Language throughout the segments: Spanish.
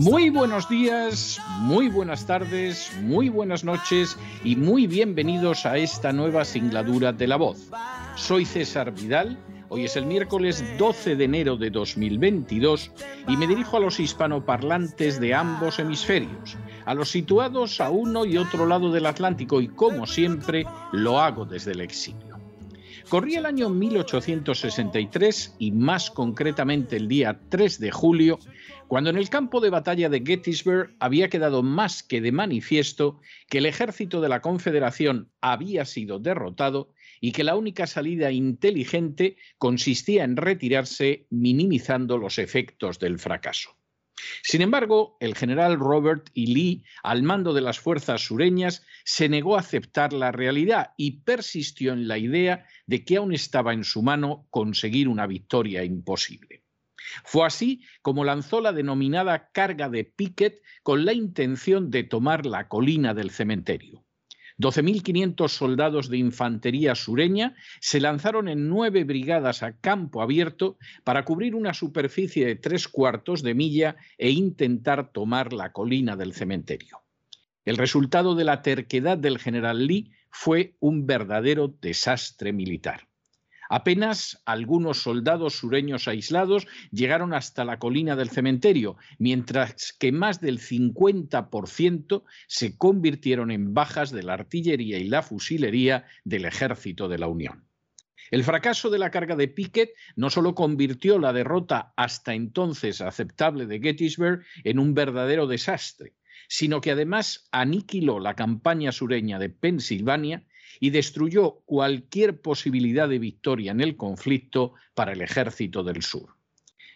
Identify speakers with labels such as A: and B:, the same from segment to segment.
A: Muy buenos días, muy buenas tardes, muy buenas noches y muy bienvenidos a esta nueva singladura de La Voz. Soy César Vidal, hoy es el miércoles 12 de enero de 2022 y me dirijo a los hispanoparlantes de ambos hemisferios, a los situados a uno y otro lado del Atlántico y como siempre lo hago desde el exilio. Corría el año 1863 y más concretamente el día 3 de julio, cuando en el campo de batalla de Gettysburg había quedado más que de manifiesto que el ejército de la Confederación había sido derrotado y que la única salida inteligente consistía en retirarse minimizando los efectos del fracaso. Sin embargo, el general Robert E. Lee, al mando de las fuerzas sureñas, se negó a aceptar la realidad y persistió en la idea de que aún estaba en su mano conseguir una victoria imposible. Fue así como lanzó la denominada carga de Pickett con la intención de tomar la colina del cementerio. 12.500 soldados de infantería sureña se lanzaron en nueve brigadas a campo abierto para cubrir una superficie de tres cuartos de milla e intentar tomar la colina del cementerio. El resultado de la terquedad del general Lee fue un verdadero desastre militar. Apenas algunos soldados sureños aislados llegaron hasta la colina del cementerio, mientras que más del 50% se convirtieron en bajas de la artillería y la fusilería del ejército de la Unión. El fracaso de la carga de Pickett no solo convirtió la derrota hasta entonces aceptable de Gettysburg en un verdadero desastre, sino que además aniquiló la campaña sureña de Pensilvania y destruyó cualquier posibilidad de victoria en el conflicto para el ejército del sur.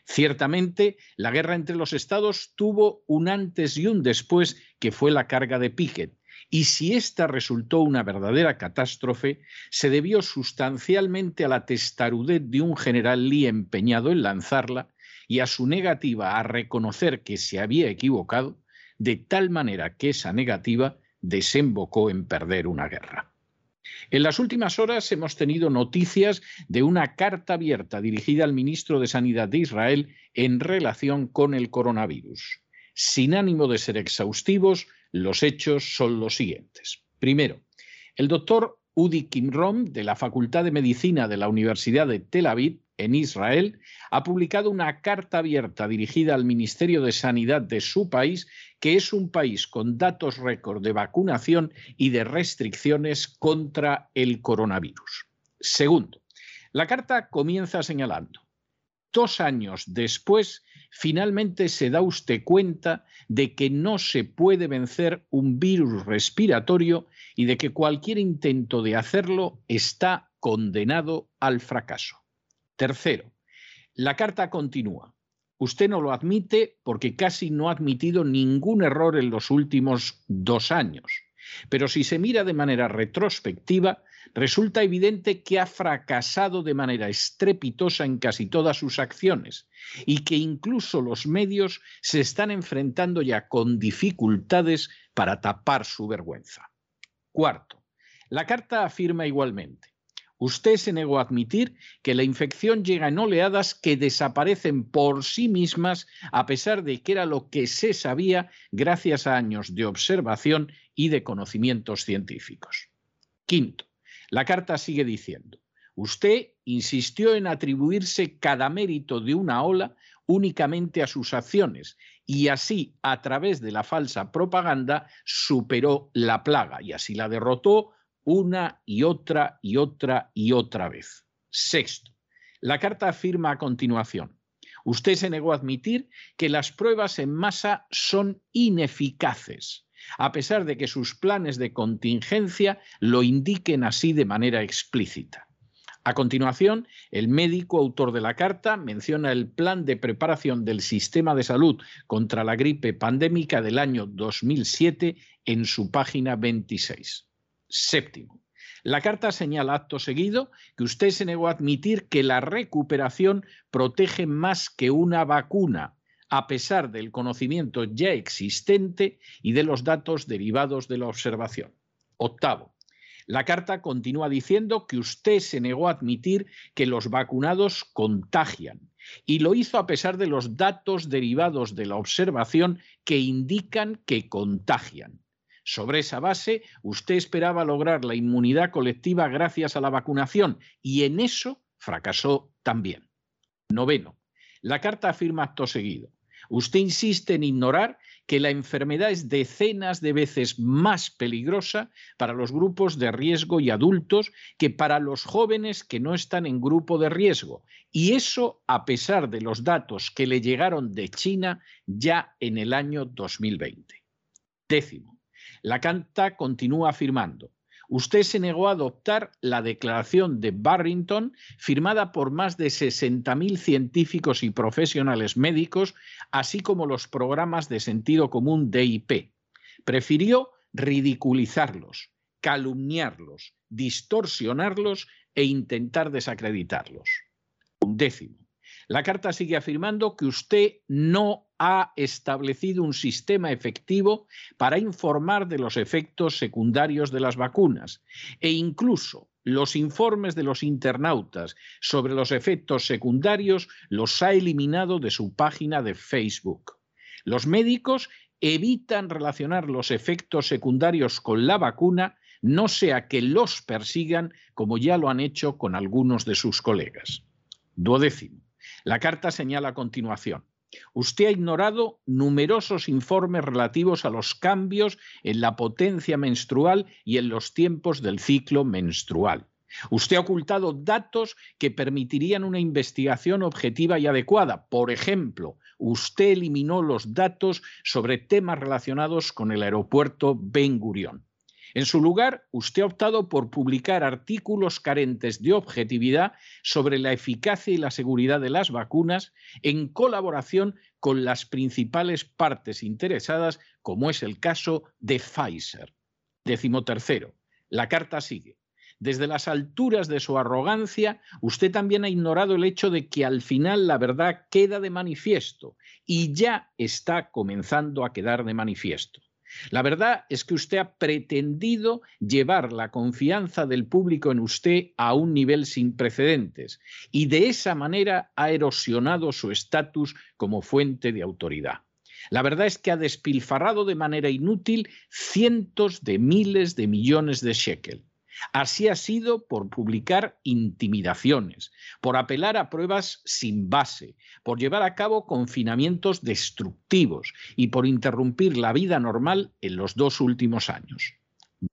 A: Ciertamente, la guerra entre los estados tuvo un antes y un después que fue la carga de Pickett, y si esta resultó una verdadera catástrofe, se debió sustancialmente a la testarudez de un general Lee empeñado en lanzarla y a su negativa a reconocer que se había equivocado, de tal manera que esa negativa desembocó en perder una guerra. En las últimas horas hemos tenido noticias de una carta abierta dirigida al ministro de Sanidad de Israel en relación con el coronavirus. Sin ánimo de ser exhaustivos, los hechos son los siguientes. Primero, el doctor Udi Kimrom, de la Facultad de Medicina de la Universidad de Tel Aviv, en Israel, ha publicado una carta abierta dirigida al Ministerio de Sanidad de su país, que es un país con datos récord de vacunación y de restricciones contra el coronavirus. Segundo, la carta comienza señalando, dos años después, finalmente se da usted cuenta de que no se puede vencer un virus respiratorio y de que cualquier intento de hacerlo está condenado al fracaso. Tercero, la carta continúa. Usted no lo admite porque casi no ha admitido ningún error en los últimos dos años. Pero si se mira de manera retrospectiva, resulta evidente que ha fracasado de manera estrepitosa en casi todas sus acciones y que incluso los medios se están enfrentando ya con dificultades para tapar su vergüenza. Cuarto, la carta afirma igualmente, Usted se negó a admitir que la infección llega en oleadas que desaparecen por sí mismas a pesar de que era lo que se sabía gracias a años de observación y de conocimientos científicos. Quinto, la carta sigue diciendo, usted insistió en atribuirse cada mérito de una ola únicamente a sus acciones y así, a través de la falsa propaganda, superó la plaga y así la derrotó una y otra y otra y otra vez. Sexto, la carta afirma a continuación, usted se negó a admitir que las pruebas en masa son ineficaces, a pesar de que sus planes de contingencia lo indiquen así de manera explícita. A continuación, el médico autor de la carta menciona el plan de preparación del sistema de salud contra la gripe pandémica del año 2007 en su página 26. Séptimo. La carta señala acto seguido que usted se negó a admitir que la recuperación protege más que una vacuna, a pesar del conocimiento ya existente y de los datos derivados de la observación. Octavo. La carta continúa diciendo que usted se negó a admitir que los vacunados contagian y lo hizo a pesar de los datos derivados de la observación que indican que contagian. Sobre esa base, usted esperaba lograr la inmunidad colectiva gracias a la vacunación y en eso fracasó también. Noveno. La carta afirma acto seguido. Usted insiste en ignorar que la enfermedad es decenas de veces más peligrosa para los grupos de riesgo y adultos que para los jóvenes que no están en grupo de riesgo. Y eso a pesar de los datos que le llegaron de China ya en el año 2020. Décimo. La Canta continúa afirmando, usted se negó a adoptar la declaración de Barrington firmada por más de 60.000 científicos y profesionales médicos, así como los programas de sentido común DIP. Prefirió ridiculizarlos, calumniarlos, distorsionarlos e intentar desacreditarlos. Un décimo. La carta sigue afirmando que usted no ha establecido un sistema efectivo para informar de los efectos secundarios de las vacunas e incluso los informes de los internautas sobre los efectos secundarios los ha eliminado de su página de Facebook. Los médicos evitan relacionar los efectos secundarios con la vacuna, no sea que los persigan como ya lo han hecho con algunos de sus colegas. Duodécimo. La carta señala a continuación. Usted ha ignorado numerosos informes relativos a los cambios en la potencia menstrual y en los tiempos del ciclo menstrual. Usted ha ocultado datos que permitirían una investigación objetiva y adecuada. Por ejemplo, usted eliminó los datos sobre temas relacionados con el aeropuerto Ben Gurion. En su lugar, usted ha optado por publicar artículos carentes de objetividad sobre la eficacia y la seguridad de las vacunas en colaboración con las principales partes interesadas, como es el caso de Pfizer. Décimo tercero, la carta sigue. Desde las alturas de su arrogancia, usted también ha ignorado el hecho de que al final la verdad queda de manifiesto y ya está comenzando a quedar de manifiesto. La verdad es que usted ha pretendido llevar la confianza del público en usted a un nivel sin precedentes y de esa manera ha erosionado su estatus como fuente de autoridad. La verdad es que ha despilfarrado de manera inútil cientos de miles de millones de shekel Así ha sido por publicar intimidaciones, por apelar a pruebas sin base, por llevar a cabo confinamientos destructivos y por interrumpir la vida normal en los dos últimos años.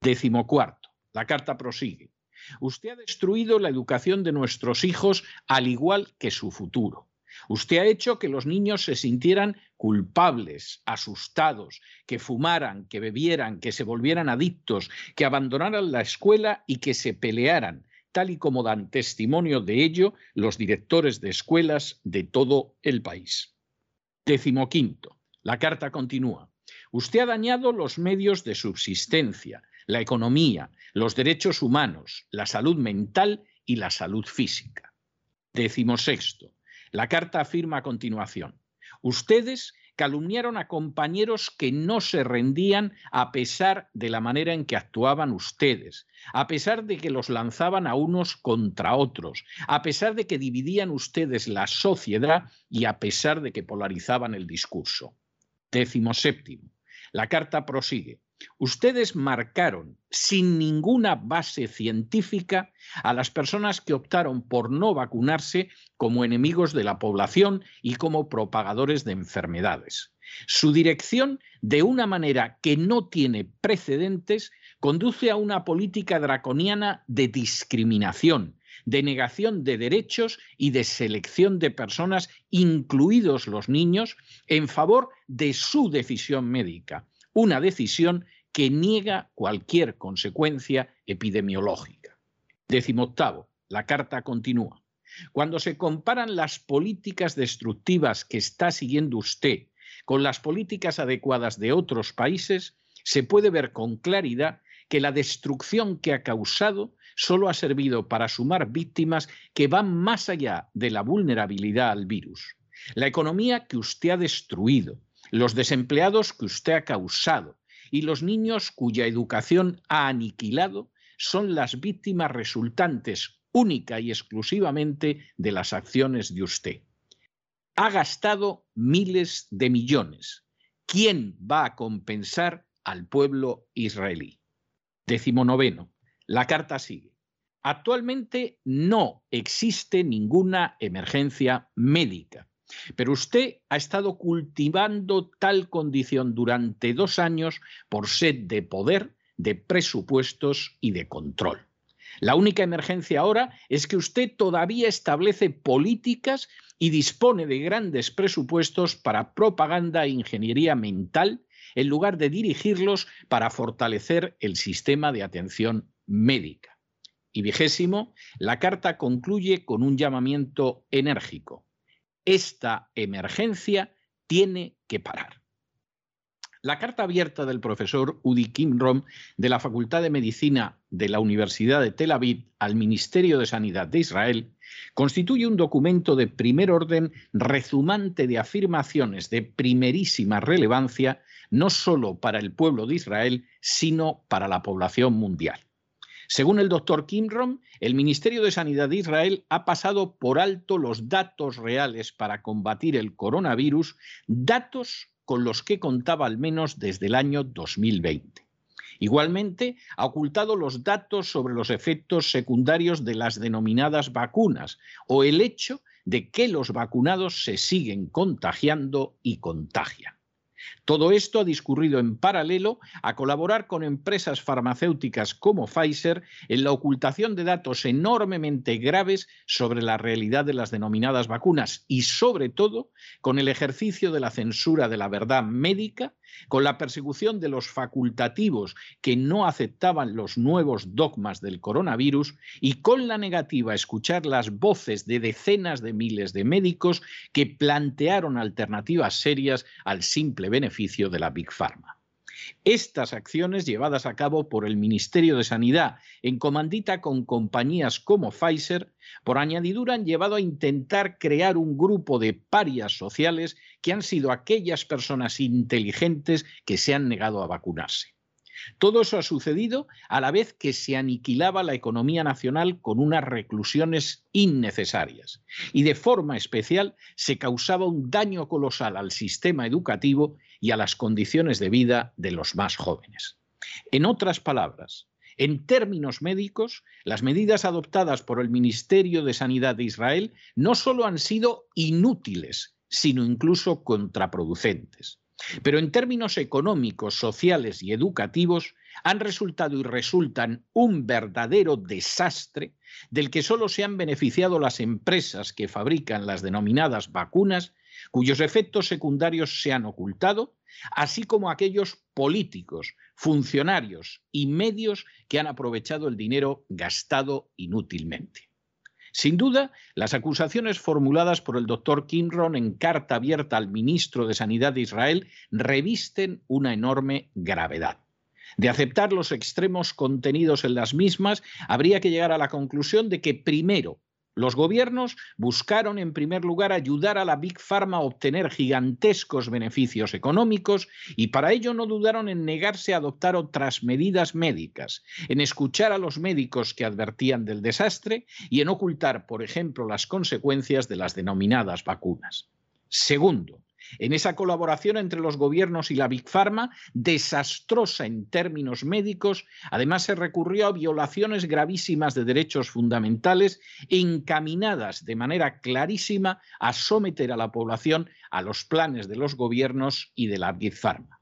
A: Décimo cuarto. La carta prosigue. Usted ha destruido la educación de nuestros hijos al igual que su futuro. Usted ha hecho que los niños se sintieran culpables, asustados, que fumaran, que bebieran, que se volvieran adictos, que abandonaran la escuela y que se pelearan, tal y como dan testimonio de ello los directores de escuelas de todo el país. Décimo quinto. La carta continúa. Usted ha dañado los medios de subsistencia, la economía, los derechos humanos, la salud mental y la salud física. Décimo sexto. La carta afirma a continuación, ustedes calumniaron a compañeros que no se rendían a pesar de la manera en que actuaban ustedes, a pesar de que los lanzaban a unos contra otros, a pesar de que dividían ustedes la sociedad y a pesar de que polarizaban el discurso. Décimo séptimo. La carta prosigue. Ustedes marcaron sin ninguna base científica a las personas que optaron por no vacunarse como enemigos de la población y como propagadores de enfermedades. Su dirección, de una manera que no tiene precedentes, conduce a una política draconiana de discriminación, de negación de derechos y de selección de personas, incluidos los niños, en favor de su decisión médica, una decisión que niega cualquier consecuencia epidemiológica. Décimo octavo, la carta continúa. Cuando se comparan las políticas destructivas que está siguiendo usted con las políticas adecuadas de otros países, se puede ver con claridad que la destrucción que ha causado solo ha servido para sumar víctimas que van más allá de la vulnerabilidad al virus. La economía que usted ha destruido, los desempleados que usted ha causado y los niños cuya educación ha aniquilado son las víctimas resultantes única y exclusivamente de las acciones de usted. Ha gastado miles de millones. ¿Quién va a compensar al pueblo israelí? Décimo noveno. La carta sigue. Actualmente no existe ninguna emergencia médica, pero usted ha estado cultivando tal condición durante dos años por sed de poder, de presupuestos y de control. La única emergencia ahora es que usted todavía establece políticas y dispone de grandes presupuestos para propaganda e ingeniería mental en lugar de dirigirlos para fortalecer el sistema de atención médica. Y vigésimo, la carta concluye con un llamamiento enérgico. Esta emergencia tiene que parar. La carta abierta del profesor Udi Kimrom de la Facultad de Medicina de la Universidad de Tel Aviv al Ministerio de Sanidad de Israel constituye un documento de primer orden rezumante de afirmaciones de primerísima relevancia no solo para el pueblo de Israel, sino para la población mundial. Según el doctor Kimrom, el Ministerio de Sanidad de Israel ha pasado por alto los datos reales para combatir el coronavirus, datos con los que contaba al menos desde el año 2020. Igualmente, ha ocultado los datos sobre los efectos secundarios de las denominadas vacunas o el hecho de que los vacunados se siguen contagiando y contagian. Todo esto ha discurrido en paralelo a colaborar con empresas farmacéuticas como Pfizer en la ocultación de datos enormemente graves sobre la realidad de las denominadas vacunas y sobre todo con el ejercicio de la censura de la verdad médica con la persecución de los facultativos que no aceptaban los nuevos dogmas del coronavirus y con la negativa a escuchar las voces de decenas de miles de médicos que plantearon alternativas serias al simple beneficio de la Big Pharma. Estas acciones llevadas a cabo por el Ministerio de Sanidad en comandita con compañías como Pfizer, por añadidura han llevado a intentar crear un grupo de parias sociales que han sido aquellas personas inteligentes que se han negado a vacunarse. Todo eso ha sucedido a la vez que se aniquilaba la economía nacional con unas reclusiones innecesarias y de forma especial se causaba un daño colosal al sistema educativo y a las condiciones de vida de los más jóvenes. En otras palabras, en términos médicos, las medidas adoptadas por el Ministerio de Sanidad de Israel no solo han sido inútiles, sino incluso contraproducentes. Pero en términos económicos, sociales y educativos, han resultado y resultan un verdadero desastre del que solo se han beneficiado las empresas que fabrican las denominadas vacunas, cuyos efectos secundarios se han ocultado, así como aquellos políticos, funcionarios y medios que han aprovechado el dinero gastado inútilmente. Sin duda, las acusaciones formuladas por el doctor Kimron en carta abierta al ministro de Sanidad de Israel revisten una enorme gravedad. De aceptar los extremos contenidos en las mismas, habría que llegar a la conclusión de que primero los gobiernos buscaron en primer lugar ayudar a la Big Pharma a obtener gigantescos beneficios económicos y para ello no dudaron en negarse a adoptar otras medidas médicas, en escuchar a los médicos que advertían del desastre y en ocultar, por ejemplo, las consecuencias de las denominadas vacunas. Segundo, En esa colaboración entre los gobiernos y la Big Pharma, desastrosa en términos médicos, además se recurrió a violaciones gravísimas de derechos fundamentales encaminadas de manera clarísima a someter a la población a los planes de los gobiernos y de la Big Pharma.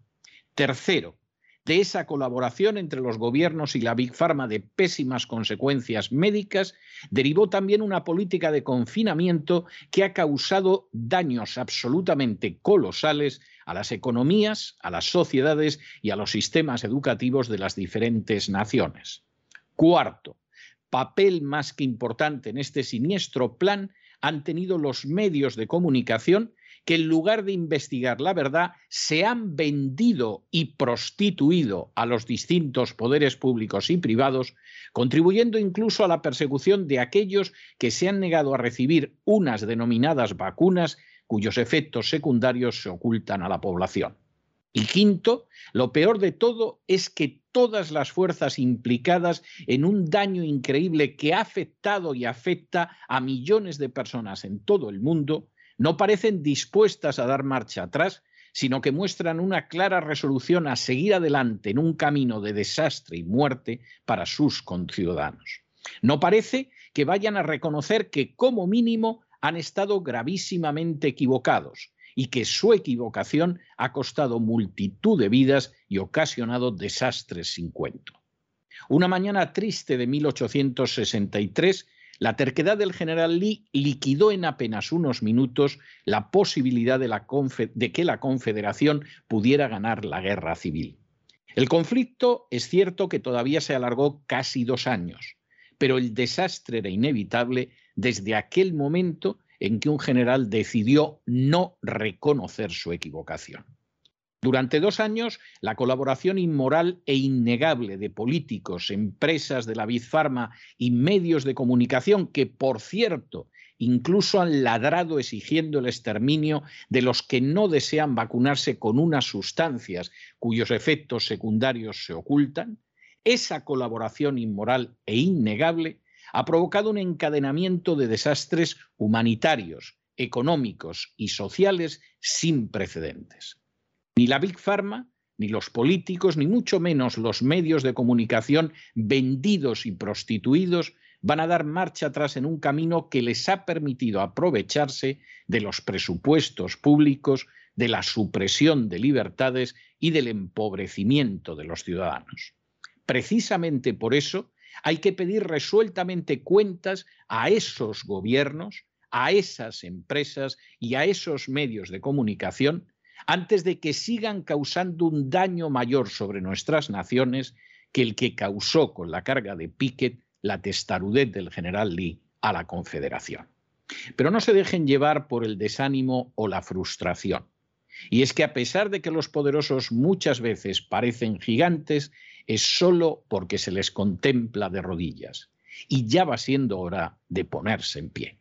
A: Tercero, de esa colaboración entre los gobiernos y la Big Pharma de pésimas consecuencias médicas, derivó también una política de confinamiento que ha causado daños absolutamente colosales a las economías, a las sociedades y a los sistemas educativos de las diferentes naciones. Cuarto, papel más que importante en este siniestro plan han tenido los medios de comunicación que en lugar de investigar la verdad, se han vendido y prostituido a los distintos poderes públicos y privados, contribuyendo incluso a la persecución de aquellos que se han negado a recibir unas denominadas vacunas cuyos efectos secundarios se ocultan a la población. Y quinto, lo peor de todo es que todas las fuerzas implicadas en un daño increíble que ha afectado y afecta a millones de personas en todo el mundo, no parecen dispuestas a dar marcha atrás, sino que muestran una clara resolución a seguir adelante en un camino de desastre y muerte para sus conciudadanos. No parece que vayan a reconocer que como mínimo han estado gravísimamente equivocados y que su equivocación ha costado multitud de vidas y ocasionado desastres sin cuento. Una mañana triste de 1863, la terquedad del general Lee liquidó en apenas unos minutos la posibilidad de, que la Confederación pudiera ganar la guerra civil. El conflicto es cierto que todavía se alargó casi dos años, pero el desastre era inevitable desde aquel momento en que un general decidió no reconocer su equivocación. Durante dos años, la colaboración inmoral e innegable de políticos, empresas de la Bizfarma y medios de comunicación, que, por cierto, incluso han ladrado exigiendo el exterminio de los que no desean vacunarse con unas sustancias cuyos efectos secundarios se ocultan, esa colaboración inmoral e innegable ha provocado un encadenamiento de desastres humanitarios, económicos y sociales sin precedentes. Ni la Big Pharma, ni los políticos, ni mucho menos los medios de comunicación vendidos y prostituidos van a dar marcha atrás en un camino que les ha permitido aprovecharse de los presupuestos públicos, de la supresión de libertades y del empobrecimiento de los ciudadanos. Precisamente por eso hay que pedir resueltamente cuentas a esos gobiernos, a esas empresas y a esos medios de comunicación antes de que sigan causando un daño mayor sobre nuestras naciones que el que causó con la carga de Pickett la testarudez del general Lee a la Confederación. Pero no se dejen llevar por el desánimo o la frustración. Y es que a pesar de que los poderosos muchas veces parecen gigantes, es solo porque se les contempla de rodillas. Y ya va siendo hora de ponerse en pie.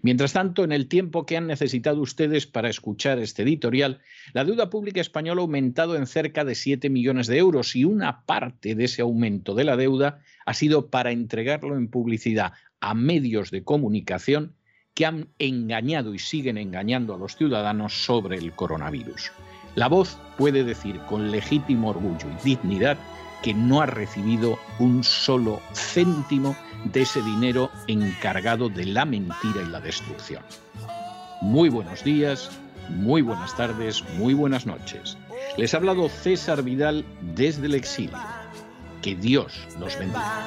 A: Mientras tanto, en el tiempo que han necesitado ustedes para escuchar este editorial, la deuda pública española ha aumentado en cerca de 7 millones de euros y una parte de ese aumento de la deuda ha sido para entregarlo en publicidad a medios de comunicación que han engañado y siguen engañando a los ciudadanos sobre el coronavirus. La voz puede decir con legítimo orgullo y dignidad que no ha recibido un solo céntimo de ese dinero encargado de la mentira y la destrucción. Muy buenos días, muy buenas tardes, muy buenas noches. Les ha hablado César Vidal desde el exilio. Que Dios los bendiga.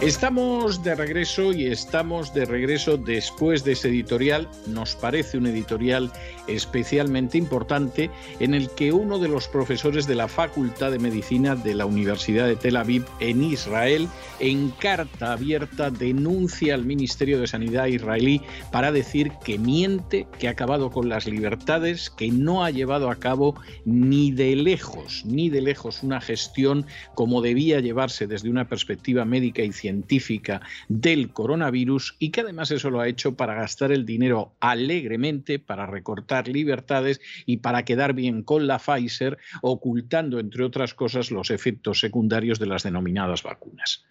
A: Estamos de regreso y estamos de regreso después de ese editorial. Nos parece un editorial especialmente importante en el que uno de los profesores de la Facultad de Medicina de la Universidad de Tel Aviv en Israel, en carta abierta, denuncia al Ministerio de Sanidad israelí para decir que miente, que ha acabado con las libertades, que no ha llevado a cabo ni de lejos, ni de lejos una gestión como debía llevarse desde una perspectiva médica y científica científica del coronavirus y que además eso lo ha hecho para gastar el dinero alegremente, para recortar libertades y para quedar bien con la Pfizer, ocultando, entre otras cosas, los efectos secundarios de las denominadas vacunas.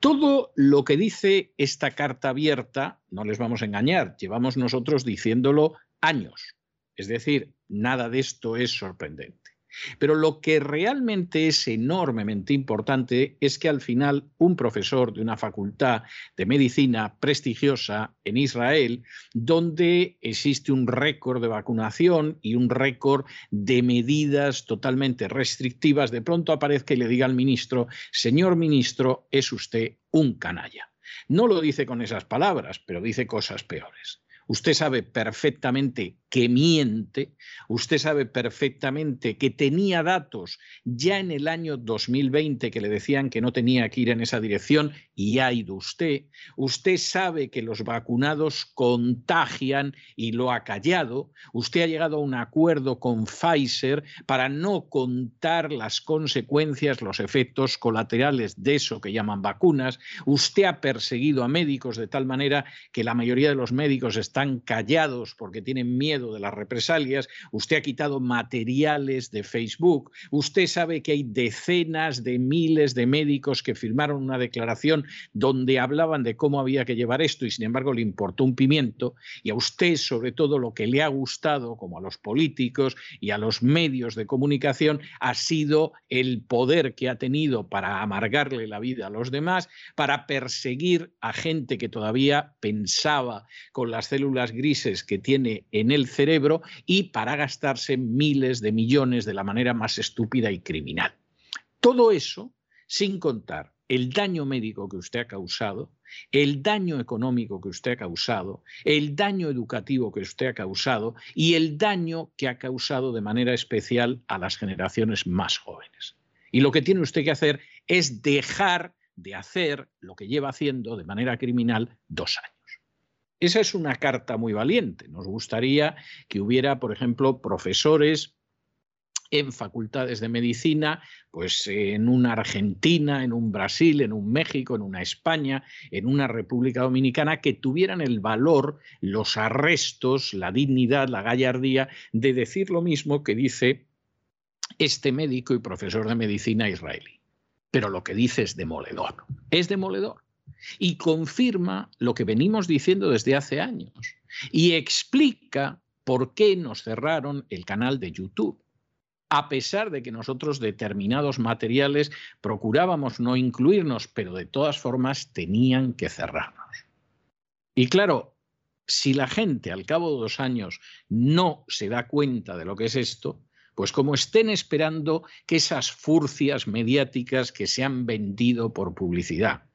A: Todo lo que dice esta carta abierta, no les vamos a engañar, llevamos nosotros diciéndolo años. Es decir, nada de esto es sorprendente. Pero lo que realmente es enormemente importante es que al final un profesor de una facultad de medicina prestigiosa en Israel, donde existe un récord de vacunación y un récord de medidas totalmente restrictivas, de pronto aparezca y le diga al ministro, señor ministro, es usted un canalla. No lo dice con esas palabras, pero dice cosas peores. Usted sabe perfectamente que miente, usted sabe perfectamente que tenía datos ya en el año 2020 que le decían que no tenía que ir en esa dirección y ha ido usted, usted sabe que los vacunados contagian y lo ha callado, usted ha llegado a un acuerdo con Pfizer para no contar las consecuencias, los efectos colaterales de eso que llaman vacunas, usted ha perseguido a médicos de tal manera que la mayoría de los médicos están callados porque tienen miedo de las represalias, usted ha quitado materiales de Facebook, usted sabe que hay decenas de miles de médicos que firmaron una declaración donde hablaban de cómo había que llevar esto y sin embargo le importó un pimiento, y a usted sobre todo lo que le ha gustado, como a los políticos y a los medios de comunicación, ha sido el poder que ha tenido para amargarle la vida a los demás, para perseguir a gente que todavía pensaba con las células grises que tiene en el cerebro y para gastarse miles de millones de la manera más estúpida y criminal. Todo eso sin contar el daño médico que usted ha causado, el daño económico que usted ha causado, el daño educativo que usted ha causado y el daño que ha causado de manera especial a las generaciones más jóvenes. Y lo que tiene usted que hacer es dejar de hacer lo que lleva haciendo de manera criminal dos años. Esa es una carta muy valiente. Nos gustaría que hubiera, por ejemplo, profesores en facultades de medicina, pues en una Argentina, en un Brasil, en un México, en una España, en una República Dominicana, que tuvieran el valor, los arrestos, la dignidad, la gallardía de decir lo mismo que dice este médico y profesor de medicina israelí. Pero lo que dice es demoledor. Es demoledor y confirma lo que venimos diciendo desde hace años y explica por qué nos cerraron el canal de YouTube. A pesar de que nosotros determinados materiales procurábamos no incluirnos, pero de todas formas tenían que cerrarnos. Y claro, si la gente al cabo de dos años no se da cuenta de lo que es esto, pues como estén esperando que esas furcias mediáticas que se han vendido por publicidad,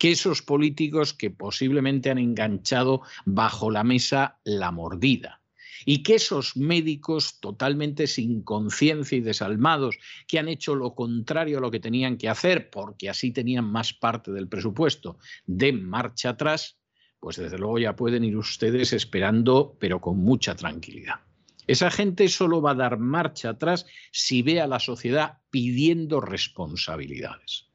A: que esos políticos que posiblemente han enganchado bajo la mesa la mordida y que esos médicos totalmente sin conciencia y desalmados, que han hecho lo contrario a lo que tenían que hacer, porque así tenían más parte del presupuesto, de marcha atrás, pues desde luego ya pueden ir ustedes esperando, pero con mucha tranquilidad. Esa gente solo va a dar marcha atrás si ve a la sociedad pidiendo responsabilidades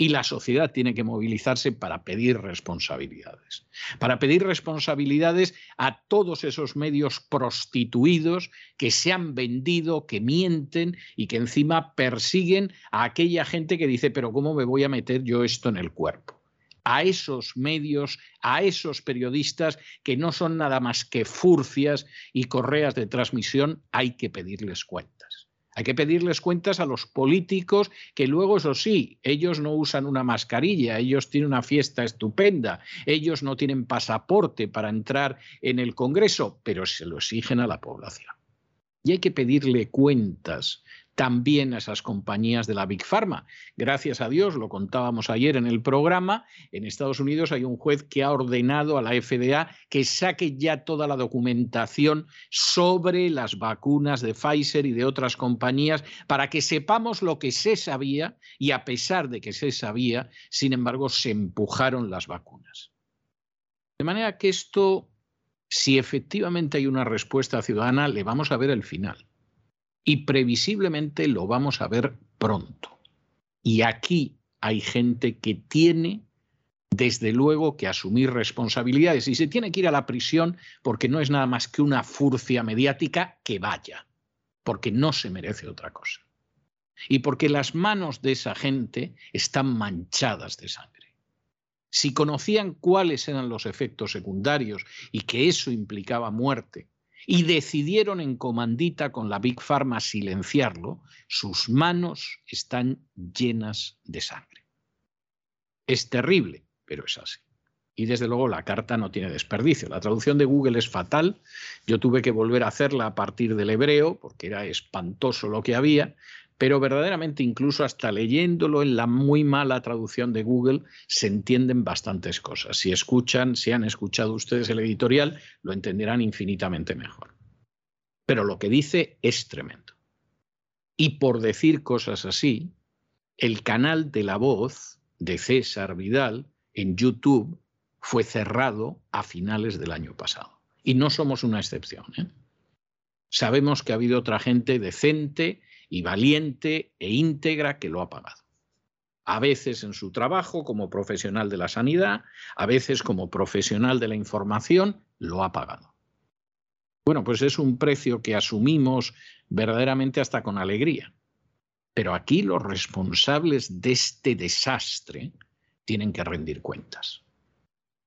A: y la sociedad tiene que movilizarse para pedir responsabilidades. Para pedir responsabilidades a todos esos medios prostituidos que se han vendido, que mienten y que encima persiguen a aquella gente que dice, pero ¿cómo me voy a meter yo esto en el cuerpo? a esos medios, a esos periodistas que no son nada más que furcias y correas de transmisión, hay que pedirles cuentas. Hay que pedirles cuentas a los políticos que luego, eso sí, ellos no usan una mascarilla, ellos tienen una fiesta estupenda, ellos no tienen pasaporte para entrar en el Congreso, pero se lo exigen a la población. Y hay que pedirle cuentas también a esas compañías de la Big Pharma. Gracias a Dios, lo contábamos ayer en el programa, en Estados Unidos hay un juez que ha ordenado a la FDA que saque ya toda la documentación sobre las vacunas de Pfizer y de otras compañías para que sepamos lo que se sabía y a pesar de que se sabía, sin embargo, se empujaron las vacunas. De manera que esto, si efectivamente hay una respuesta ciudadana, le vamos a ver el final y previsiblemente lo vamos a ver pronto. Y aquí hay gente que tiene, desde luego, que asumir responsabilidades y se tiene que ir a la prisión porque no es nada más que una furcia mediática que vaya, porque no se merece otra cosa. Y porque las manos de esa gente están manchadas de sangre. Si conocían cuáles eran los efectos secundarios y que eso implicaba muerte, y decidieron en comandita con la Big Pharma silenciarlo, sus manos están llenas de sangre. Es terrible, pero es así. Y desde luego la carta no tiene desperdicio. La traducción de Google es fatal. Yo tuve que volver a hacerla a partir del hebreo porque era espantoso lo que había, pero verdaderamente incluso hasta leyéndolo en la muy mala traducción de Google se entienden bastantes cosas. Si escuchan, si han escuchado ustedes el editorial, lo entenderán infinitamente mejor. Pero lo que dice es tremendo. Y por decir cosas así, el canal de la voz de César Vidal en YouTube fue cerrado a finales del año pasado. Y no somos una excepción. ¿eh? Sabemos que ha habido otra gente decente y valiente e íntegra que lo ha pagado. A veces en su trabajo como profesional de la sanidad, a veces como profesional de la información, lo ha pagado. Bueno, pues es un precio que asumimos verdaderamente hasta con alegría. Pero aquí los responsables de este desastre tienen que rendir cuentas.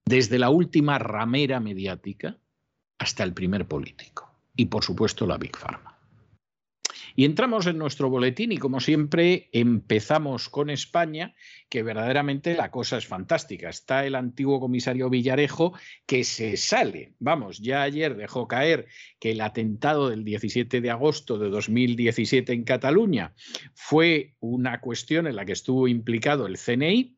A: Desde la última ramera mediática hasta el primer político. Y por supuesto la Big Pharma. Y entramos en nuestro boletín y como siempre empezamos con España, que verdaderamente la cosa es fantástica. Está el antiguo comisario Villarejo que se sale. Vamos, ya ayer dejó caer que el atentado del 17 de agosto de 2017 en Cataluña fue una cuestión en la que estuvo implicado el CNI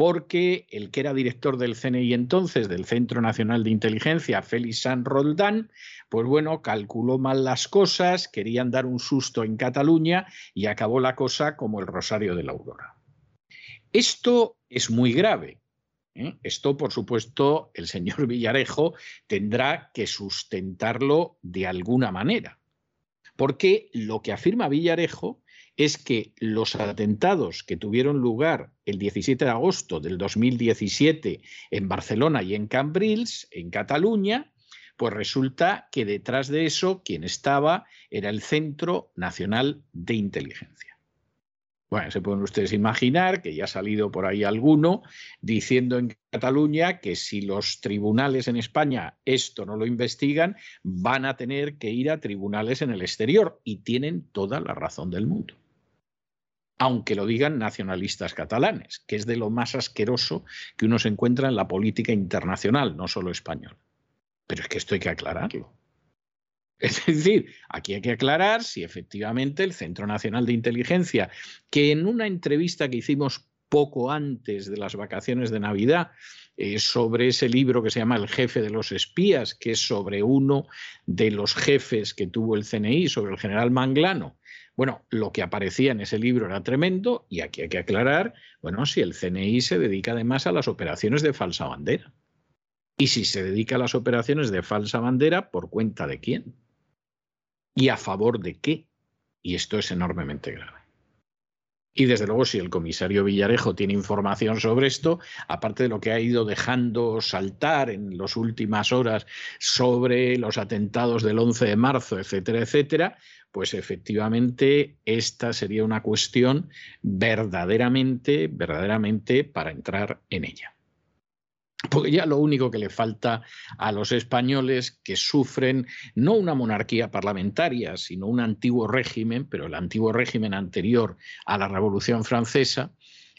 A: porque el que era director del CNI entonces, del Centro Nacional de Inteligencia, Félix San Roldán, pues bueno, calculó mal las cosas, querían dar un susto en Cataluña y acabó la cosa como el Rosario de la Aurora. Esto es muy grave. ¿eh? Esto, por supuesto, el señor Villarejo tendrá que sustentarlo de alguna manera. Porque lo que afirma Villarejo es que los atentados que tuvieron lugar el 17 de agosto del 2017 en Barcelona y en Cambrils, en Cataluña, pues resulta que detrás de eso quien estaba era el Centro Nacional de Inteligencia. Bueno, se pueden ustedes imaginar que ya ha salido por ahí alguno diciendo en Cataluña que si los tribunales en España esto no lo investigan, van a tener que ir a tribunales en el exterior y tienen toda la razón del mundo aunque lo digan nacionalistas catalanes, que es de lo más asqueroso que uno se encuentra en la política internacional, no solo española. Pero es que esto hay que aclararlo. Es decir, aquí hay que aclarar si efectivamente el Centro Nacional de Inteligencia, que en una entrevista que hicimos poco antes de las vacaciones de Navidad, eh, sobre ese libro que se llama El jefe de los espías, que es sobre uno de los jefes que tuvo el CNI, sobre el general Manglano, bueno, lo que aparecía en ese libro era tremendo y aquí hay que aclarar, bueno, si el CNI se dedica además a las operaciones de falsa bandera. Y si se dedica a las operaciones de falsa bandera, ¿por cuenta de quién? ¿Y a favor de qué? Y esto es enormemente grave. Y desde luego, si el comisario Villarejo tiene información sobre esto, aparte de lo que ha ido dejando saltar en las últimas horas sobre los atentados del 11 de marzo, etcétera, etcétera, pues efectivamente esta sería una cuestión verdaderamente, verdaderamente para entrar en ella. Porque ya lo único que le falta a los españoles que sufren no una monarquía parlamentaria, sino un antiguo régimen, pero el antiguo régimen anterior a la Revolución Francesa,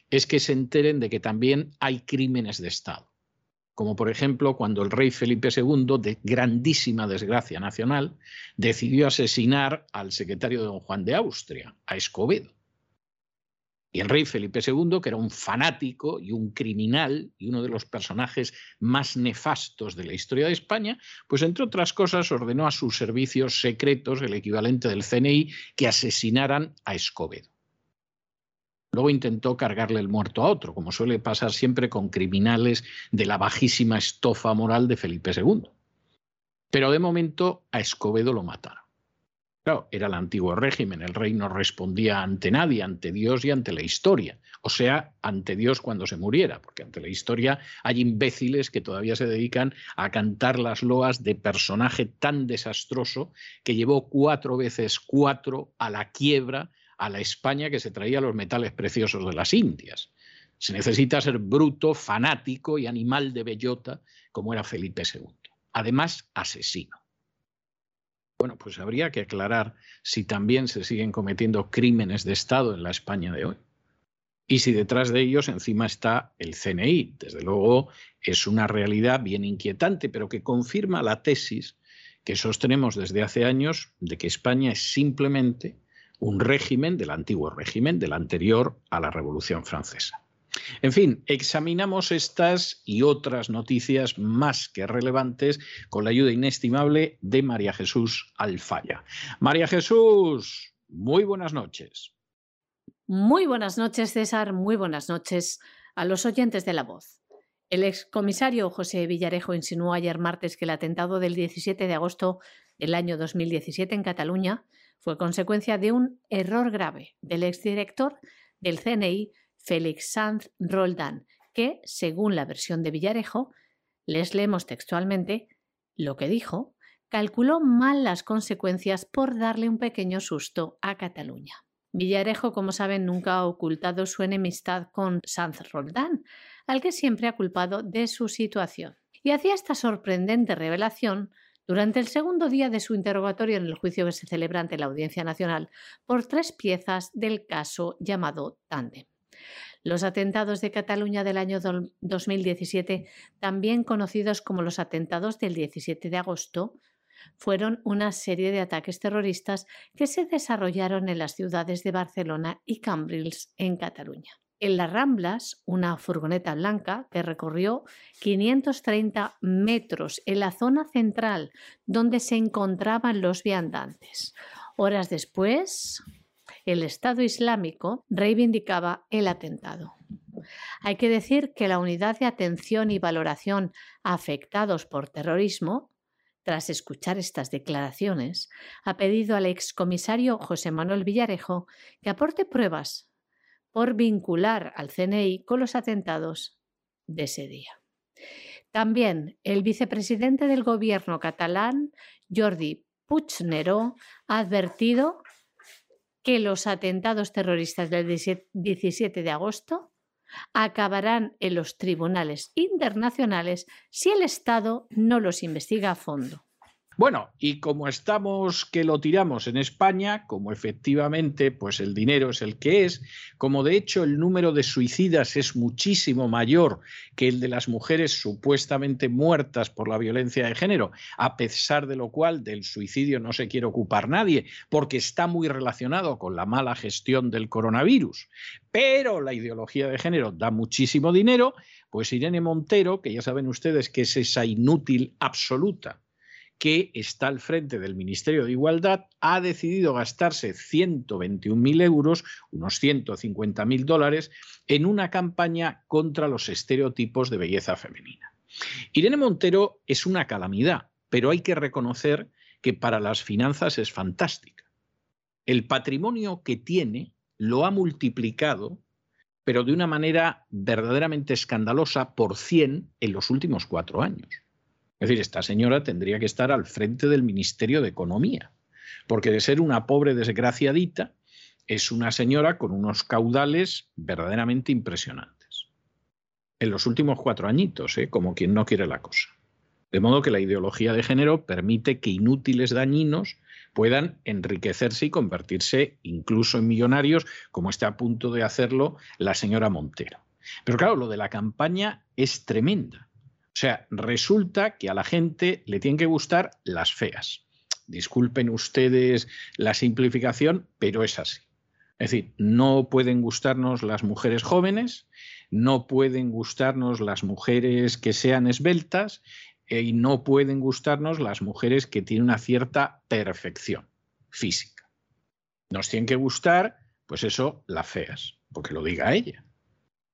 A: es que se enteren de que también hay crímenes de Estado como por ejemplo cuando el rey Felipe II, de grandísima desgracia nacional, decidió asesinar al secretario de don Juan de Austria, a Escobedo. Y el rey Felipe II, que era un fanático y un criminal y uno de los personajes más nefastos de la historia de España, pues entre otras cosas ordenó a sus servicios secretos, el equivalente del CNI, que asesinaran a Escobedo. Luego intentó cargarle el muerto a otro, como suele pasar siempre con criminales de la bajísima estofa moral de Felipe II. Pero de momento a Escobedo lo mataron. Claro, era el antiguo régimen, el rey no respondía ante nadie, ante Dios y ante la historia, o sea, ante Dios cuando se muriera, porque ante la historia hay imbéciles que todavía se dedican a cantar las loas de personaje tan desastroso que llevó cuatro veces cuatro a la quiebra a la España que se traía los metales preciosos de las Indias. Se necesita ser bruto, fanático y animal de bellota como era Felipe II. Además, asesino. Bueno, pues habría que aclarar si también se siguen cometiendo crímenes de Estado en la España de hoy. Y si detrás de ellos encima está el CNI. Desde luego es una realidad bien inquietante, pero que confirma la tesis que sostenemos desde hace años de que España es simplemente un régimen del antiguo régimen, del anterior a la Revolución Francesa. En fin, examinamos estas y otras noticias más que relevantes con la ayuda inestimable de María Jesús Alfaya. María Jesús, muy buenas noches.
B: Muy buenas noches, César. Muy buenas noches a los oyentes de la voz. El excomisario José Villarejo insinuó ayer martes que el atentado del 17 de agosto del año 2017 en Cataluña fue consecuencia de un error grave del exdirector del CNI Félix Sanz Roldán, que, según la versión de Villarejo, les leemos textualmente, lo que dijo, calculó mal las consecuencias por darle un pequeño susto a Cataluña. Villarejo, como saben, nunca ha ocultado su enemistad con Sanz Roldán, al que siempre ha culpado de su situación. Y hacía esta sorprendente revelación durante el segundo día de su interrogatorio en el juicio que se celebra ante la Audiencia Nacional por tres piezas del caso llamado Tandem. Los atentados de Cataluña del año 2017, también conocidos como los atentados del 17 de agosto, fueron una serie de ataques terroristas que se desarrollaron en las ciudades de Barcelona y Cambrils, en Cataluña. En las Ramblas, una furgoneta blanca que recorrió 530 metros en la zona central donde se encontraban los viandantes. Horas después, el Estado Islámico reivindicaba el atentado. Hay que decir que la unidad de atención y valoración afectados por terrorismo, tras escuchar estas declaraciones, ha pedido al excomisario José Manuel Villarejo que aporte pruebas por vincular al CNI con los atentados de ese día. También el vicepresidente del gobierno catalán, Jordi Puigneró, ha advertido que los atentados terroristas del 17 de agosto acabarán en los tribunales internacionales si el Estado no los investiga a fondo.
A: Bueno, y como estamos que lo tiramos en España, como efectivamente pues el dinero es el que es, como de hecho el número de suicidas es muchísimo mayor que el de las mujeres supuestamente muertas por la violencia de género, a pesar de lo cual del suicidio no se quiere ocupar nadie, porque está muy relacionado con la mala gestión del coronavirus. Pero la ideología de género da muchísimo dinero, pues Irene Montero, que ya saben ustedes que es esa inútil absoluta, que está al frente del Ministerio de Igualdad, ha decidido gastarse 121.000 euros, unos 150.000 dólares, en una campaña contra los estereotipos de belleza femenina. Irene Montero es una calamidad, pero hay que reconocer que para las finanzas es fantástica. El patrimonio que tiene lo ha multiplicado, pero de una manera verdaderamente escandalosa, por 100 en los últimos cuatro años. Es decir, esta señora tendría que estar al frente del Ministerio de Economía, porque de ser una pobre desgraciadita, es una señora con unos caudales verdaderamente impresionantes. En los últimos cuatro añitos, ¿eh? como quien no quiere la cosa. De modo que la ideología de género permite que inútiles dañinos puedan enriquecerse y convertirse incluso en millonarios, como está a punto de hacerlo la señora Montero. Pero claro, lo de la campaña es tremenda O sea, resulta que a la gente le tienen que gustar las feas. Disculpen ustedes la simplificación, pero es así. Es decir, no pueden gustarnos las mujeres jóvenes, no pueden gustarnos las mujeres que sean esbeltas eh, y no pueden gustarnos las mujeres que tienen una cierta perfección física. Nos tienen que gustar, pues eso, las feas, porque lo diga ella.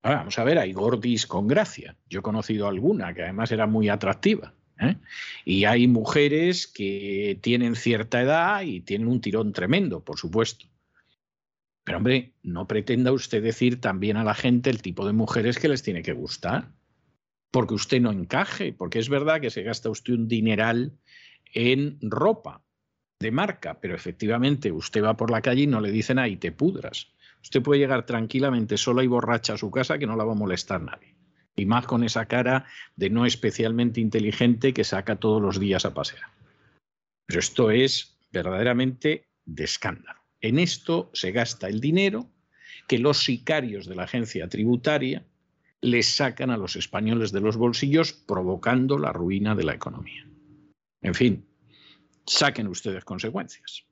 A: Vamos a ver, hay gordis con gracia. Yo he conocido alguna que además era muy atractiva. ¿eh? Y hay mujeres que tienen cierta edad y tienen un tirón tremendo, por supuesto. Pero hombre, no pretenda usted decir también a la gente el tipo de mujeres que les tiene que gustar, porque usted no encaje, porque es verdad que se gasta usted un dineral en ropa de marca, pero efectivamente usted va por la calle y no le dicen ahí te pudras. Usted puede llegar tranquilamente sola y borracha a su casa que no la va a molestar nadie. Y más con esa cara de no especialmente inteligente que saca todos los días a pasear. Pero esto es verdaderamente de escándalo. En esto se gasta el dinero que los sicarios de la agencia tributaria les sacan a los españoles de los bolsillos, provocando la ruina de la economía. En fin, saquen ustedes consecuencias.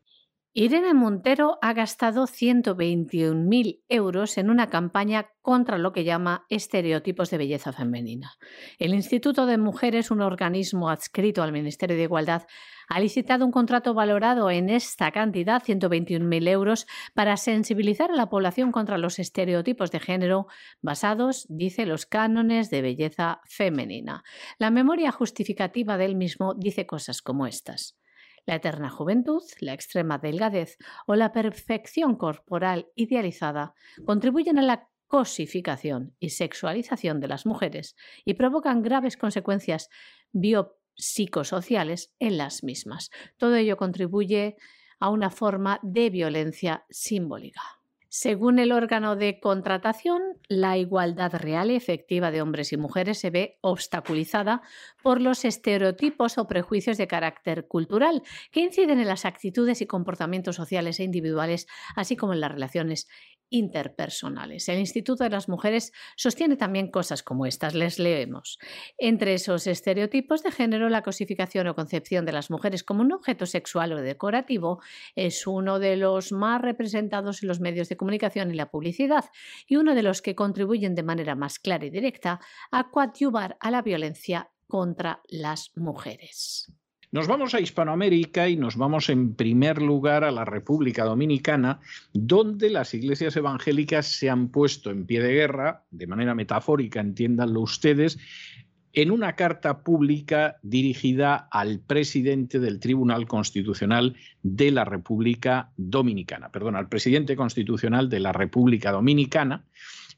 B: Irene Montero ha gastado 121.000 euros en una campaña contra lo que llama estereotipos de belleza femenina. El Instituto de Mujeres, un organismo adscrito al Ministerio de Igualdad, ha licitado un contrato valorado en esta cantidad, 121.000 euros, para sensibilizar a la población contra los estereotipos de género basados, dice, los cánones de belleza femenina. La memoria justificativa del mismo dice cosas como estas. La eterna juventud, la extrema delgadez o la perfección corporal idealizada contribuyen a la cosificación y sexualización de las mujeres y provocan graves consecuencias biopsicosociales en las mismas. Todo ello contribuye a una forma de violencia simbólica. Según el órgano de contratación, la igualdad real y efectiva de hombres y mujeres se ve obstaculizada por los estereotipos o prejuicios de carácter cultural que inciden en las actitudes y comportamientos sociales e individuales, así como en las relaciones interpersonales. El Instituto de las Mujeres sostiene también cosas como estas. Les leemos. Entre esos estereotipos de género, la cosificación o concepción de las mujeres como un objeto sexual o decorativo es uno de los más representados en los medios de comunicación y la publicidad y uno de los que contribuyen de manera más clara y directa a coadyuvar a la violencia contra las mujeres.
A: Nos vamos a Hispanoamérica y nos vamos en primer lugar a la República Dominicana, donde las iglesias evangélicas se han puesto en pie de guerra, de manera metafórica, entiéndanlo ustedes, en una carta pública dirigida al presidente del Tribunal Constitucional de la República Dominicana, perdón, al presidente constitucional de la República Dominicana,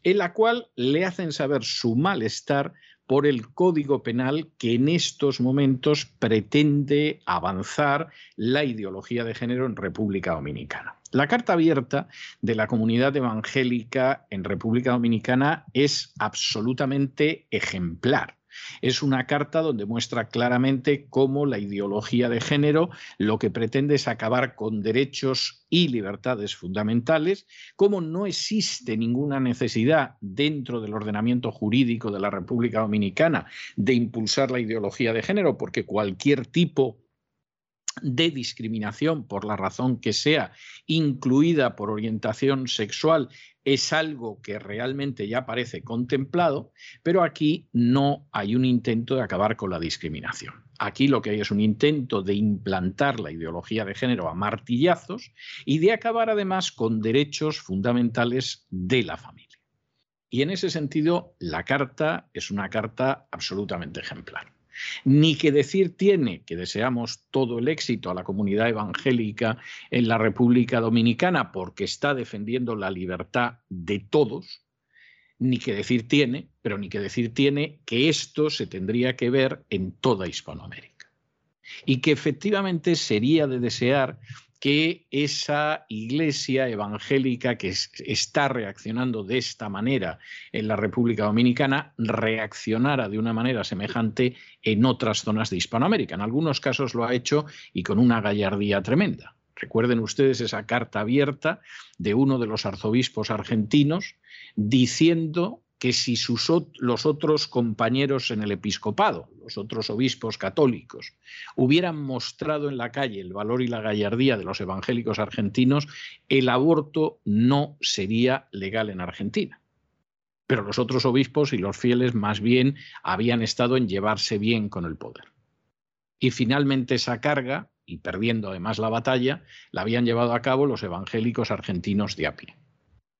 A: en la cual le hacen saber su malestar por el Código Penal que en estos momentos pretende avanzar la ideología de género en República Dominicana. La carta abierta de la comunidad evangélica en República Dominicana es absolutamente ejemplar. Es una carta donde muestra claramente cómo la ideología de género lo que pretende es acabar con derechos y libertades fundamentales, cómo no existe ninguna necesidad dentro del ordenamiento jurídico de la República Dominicana de impulsar la ideología de género, porque cualquier tipo de discriminación por la razón que sea, incluida por orientación sexual, es algo que realmente ya parece contemplado, pero aquí no hay un intento de acabar con la discriminación. Aquí lo que hay es un intento de implantar la ideología de género a martillazos y de acabar además con derechos fundamentales de la familia. Y en ese sentido, la carta es una carta absolutamente ejemplar. Ni que decir tiene que deseamos todo el éxito a la comunidad evangélica en la República Dominicana porque está defendiendo la libertad de todos, ni que decir tiene, pero ni que decir tiene que esto se tendría que ver en toda Hispanoamérica. Y que efectivamente sería de desear que esa iglesia evangélica que está reaccionando de esta manera en la República Dominicana reaccionara de una manera semejante en otras zonas de Hispanoamérica. En algunos casos lo ha hecho y con una gallardía tremenda. Recuerden ustedes esa carta abierta de uno de los arzobispos argentinos diciendo que si sus, los otros compañeros en el episcopado, los otros obispos católicos, hubieran mostrado en la calle el valor y la gallardía de los evangélicos argentinos, el aborto no sería legal en Argentina. Pero los otros obispos y los fieles más bien habían estado en llevarse bien con el poder. Y finalmente esa carga, y perdiendo además la batalla, la habían llevado a cabo los evangélicos argentinos de a pie.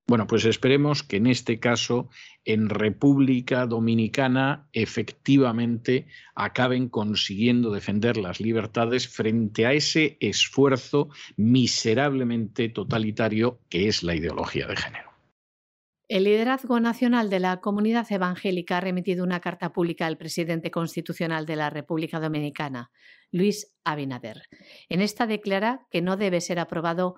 A: Bueno, pues esperemos que en este caso, en República Dominicana, efectivamente acaben consiguiendo defender las libertades frente a ese esfuerzo miserablemente totalitario que es la ideología de género.
B: El liderazgo nacional de la comunidad evangélica ha remitido una carta pública al presidente constitucional de la República Dominicana, Luis Abinader. En esta declara que no debe ser aprobado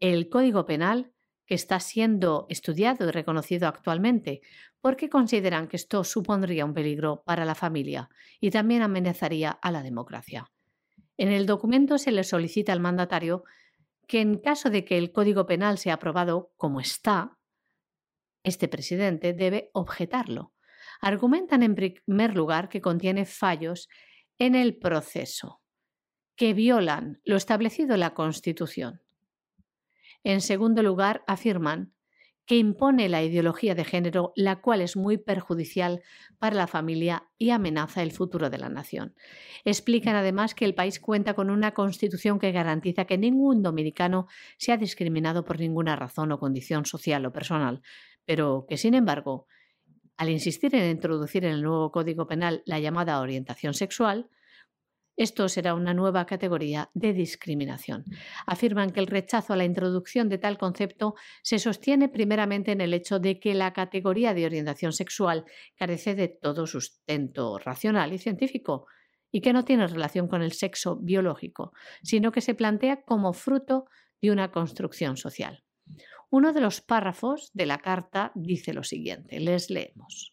B: el Código Penal que está siendo estudiado y reconocido actualmente, porque consideran que esto supondría un peligro para la familia y también amenazaría a la democracia. En el documento se le solicita al mandatario que en caso de que el Código Penal sea aprobado como está, este presidente debe objetarlo. Argumentan en primer lugar que contiene fallos en el proceso, que violan lo establecido en la Constitución. En segundo lugar, afirman que impone la ideología de género, la cual es muy perjudicial para la familia y amenaza el futuro de la nación. Explican además que el país cuenta con una constitución que garantiza que ningún dominicano sea discriminado por ninguna razón o condición social o personal, pero que, sin embargo, al insistir en introducir en el nuevo Código Penal la llamada orientación sexual, esto será una nueva categoría de discriminación. Afirman que el rechazo a la introducción de tal concepto se sostiene primeramente en el hecho de que la categoría de orientación sexual carece de todo sustento racional y científico y que no tiene relación con el sexo biológico, sino que se plantea como fruto de una construcción social. Uno de los párrafos de la carta dice lo siguiente, les leemos.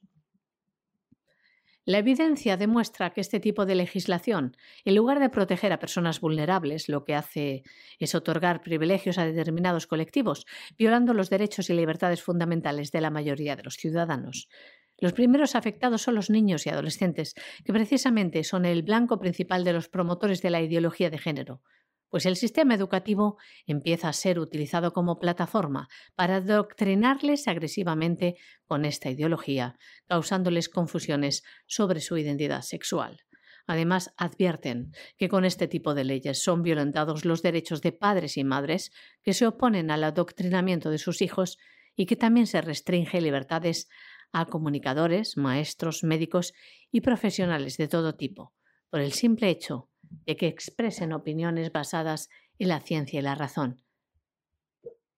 B: La evidencia demuestra que este tipo de legislación, en lugar de proteger a personas vulnerables, lo que hace es otorgar privilegios a determinados colectivos, violando los derechos y libertades fundamentales de la mayoría de los ciudadanos. Los primeros afectados son los niños y adolescentes, que precisamente son el blanco principal de los promotores de la ideología de género pues el sistema educativo empieza a ser utilizado como plataforma para adoctrinarles agresivamente con esta ideología, causándoles confusiones sobre su identidad sexual. Además, advierten que con este tipo de leyes son violentados los derechos de padres y madres que se oponen al adoctrinamiento de sus hijos y que también se restringe libertades a comunicadores, maestros, médicos y profesionales de todo tipo, por el simple hecho de que expresen opiniones basadas en la ciencia y la razón,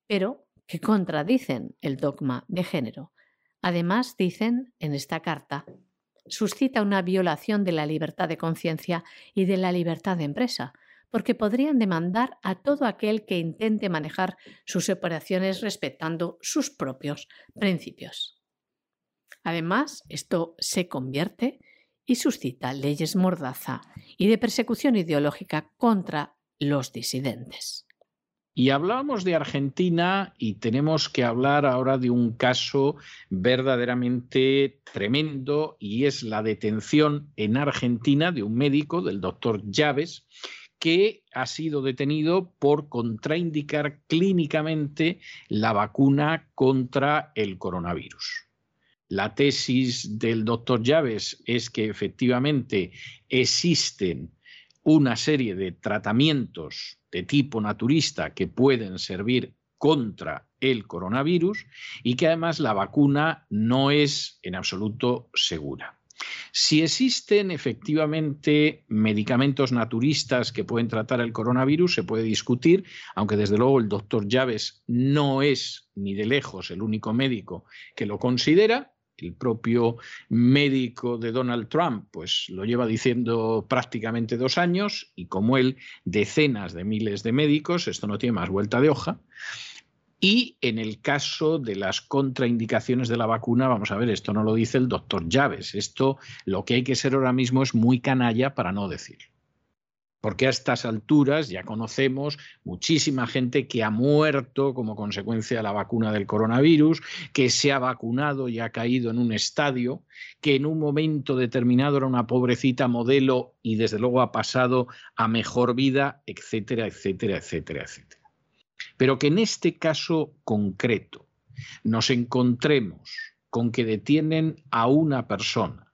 B: pero que contradicen el dogma de género. Además, dicen en esta carta, suscita una violación de la libertad de conciencia y de la libertad de empresa, porque podrían demandar a todo aquel que intente manejar sus operaciones respetando sus propios principios. Además, esto se convierte y suscita leyes mordaza y de persecución ideológica contra los disidentes.
A: Y hablábamos de Argentina y tenemos que hablar ahora de un caso verdaderamente tremendo y es la detención en Argentina de un médico, del doctor Llaves, que ha sido detenido por contraindicar clínicamente la vacuna contra el coronavirus. La tesis del doctor Llaves es que efectivamente existen una serie de tratamientos de tipo naturista que pueden servir contra el coronavirus y que además la vacuna no es en absoluto segura. Si existen efectivamente medicamentos naturistas que pueden tratar el coronavirus, se puede discutir, aunque desde luego el doctor Llaves no es ni de lejos el único médico que lo considera, el propio médico de Donald Trump, pues lo lleva diciendo prácticamente dos años y como él, decenas de miles de médicos, esto no tiene más vuelta de hoja. Y en el caso de las contraindicaciones de la vacuna, vamos a ver, esto no lo dice el doctor Llaves, esto lo que hay que ser ahora mismo es muy canalla para no decirlo. Porque a estas alturas ya conocemos muchísima gente que ha muerto como consecuencia de la vacuna del coronavirus, que se ha vacunado y ha caído en un estadio, que en un momento determinado era una pobrecita modelo y desde luego ha pasado a mejor vida, etcétera, etcétera, etcétera, etcétera. Pero que en este caso concreto nos encontremos con que detienen a una persona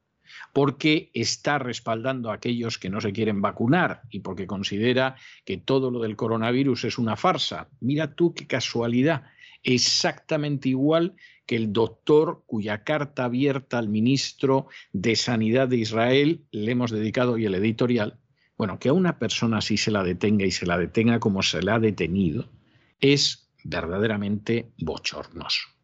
A: porque está respaldando a aquellos que no se quieren vacunar y porque considera que todo lo del coronavirus es una farsa. Mira tú qué casualidad, exactamente igual que el doctor cuya carta abierta al ministro de Sanidad de Israel le hemos dedicado hoy el editorial. Bueno, que a una persona así se la detenga y se la detenga como se la ha detenido es verdaderamente bochornoso.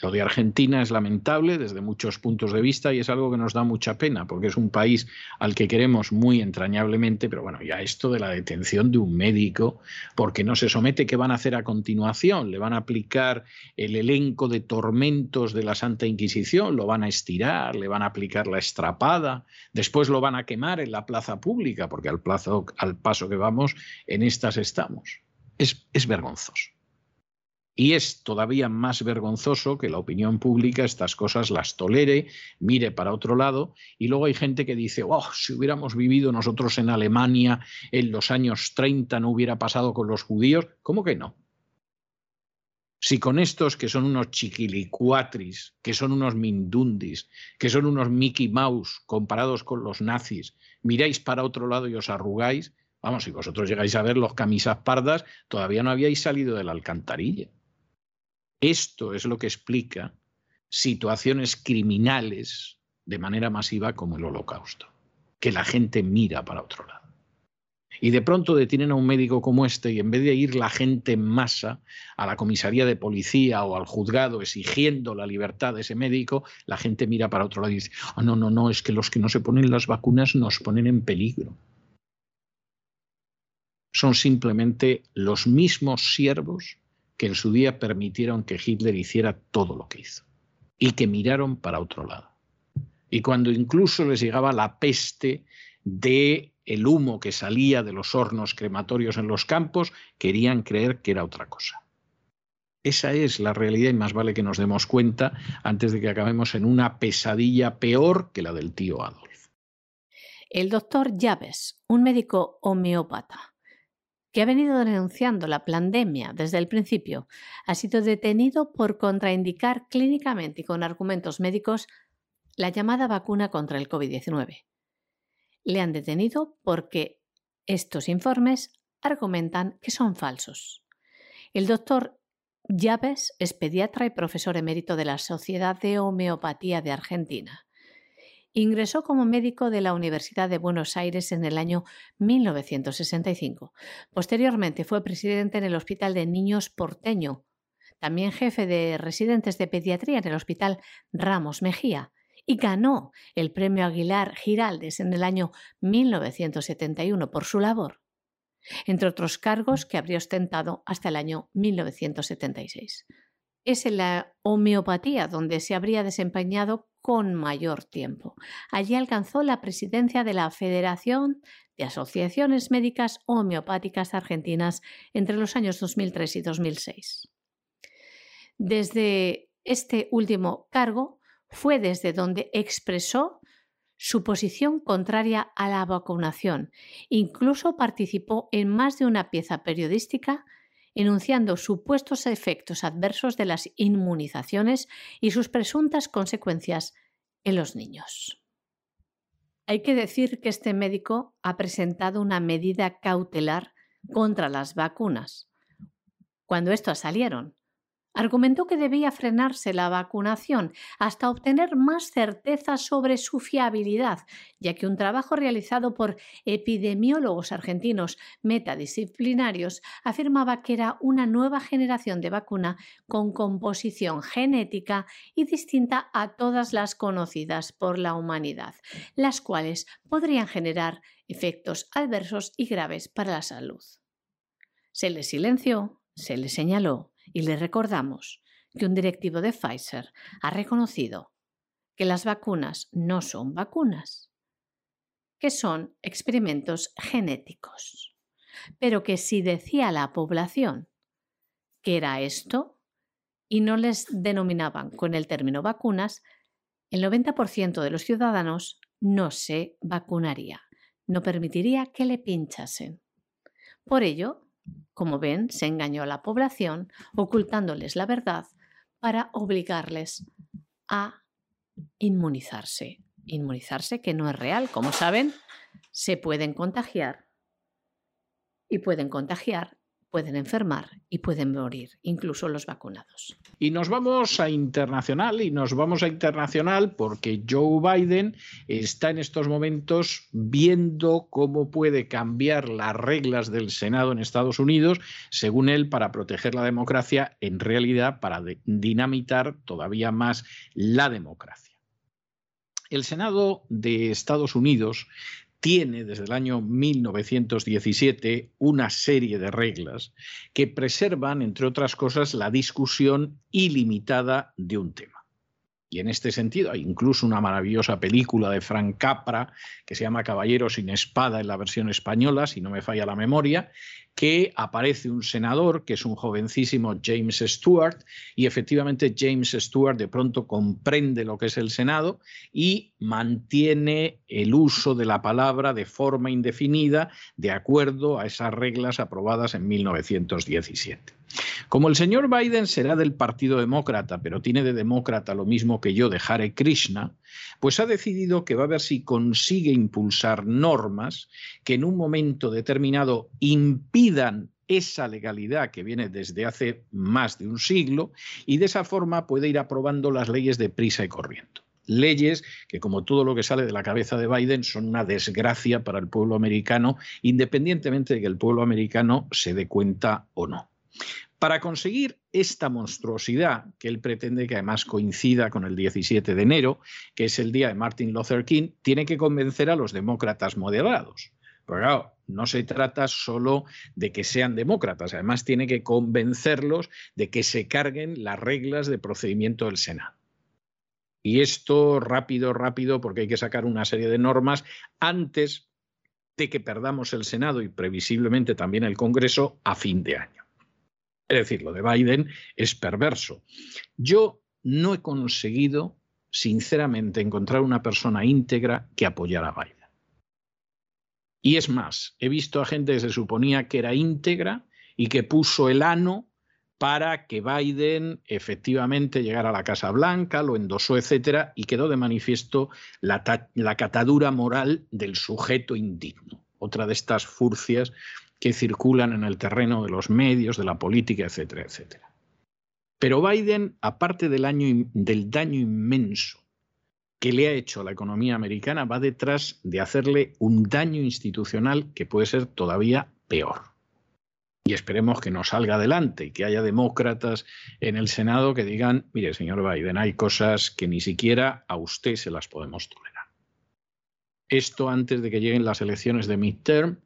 A: Lo de Argentina es lamentable desde muchos puntos de vista y es algo que nos da mucha pena porque es un país al que queremos muy entrañablemente, pero bueno, ya esto de la detención de un médico porque no se somete, ¿qué van a hacer a continuación? ¿Le van a aplicar el elenco de tormentos de la Santa Inquisición? ¿Lo van a estirar? ¿Le van a aplicar la estrapada? Después lo van a quemar en la plaza pública porque al, paso que vamos, en estas estamos. Es, es vergonzoso. Y es todavía más vergonzoso que la opinión pública estas cosas las tolere, mire para otro lado, y luego hay gente que dice, oh, si hubiéramos vivido nosotros en Alemania en los años 30 no hubiera pasado con los judíos. ¿Cómo que no? Si con estos que son unos chiquilicuatris, que son unos mindundis, que son unos Mickey Mouse comparados con los nazis, miráis para otro lado y os arrugáis, vamos, si vosotros llegáis a ver los camisas pardas, todavía no habíais salido de la alcantarilla. Esto es lo que explica situaciones criminales de manera masiva como el holocausto, que la gente mira para otro lado. Y de pronto detienen a un médico como este y en vez de ir la gente en masa a la comisaría de policía o al juzgado exigiendo la libertad de ese médico, la gente mira para otro lado y dice, oh, no, no, no, es que los que no se ponen las vacunas nos ponen en peligro. Son simplemente los mismos siervos que en su día permitieron que Hitler hiciera todo lo que hizo y que miraron para otro lado. Y cuando incluso les llegaba la peste de el humo que salía de los hornos crematorios en los campos, querían creer que era otra cosa. Esa es la realidad y más vale que nos demos cuenta antes de que acabemos en una pesadilla peor que la del tío Adolf.
B: El doctor Llaves, un médico homeópata, que ha venido denunciando la pandemia desde el principio, ha sido detenido por contraindicar clínicamente y con argumentos médicos la llamada vacuna contra el COVID-19. Le han detenido porque estos informes argumentan que son falsos. El doctor Llaves es pediatra y profesor emérito de la Sociedad de Homeopatía de Argentina. Ingresó como médico de la Universidad de Buenos Aires en el año 1965. Posteriormente fue presidente en el Hospital de Niños Porteño, también jefe de residentes de pediatría en el Hospital Ramos Mejía y ganó el Premio Aguilar Giraldes en el año 1971 por su labor, entre otros cargos que habría ostentado hasta el año 1976 es en la homeopatía donde se habría desempeñado con mayor tiempo. Allí alcanzó la presidencia de la Federación de Asociaciones Médicas Homeopáticas Argentinas entre los años 2003 y 2006. Desde este último cargo fue desde donde expresó su posición contraria a la vacunación. Incluso participó en más de una pieza periodística enunciando supuestos efectos adversos de las inmunizaciones y sus presuntas consecuencias en los niños. Hay que decir que este médico ha presentado una medida cautelar contra las vacunas cuando éstas salieron, argumentó que debía frenarse la vacunación hasta obtener más certeza sobre su fiabilidad, ya que un trabajo realizado por epidemiólogos argentinos metadisciplinarios afirmaba que era una nueva generación de vacuna con composición genética y distinta a todas las conocidas por la humanidad, las cuales podrían generar efectos adversos y graves para la salud. Se le silenció, se le señaló y le recordamos que un directivo de Pfizer ha reconocido que las vacunas no son vacunas. que son experimentos genéticos. Pero que si decía la población que era esto y no les denominaban con el término vacunas, el 90% de los ciudadanos no se vacunaría, no permitiría que le pinchasen. Por ello, como ven, se engañó a la población ocultándoles la verdad para obligarles a inmunizarse. Inmunizarse que no es real. Como saben, se pueden contagiar y pueden contagiar pueden enfermar y pueden morir, incluso los vacunados.
A: Y nos vamos a internacional, y nos vamos a internacional porque Joe Biden está en estos momentos viendo cómo puede cambiar las reglas del Senado en Estados Unidos, según él, para proteger la democracia, en realidad para dinamitar todavía más la democracia. El Senado de Estados Unidos tiene desde el año 1917 una serie de reglas que preservan, entre otras cosas, la discusión ilimitada de un tema. Y en este sentido hay incluso una maravillosa película de Frank Capra que se llama Caballero sin espada en la versión española, si no me falla la memoria, que aparece un senador, que es un jovencísimo James Stewart, y efectivamente James Stewart de pronto comprende lo que es el Senado y mantiene el uso de la palabra de forma indefinida de acuerdo a esas reglas aprobadas en 1917. Como el señor Biden será del Partido Demócrata, pero tiene de demócrata lo mismo que yo de Hare Krishna, pues ha decidido que va a ver si consigue impulsar normas que en un momento determinado impidan esa legalidad que viene desde hace más de un siglo y de esa forma puede ir aprobando las leyes de prisa y corriendo. Leyes que, como todo lo que sale de la cabeza de Biden, son una desgracia para el pueblo americano, independientemente de que el pueblo americano se dé cuenta o no. Para conseguir esta monstruosidad, que él pretende que además coincida con el 17 de enero, que es el día de Martin Luther King, tiene que convencer a los demócratas moderados. Pero claro, no se trata solo de que sean demócratas, además tiene que convencerlos de que se carguen las reglas de procedimiento del Senado. Y esto rápido, rápido, porque hay que sacar una serie de normas antes de que perdamos el Senado y previsiblemente también el Congreso a fin de año. Es decir, lo de Biden es perverso. Yo no he conseguido, sinceramente, encontrar una persona íntegra que apoyara a Biden. Y es más, he visto a gente que se suponía que era íntegra y que puso el ano para que Biden efectivamente llegara a la Casa Blanca, lo endosó, etcétera, y quedó de manifiesto la, la catadura moral del sujeto indigno. Otra de estas furcias que circulan en el terreno de los medios, de la política, etcétera, etcétera. Pero Biden, aparte del, daño inmenso que le ha hecho a la economía americana, va detrás de hacerle un daño institucional que puede ser todavía peor. Y esperemos que no salga adelante y que haya demócratas en el Senado que digan, mire, señor Biden, hay cosas que ni siquiera a usted se las podemos tolerar. Esto antes de que lleguen las elecciones de midterm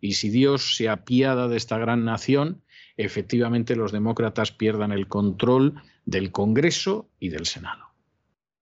A: y si Dios se apiada de esta gran nación, efectivamente los demócratas pierdan el control del Congreso y del Senado.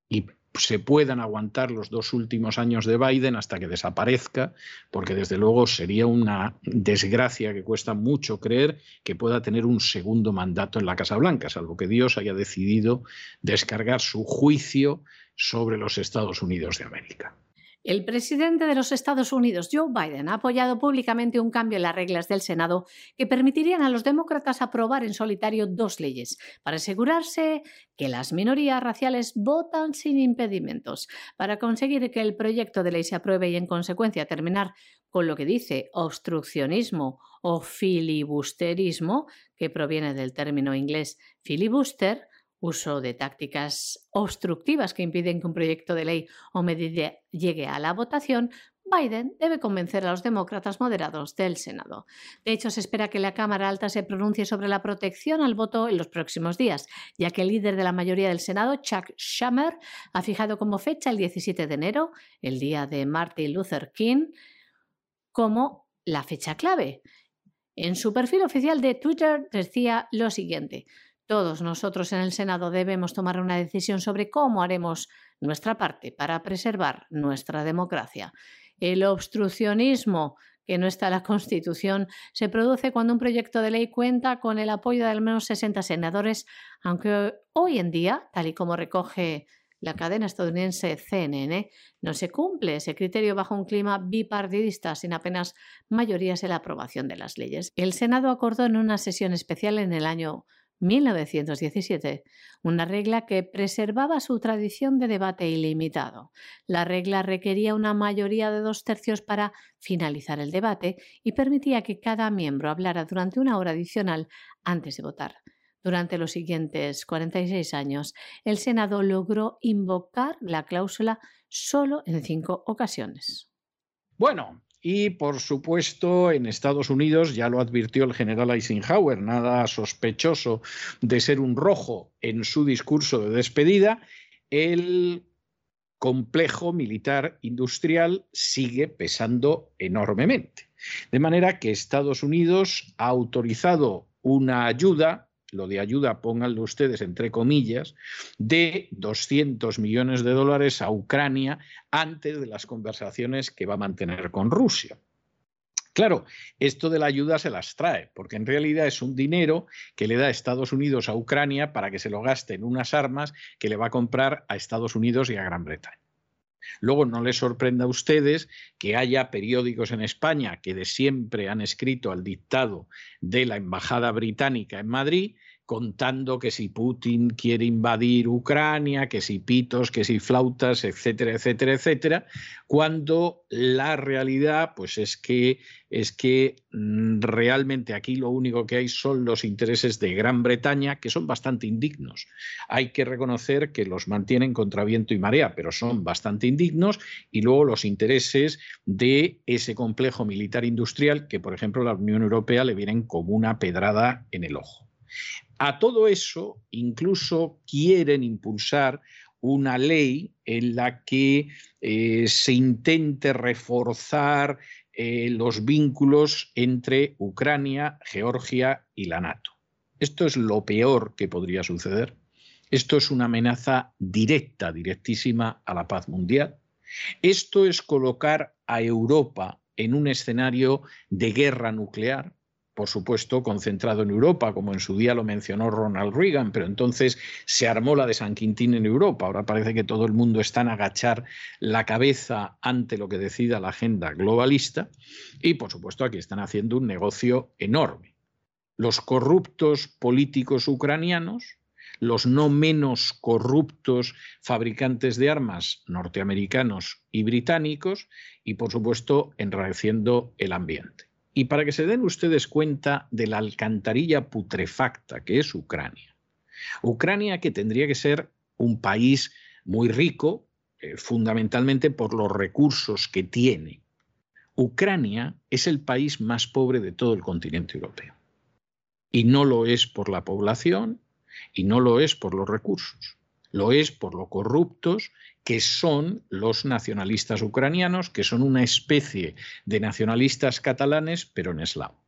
A: Y se puedan aguantar los dos últimos años de Biden hasta que desaparezca, porque desde luego sería una desgracia que cuesta mucho creer que pueda tener un segundo mandato en la Casa Blanca, salvo que Dios haya decidido descargar su juicio sobre los Estados Unidos de América.
B: El presidente de los Estados Unidos, Joe Biden, ha apoyado públicamente un cambio en las reglas del Senado que permitirían a los demócratas aprobar en solitario dos leyes para asegurarse que las minorías raciales votan sin impedimentos, para conseguir que el proyecto de ley se apruebe y en consecuencia terminar con lo que dice obstruccionismo o filibusterismo, que proviene del término inglés filibuster, uso de tácticas obstructivas que impiden que un proyecto de ley o medida llegue a la votación, Biden debe convencer a los demócratas moderados del Senado. De hecho, se espera que la Cámara Alta se pronuncie sobre la protección al voto en los próximos días, ya que el líder de la mayoría del Senado, Chuck Schumer, ha fijado como fecha el 17 de enero, el día de Martin Luther King, como la fecha clave. En su perfil oficial de Twitter decía lo siguiente. Todos nosotros en el Senado debemos tomar una decisión sobre cómo haremos nuestra parte para preservar nuestra democracia. El obstruccionismo que no está en la Constitución, se produce cuando un proyecto de ley cuenta con el apoyo de al menos 60 senadores, aunque hoy en día, tal y como recoge la cadena estadounidense CNN, no se cumple ese criterio bajo un clima bipartidista sin apenas mayorías en la aprobación de las leyes. El Senado acordó en una sesión especial en el año 1917, una regla que preservaba su tradición de debate ilimitado. La regla requería una mayoría de dos tercios para finalizar el debate y permitía que cada miembro hablara durante una hora adicional antes de votar. Durante los siguientes 46 años, el Senado logró invocar la cláusula solo en cinco ocasiones.
A: Bueno, y por supuesto, en Estados Unidos, ya lo advirtió el general Eisenhower, nada sospechoso de ser un rojo en su discurso de despedida, el complejo militar industrial sigue pesando enormemente. De manera que Estados Unidos ha autorizado una ayuda lo de ayuda, pónganlo ustedes entre comillas, de 200 millones de dólares a Ucrania antes de las conversaciones que va a mantener con Rusia. Claro, esto de la ayuda se las trae, porque en realidad es un dinero que le da Estados Unidos a Ucrania para que se lo gaste en unas armas que le va a comprar a Estados Unidos y a Gran Bretaña. Luego no les sorprenda a ustedes que haya periódicos en España que de siempre han escrito al dictado de la Embajada Británica en Madrid contando que si Putin quiere invadir Ucrania, que si pitos, que si flautas, etcétera, etcétera, etcétera, cuando la realidad pues es que es que mm, realmente aquí lo único que hay son los intereses de Gran Bretaña que son bastante indignos. Hay que reconocer que los mantienen contra viento y marea, pero son bastante indignos y luego los intereses de ese complejo militar industrial que por ejemplo la Unión Europea le vienen como una pedrada en el ojo. A todo eso, incluso quieren impulsar una ley en la que eh, se intente reforzar eh, los vínculos entre Ucrania, Georgia y la NATO. Esto es lo peor que podría suceder. Esto es una amenaza directa, directísima a la paz mundial. Esto es colocar a Europa en un escenario de guerra nuclear por supuesto, concentrado en Europa, como en su día lo mencionó Ronald Reagan, pero entonces se armó la de San Quintín en Europa. Ahora parece que todo el mundo está en agachar la cabeza ante lo que decida la agenda globalista. Y, por supuesto, aquí están haciendo un negocio enorme. Los corruptos políticos ucranianos, los no menos corruptos fabricantes de armas norteamericanos y británicos, y, por supuesto, enrareciendo el ambiente. Y para que se den ustedes cuenta de la alcantarilla putrefacta que es Ucrania. Ucrania que tendría que ser un país muy rico, eh, fundamentalmente por los recursos que tiene. Ucrania es el país más pobre de todo el continente europeo. Y no lo es por la población y no lo es por los recursos. Lo es por lo corruptos que son los nacionalistas ucranianos, que son una especie de nacionalistas catalanes, pero en eslavo.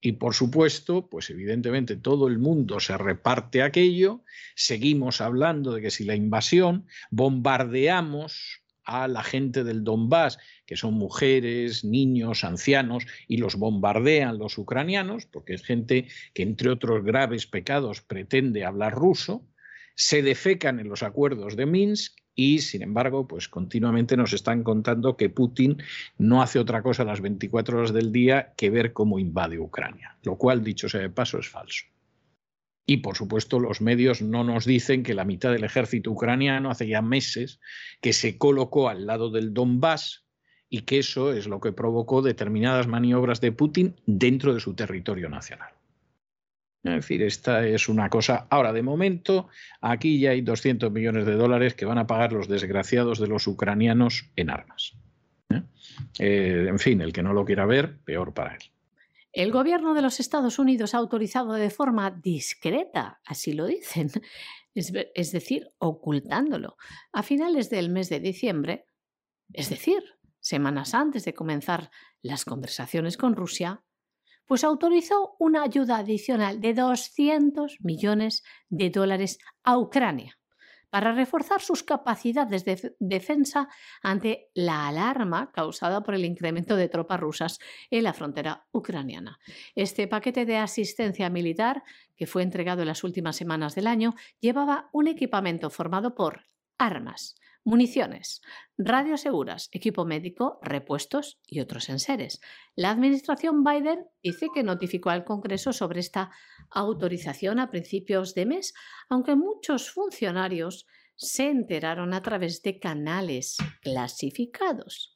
A: Y por supuesto, pues evidentemente todo el mundo se reparte aquello, seguimos hablando de que si la invasión, bombardeamos a la gente del Donbass, que son mujeres, niños, ancianos, y los bombardean los ucranianos, porque es gente que entre otros graves pecados pretende hablar ruso, se defecan en los acuerdos de Minsk y sin embargo, pues continuamente nos están contando que Putin no hace otra cosa las 24 horas del día que ver cómo invade Ucrania, lo cual, dicho sea de paso, es falso. Y por supuesto, los medios no nos dicen que la mitad del ejército ucraniano hace ya meses que se colocó al lado del Donbass y que eso es lo que provocó determinadas maniobras de Putin dentro de su territorio nacional. Es decir, esta es una cosa. Ahora, de momento, aquí ya hay 200 millones de dólares que van a pagar los desgraciados de los ucranianos en armas. ¿eh? Eh, en fin, el que no lo quiera ver, peor para él.
B: El gobierno de los Estados Unidos ha autorizado de forma discreta, así lo dicen, es decir, ocultándolo, a finales del mes de diciembre, es decir, semanas antes de comenzar las conversaciones con Rusia, pues autorizó una ayuda adicional de 200 millones de dólares a Ucrania para reforzar sus capacidades de defensa ante la alarma causada por el incremento de tropas rusas en la frontera ucraniana. Este paquete de asistencia militar, que fue entregado en las últimas semanas del año, llevaba un equipamiento formado por armas, municiones, radios seguras, equipo médico, repuestos y otros enseres. La administración Biden dice que notificó al Congreso sobre esta autorización a principios de mes, aunque muchos funcionarios se enteraron a través de canales clasificados.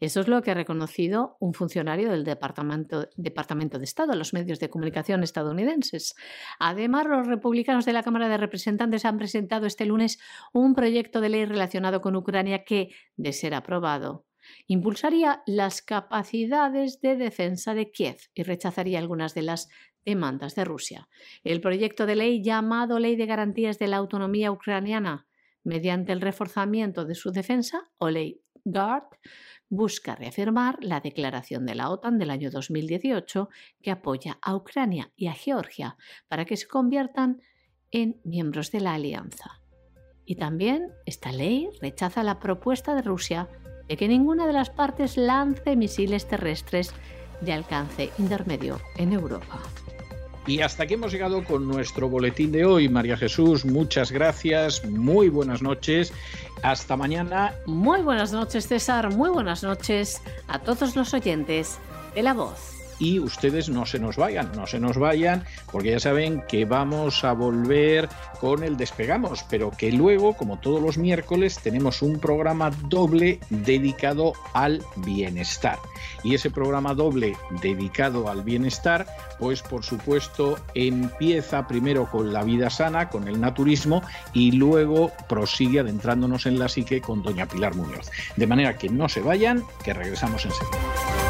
B: Eso es lo que ha reconocido un funcionario del Departamento, de Estado a los medios de comunicación estadounidenses. Además, los republicanos de la Cámara de Representantes han presentado este lunes un proyecto de ley relacionado con Ucrania que, de ser aprobado, impulsaría las capacidades de defensa de Kiev y rechazaría algunas de las demandas de Rusia. El proyecto de ley llamado Ley de Garantías de la Autonomía Ucraniana mediante el reforzamiento de su defensa o ley GUARD busca reafirmar la declaración de la OTAN del año 2018 que apoya a Ucrania y a Georgia para que se conviertan en miembros de la alianza. Y también esta ley rechaza la propuesta de Rusia de que ninguna de las partes lance misiles terrestres de alcance intermedio en Europa.
A: Y hasta aquí hemos llegado con nuestro boletín de hoy. María Jesús, muchas gracias, muy buenas noches. Hasta mañana.
B: Muy buenas noches, César. Muy buenas noches a todos los oyentes de La Voz
A: y ustedes no se nos vayan, no se nos vayan, porque ya saben que vamos a volver con el despegamos, pero que luego, como todos los miércoles, tenemos un programa doble dedicado al bienestar. Y ese programa doble dedicado al bienestar, pues por supuesto empieza primero con la vida sana, con el naturismo, y luego prosigue adentrándonos en la psique con doña Pilar Muñoz. De manera que no se vayan, que regresamos enseguida.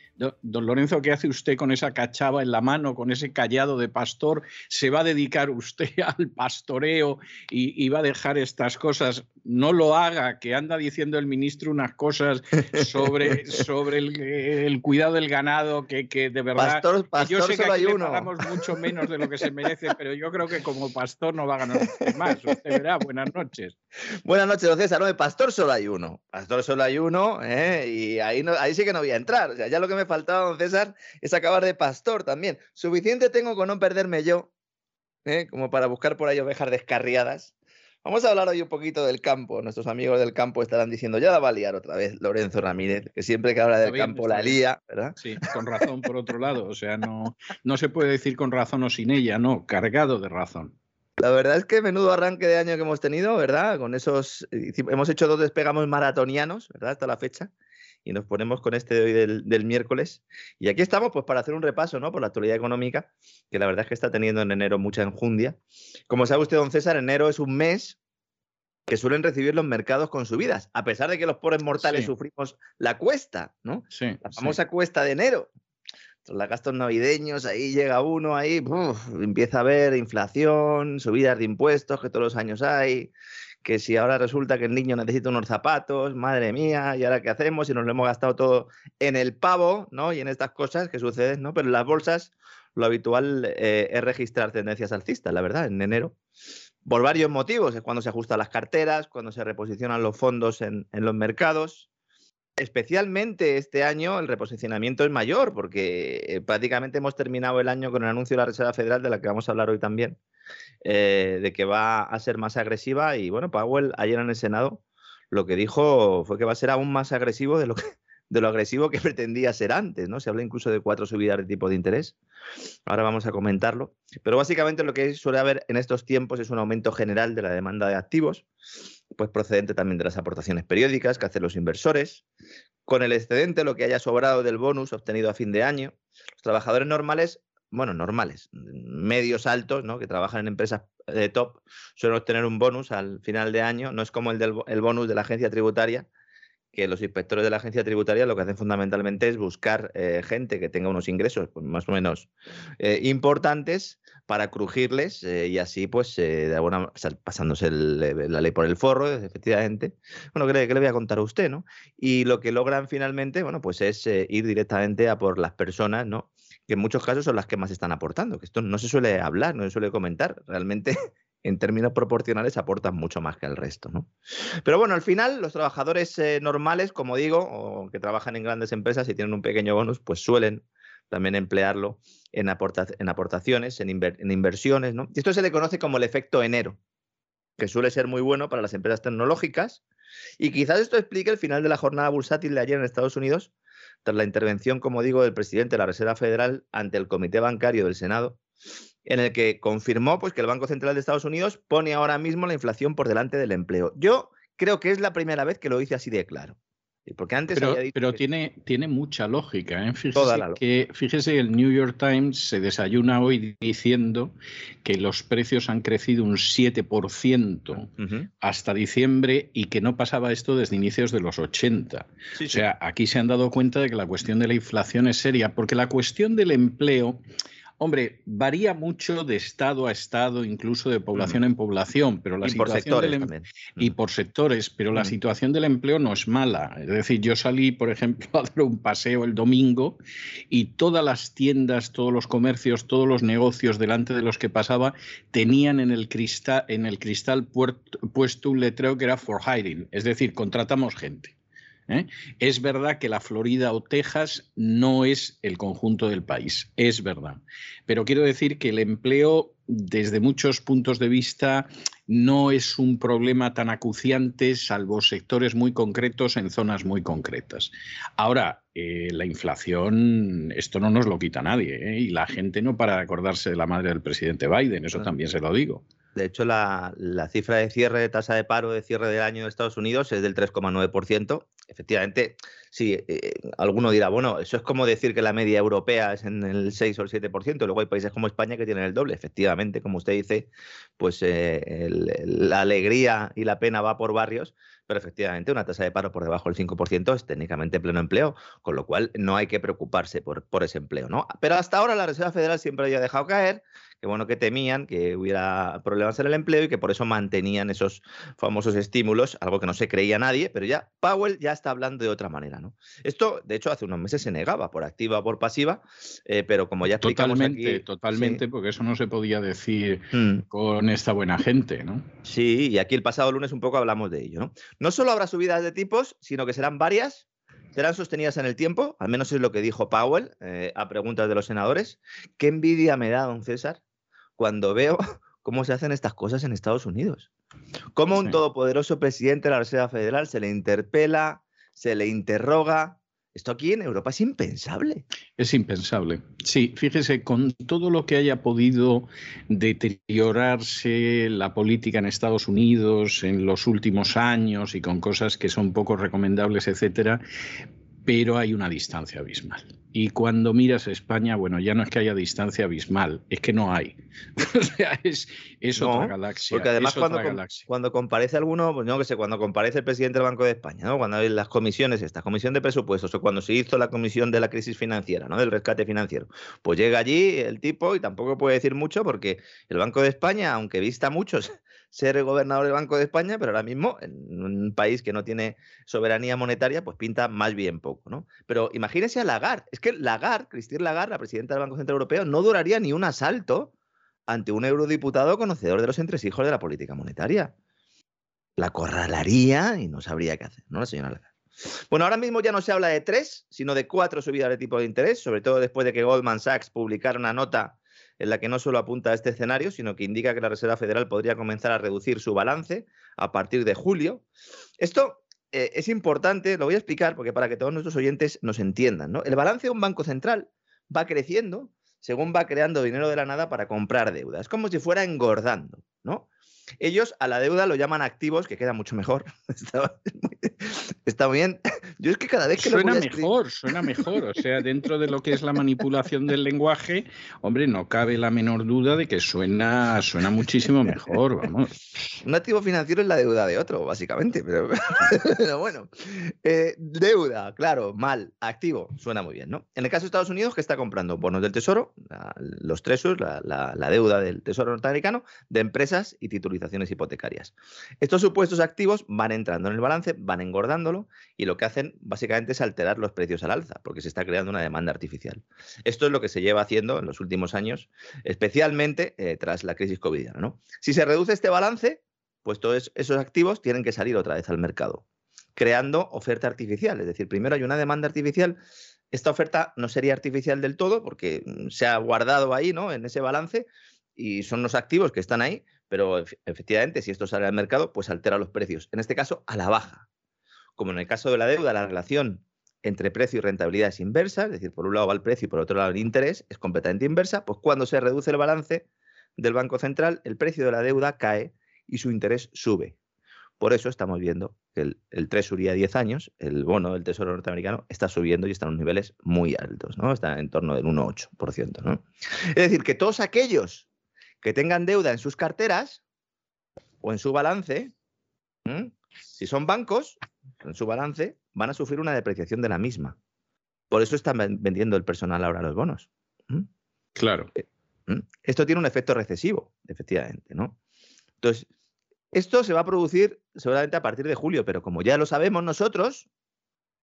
A: Don Lorenzo, ¿qué hace usted con esa cachava en la mano, con ese callado de pastor? ¿Se va a dedicar usted al pastoreo y, va a dejar estas cosas? No lo haga, que anda diciendo el ministro unas cosas sobre, sobre el, cuidado del ganado, que, de verdad... yo sé que aquí le pagamos mucho menos de lo que se merece, pero yo creo que como pastor no va a ganar más. Usted verá, buenas noches.
C: Buenas noches, don César. No, de pastor solo hay uno. Pastor solo hay uno, ¿eh? y ahí, no, ahí sí que no voy a entrar. O sea, ya lo que me faltaba, don César, es acabar de pastor también. Suficiente tengo con no perderme yo, ¿eh? como para buscar por ahí ovejas descarriadas. Vamos a hablar hoy un poquito del campo. Nuestros amigos del campo estarán diciendo, ya la va a liar otra vez Lorenzo Ramírez, que siempre que habla del campo la lía, ¿verdad?
A: Sí, con razón por otro lado. O sea, no, no se puede decir con razón o sin ella, no, cargado de razón.
C: La verdad es que menudo arranque de año que hemos tenido, ¿verdad? Con esos, hemos hecho dos despegamos maratonianos, ¿verdad? Hasta la fecha y nos ponemos con este de hoy del, miércoles. Y aquí estamos pues para hacer un repaso ¿no? por la actualidad económica, que la verdad es que está teniendo en enero mucha enjundia. Como sabe usted, don César, enero es un mes que suelen recibir los mercados con subidas, a pesar de que los pobres mortales sufrimos la cuesta, ¿no?
A: Sí,
C: la famosa cuesta de enero. Los gastos navideños, ahí llega uno, ahí empieza a haber inflación, subidas de impuestos que todos los años hay, que si ahora resulta que el niño necesita unos zapatos, madre mía, ¿y ahora qué hacemos? Y nos lo hemos gastado todo en el pavo, ¿no? Y en estas cosas que suceden, ¿no? Pero en las bolsas lo habitual eh, es registrar tendencias alcistas, la verdad, en enero. Por varios motivos, es cuando se ajustan las carteras, cuando se reposicionan los fondos en, en los mercados. especialmente este año el reposicionamiento es mayor, porque eh, prácticamente hemos terminado el año con el anuncio de la Reserva Federal, de la que vamos a hablar hoy también, eh, de que va a ser más agresiva. Y bueno, Powell ayer en el Senado lo que dijo fue que va a ser aún más agresivo de lo de lo agresivo que pretendía ser antes, ¿no? Se habla incluso de cuatro subidas de tipo de interés. Ahora vamos a comentarlo. Pero básicamente lo que suele haber en estos tiempos es un aumento general de la demanda de activos, pues procedente también de las aportaciones periódicas que hacen los inversores. Con el excedente, lo que haya sobrado del bonus obtenido a fin de año, los trabajadores normales, bueno, normales, medios altos, ¿no? que trabajan en empresas de top, suelen obtener un bonus al final de año. No es como el del el bonus de la agencia tributaria, que los inspectores de la agencia tributaria lo que hacen fundamentalmente es buscar eh, gente que tenga unos ingresos pues, más o menos eh, importantes para crujirles eh, y así, pues, de alguna pasándose la ley por el forro, efectivamente. Bueno, ¿qué le, le, voy a contar a usted, no? Y lo que logran finalmente, bueno, pues es ir directamente a por las personas, ¿no? Que en muchos casos son las que más están aportando, que esto no se suele hablar, no se suele comentar. Realmente en términos proporcionales aportan mucho más que el resto. ¿no? Pero bueno, al final los trabajadores eh, normales, como digo, o que trabajan en grandes empresas y tienen un pequeño bonus, pues suelen también emplearlo en, en aportaciones, en, en, inversiones. ¿no? Y esto se le conoce como el efecto enero, que suele ser muy bueno para las empresas tecnológicas. Y quizás esto explique el final de la jornada bursátil de ayer en Estados Unidos, tras la intervención, como digo, del presidente de la Reserva Federal ante el Comité Bancario del Senado, en el que confirmó pues, que el Banco Central de Estados Unidos pone ahora mismo la inflación por delante del empleo. Yo creo que es la primera vez que lo dice así de claro. Porque antes
A: pero,
C: había dicho
A: pero
C: que...
A: tiene, tiene mucha lógica. ¿eh? Fíjese, que, fíjese, el New York Times se desayuna hoy diciendo que los precios han crecido un 7% uh -huh. hasta diciembre y que no pasaba esto desde inicios de los 80. Sí, o sea, sí. aquí se han dado cuenta de que la cuestión de la inflación es seria, porque la cuestión del empleo Hombre, varía mucho de estado a estado, incluso de población mm. en población, pero la
C: y
A: situación
C: por
A: del em... y por sectores, pero la situación del empleo no es mala. Es decir, yo salí, por ejemplo, a dar un paseo el domingo y todas las tiendas, todos los comercios, todos los negocios delante de los que pasaba tenían en el cristal, en el cristal puerto- puesto un letrero que era for hiring, es decir, contratamos gente. ¿Eh? Es verdad que la Florida o Texas no es el conjunto del país, es verdad. Pero quiero decir que el empleo, desde muchos puntos de vista, no es un problema tan acuciante, salvo sectores muy concretos en zonas muy concretas. Ahora, eh, la inflación, esto no nos lo quita nadie, ¿eh? y la gente no para de acordarse de la madre del presidente Biden, eso también se lo digo.
C: De hecho, la, la cifra de cierre de tasa de paro de cierre del año de Estados Unidos es del 3,9%. Efectivamente, sí, eh, alguno dirá, bueno, eso es como decir que la media europea es en el 6 o el 7%. Luego hay países como España que tienen el doble. Efectivamente, como usted dice, pues eh, la alegría y la pena va por barrios, pero efectivamente una tasa de paro por debajo del 5% es técnicamente pleno empleo, con lo cual no hay que preocuparse por, por ese empleo. ¿no? Pero hasta ahora la Reserva Federal siempre había dejado caer que bueno que temían que hubiera problemas en el empleo y que por eso mantenían esos famosos estímulos, algo que no se creía nadie, pero ya Powell ya está hablando de otra manera, ¿no? Esto, de hecho, hace unos meses se negaba por activa o por pasiva, eh, pero como ya explicamos
A: Totalmente,
C: aquí,
A: totalmente,
C: sí,
A: porque eso no se podía decir
C: mm,
A: con esta buena gente, ¿no?
C: sí, y aquí el pasado lunes un poco hablamos de ello, ¿no? No solo habrá subidas de tipos, sino que serán varias. Serán sostenidas en el tiempo, al menos es lo que dijo Powell eh, a preguntas de los senadores. Qué envidia me da, don César, cuando veo cómo se hacen estas cosas en Estados Unidos. Cómo un
A: Sí.
C: todopoderoso presidente de la Reserva Federal se le interpela, se le interroga. Esto aquí en Europa es impensable.
A: Es impensable. Sí, fíjese, con todo lo que haya podido deteriorarse la política en Estados Unidos en los últimos años y con cosas que son poco recomendables, etcétera, pero hay una distancia abismal. Y cuando miras España, bueno, ya no es que haya distancia abismal, es que no hay. o sea, es, es
C: No,
A: otra galaxia.
C: Porque además cuando, com-
A: galaxia.
C: cuando comparece alguno, pues no que sé, cuando comparece el presidente del Banco de España, ¿no? cuando hay las comisiones, esta comisión de presupuestos, o cuando se hizo la comisión de la crisis financiera, ¿no? del rescate financiero, pues llega allí el tipo y tampoco puede decir mucho porque el Banco de España, aunque vista a muchos ser el gobernador del Banco de España, pero ahora mismo en un país que no tiene soberanía monetaria, pues pinta más bien poco, ¿no? Pero imagínese a Lagarde, es que Lagarde, Christine Lagarde, la presidenta del Banco Central Europeo, no duraría ni un asalto ante un eurodiputado conocedor de los entresijos de la política monetaria. La corralaría y no sabría qué hacer, ¿no? La señora Lagarde. Bueno, ahora mismo ya no se habla de tres, sino de cuatro subidas de tipo de interés, sobre todo después de que Goldman Sachs publicara una nota en la que no solo apunta a este escenario, sino que indica que la Reserva Federal podría comenzar a reducir su balance a partir de julio. Esto eh, es importante, lo voy a explicar porque para que todos nuestros oyentes nos entiendan. ¿no? El balance de un banco central va creciendo según va creando dinero de la nada para comprar deuda. Es como si fuera engordando, ¿no? Ellos a la deuda lo llaman activos, que queda mucho mejor. Está, bien. Yo es que cada vez que
A: suena mejor, suena mejor. O sea, dentro de lo que es la manipulación del lenguaje, hombre, no cabe la menor duda de que suena, suena muchísimo mejor, vamos.
C: Un activo financiero es la deuda de otro, básicamente. Pero, bueno, eh, deuda, claro, mal. Activo, suena muy bien, ¿no? En el caso de Estados Unidos, que está comprando bonos del Tesoro, los tresos, la, la deuda del Tesoro norteamericano, de empresas y titulares hipotecarias. Estos supuestos activos van entrando en el balance, van engordándolo y lo que hacen básicamente es alterar los precios al alza, porque se está creando una demanda artificial. Esto es lo que se lleva haciendo en los últimos años, especialmente eh, tras la crisis covidiana. ¿no? Si se reduce este balance, pues todos esos activos tienen que salir otra vez al mercado, creando oferta artificial. Es decir, primero hay una demanda artificial esta oferta no sería artificial del todo porque mm, se ha guardado ahí, ¿no? En ese balance y son los activos que están ahí, pero efectivamente, si esto sale al mercado, pues altera los precios. En este caso, a la baja. Como en el caso de la deuda, la relación entre precio y rentabilidad es inversa, es decir, por un lado va el precio y por otro lado el interés, es completamente inversa, pues cuando se reduce el balance del Banco Central, el precio de la deuda cae y su interés sube. Por eso estamos viendo que el, el Treasury a 10 años, el bono del Tesoro norteamericano, está subiendo y está en unos niveles muy altos, ¿no? Está en torno del 1,8%, ¿no? Es decir, que todos aquellos que tengan deuda en sus carteras o en su balance, si son bancos, en su balance van a sufrir una depreciación de la misma. Por eso están vendiendo el personal ahora los bonos.
A: Claro.
C: Eh, esto tiene un efecto recesivo, efectivamente, ¿no? Entonces, esto se va a producir seguramente a partir de julio, pero como ya lo sabemos nosotros,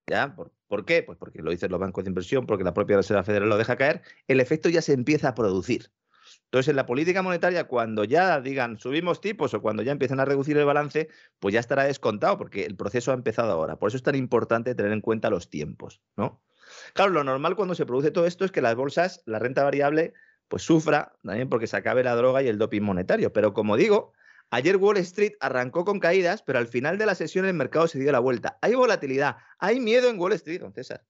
C: ¿ya? ¿Por, ¿Por, qué? Pues porque lo dicen los bancos de inversión, porque la propia Reserva Federal lo deja caer, el efecto ya se empieza a producir. Entonces, en la política monetaria, cuando ya digan subimos tipos o cuando ya empiezan a reducir el balance, pues ya estará descontado porque el proceso ha empezado ahora. Por eso es tan importante tener en cuenta los tiempos, ¿no? Claro, lo normal cuando se produce todo esto es que las bolsas, la renta variable, pues sufra también porque se acabe la droga y el doping monetario. Pero como digo, ayer Wall Street arrancó con caídas, pero al final de la sesión el mercado se dio la vuelta. Hay volatilidad, hay miedo en Wall Street, don César.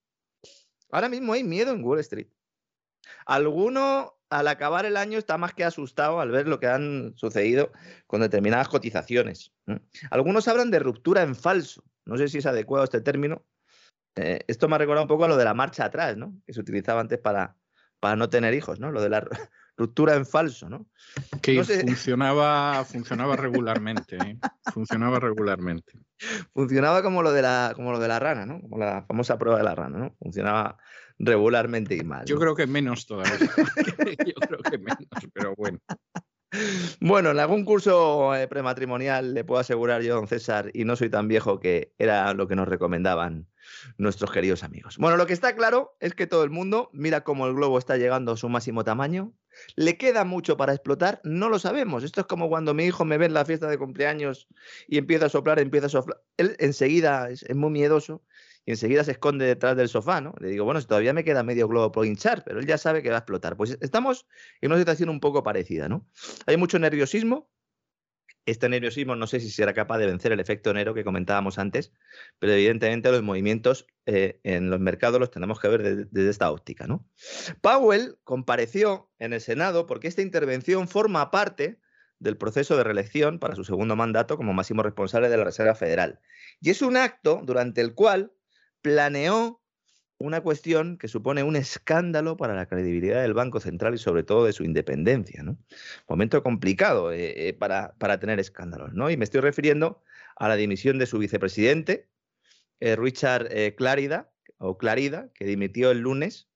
C: Ahora mismo hay miedo en Wall Street. Alguno al acabar el año está más que asustado al ver lo que han sucedido con determinadas cotizaciones. Algunos hablan de ruptura en falso. No sé si es adecuado este término. Eh, esto me ha recordado un poco a lo de la marcha atrás, ¿no? Que se utilizaba antes para, para no tener hijos, ¿no? Lo de la ruptura en falso, ¿no?
A: Que funcionaba, funcionaba regularmente, ¿eh? funcionaba regularmente.
C: Funcionaba como lo de la, como lo de la rana, ¿no? Como la famosa prueba de la rana, ¿no? Funcionaba regularmente y mal.
A: Yo creo que menos todavía. Yo creo que menos, pero bueno.
C: Bueno, en algún curso eh, prematrimonial le puedo asegurar yo, don César, y no soy tan viejo que era lo que nos recomendaban nuestros queridos amigos. Bueno, lo que está claro es que todo el mundo mira cómo el globo está llegando a su máximo tamaño. ¿Le queda mucho para explotar? No lo sabemos. Esto es como cuando mi hijo me ve en la fiesta de cumpleaños y empieza a soplar, empieza a soplar. Él enseguida es muy miedoso y enseguida se esconde detrás del sofá, ¿no? Le digo, bueno, todavía me queda medio globo por hinchar, pero él ya sabe que va a explotar. Pues estamos en una situación un poco parecida, ¿no? Hay mucho nerviosismo. Este nerviosismo no sé si será capaz de vencer el efecto enero que comentábamos antes, pero evidentemente los movimientos eh, en los mercados los tenemos que ver desde, desde esta óptica, ¿no? Powell compareció en el Senado porque esta intervención forma parte del proceso de reelección para su segundo mandato como máximo responsable de la Reserva Federal. Y es un acto durante el cual planeó una cuestión que supone un escándalo para la credibilidad del Banco Central y sobre todo de su independencia. Momento complicado eh, eh, para, para, tener escándalos. ¿no? Y me estoy refiriendo a la dimisión de su vicepresidente, eh, Richard Clarida, o Clarida, que dimitió el lunes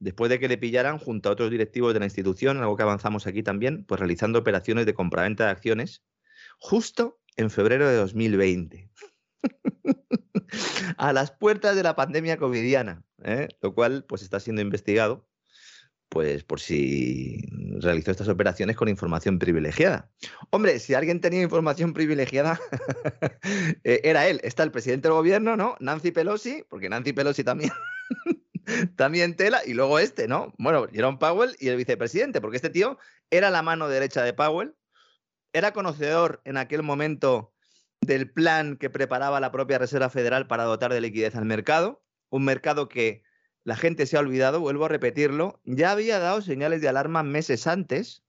C: después de que le pillaran junto a otros directivos de la institución, algo que avanzamos aquí también, pues realizando operaciones de compraventa de acciones justo en febrero de 2020. a las puertas de la pandemia covidiana, ¿eh? lo cual pues está siendo investigado pues por si realizó estas operaciones con información privilegiada. Hombre, si alguien tenía información privilegiada, eh, era él. Está el presidente del gobierno, ¿no? Nancy Pelosi, porque Nancy Pelosi también, también tela, y luego este, ¿no? Bueno, Jerome Powell y el vicepresidente, porque este tío era la mano derecha de Powell, era conocedor en aquel momento del plan que preparaba la propia Reserva Federal para dotar de liquidez al mercado, un mercado que la gente se ha olvidado, vuelvo a repetirlo, ya había dado señales de alarma meses antes.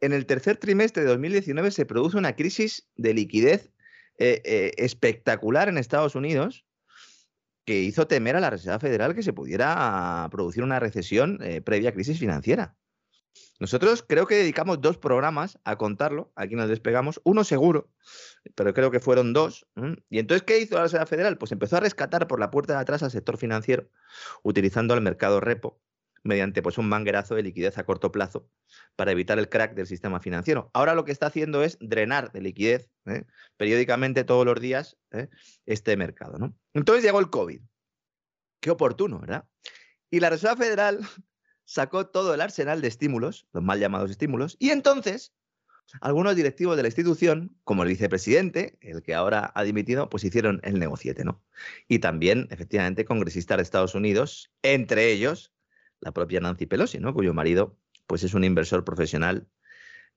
C: En el tercer trimestre de 2019 se produce una crisis de liquidez eh, eh, espectacular en Estados Unidos que hizo temer a la Reserva Federal que se pudiera producir una recesión eh, previa crisis financiera. Nosotros creo que dedicamos dos programas a contarlo, aquí nos despegamos, uno seguro, pero creo que fueron dos. Y entonces, ¿qué hizo la Reserva Federal? Pues empezó a rescatar por la puerta de atrás al sector financiero, utilizando el mercado repo mediante pues, un manguerazo de liquidez a corto plazo para evitar el crack del sistema financiero. Ahora lo que está haciendo es drenar de liquidez ¿eh? periódicamente todos los días ¿eh? este mercado. ¿no? Entonces llegó el COVID. Qué oportuno, ¿verdad? Y la Reserva Federal sacó todo el arsenal de estímulos, los mal llamados estímulos, y entonces algunos directivos de la institución, como el vicepresidente, el que ahora ha dimitido, pues hicieron el negociete, ¿no? Y también, efectivamente, congresistas de Estados Unidos, entre ellos la propia Nancy Pelosi, ¿no? Cuyo marido, pues es un inversor profesional,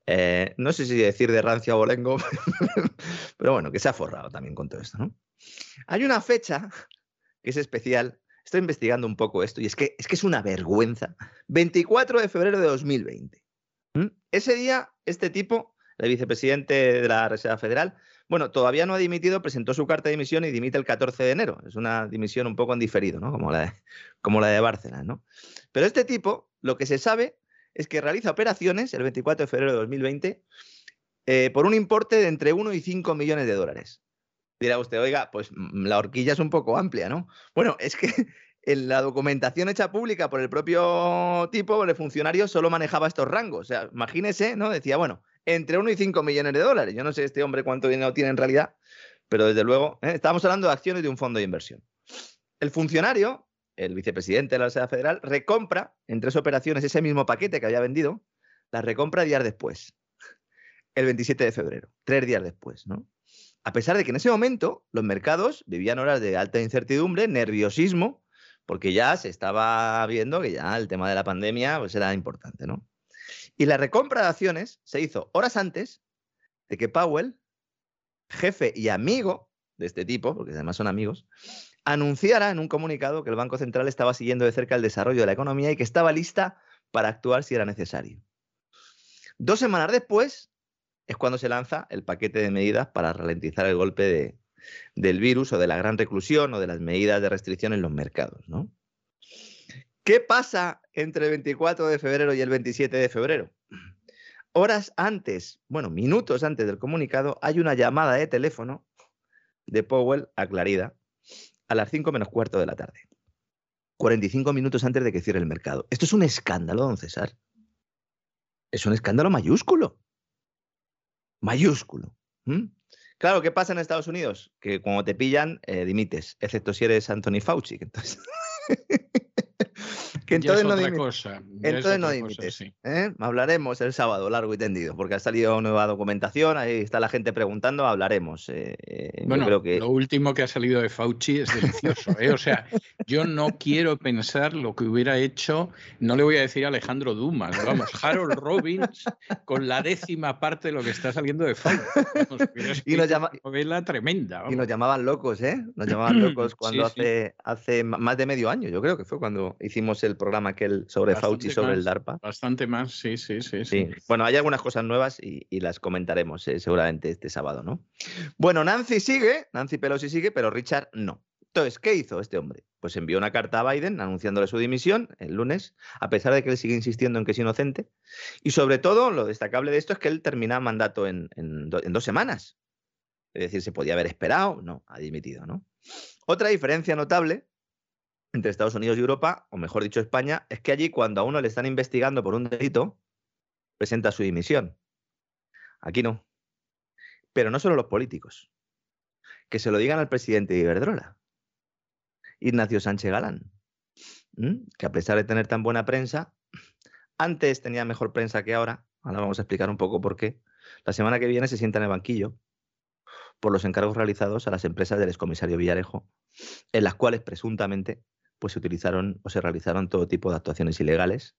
C: eh, no sé si decir de rancia o bolengo, pero bueno, que se ha forrado también con todo esto, ¿no? Hay una fecha que es especial Estoy investigando un poco esto y es que es, que es una vergüenza. 24 de febrero de 2020. Ese día, este tipo, el vicepresidente de la Reserva Federal, bueno, todavía no ha dimitido, presentó su carta de dimisión y dimite el 14 de enero. Es una dimisión un poco en diferido, ¿no? Como la de, como la de ¿no? Pero este tipo, lo que se sabe es que realiza operaciones el 24 de febrero de 2020 eh, por un importe de entre 1 y 5 millones de dólares. Dirá usted, oiga, pues mm, la horquilla es un poco amplia, ¿no? Bueno, es que en la documentación hecha pública por el propio tipo, el funcionario solo manejaba estos rangos. O sea, imagínese, ¿no? Decía, bueno, entre 1 y 5 millones de dólares. Yo no sé este hombre cuánto dinero tiene en realidad, pero desde luego, ¿eh? estábamos hablando de acciones de un fondo de inversión. El funcionario, el vicepresidente de la Reserva Federal, recompra en tres operaciones ese mismo paquete que había vendido, la recompra días después, el 27 de febrero, tres días después, ¿no? A pesar de que en ese momento los mercados vivían horas de alta incertidumbre, nerviosismo, porque ya se estaba viendo que ya el tema de la pandemia pues, era importante, ¿no? Y la recompra de acciones se hizo horas antes de que Powell, jefe y amigo de este tipo, porque además son amigos, anunciara en un comunicado que el Banco Central estaba siguiendo de cerca el desarrollo de la economía y que estaba lista para actuar si era necesario. Dos semanas después, es cuando se lanza el paquete de medidas para ralentizar el golpe del virus o de la gran reclusión o de las medidas de restricción en los mercados. ¿no? ¿Qué pasa entre el 24 de febrero y el 27 de febrero? Horas antes, bueno, minutos antes del comunicado, hay una llamada de teléfono de Powell a Clarida a las 5 menos cuarto de la tarde. 45 minutos antes de que cierre el mercado. Esto es un escándalo, don César. Es un escándalo mayúsculo mayúsculo. Claro, ¿qué pasa en Estados Unidos? Que cuando te pillan, eh, dimites, excepto si eres Anthony Fauci. Entonces...
A: que entonces no Cosa,
C: entonces no dimites. ¿eh? Hablaremos el sábado, largo y tendido, porque ha salido nueva documentación, ahí está la gente preguntando, hablaremos. Eh,
A: eh, bueno, creo que... lo último que ha salido de Fauci es delicioso. O sea, yo no quiero pensar lo que hubiera hecho, no le voy a decir a Alejandro Dumas, vamos, Harold Robbins con la décima parte de lo que está saliendo de Fauci.
C: y nos llama...
A: novela tremenda.
C: Y nos llamaban locos, ¿eh? Nos llamaban locos cuando hace, hace más de medio año, yo creo que fue cuando hicimos el programa aquel sobre Fauci, sobre el DARPA.
A: Bastante más, sí, sí, sí, sí.
C: Bueno, hay algunas cosas nuevas y, las comentaremos eh, seguramente este sábado, ¿no? Bueno, Nancy sigue, Nancy Pelosi sigue, pero Richard no. Entonces, ¿qué hizo este hombre? Pues envió una carta a Biden anunciándole su dimisión el lunes, a pesar de que él sigue insistiendo en que es inocente. Y sobre todo, lo destacable de esto es que él termina mandato en, en dos semanas. Es decir, se podía haber esperado, no, ha dimitido, ¿no? Otra diferencia notable entre Estados Unidos y Europa, o mejor dicho España, es que allí cuando a uno le están investigando por un delito, presenta su dimisión. Aquí no. Pero no solo los políticos. Que se lo digan al presidente de Iberdrola, Ignacio Sánchez Galán, que a pesar de tener tan buena prensa, antes tenía mejor prensa que ahora. Ahora vamos a explicar un poco por qué. La semana que viene se sienta en el banquillo por los encargos realizados a las empresas del excomisario Villarejo, en las cuales presuntamente pues, se utilizaron o se realizaron todo tipo de actuaciones ilegales,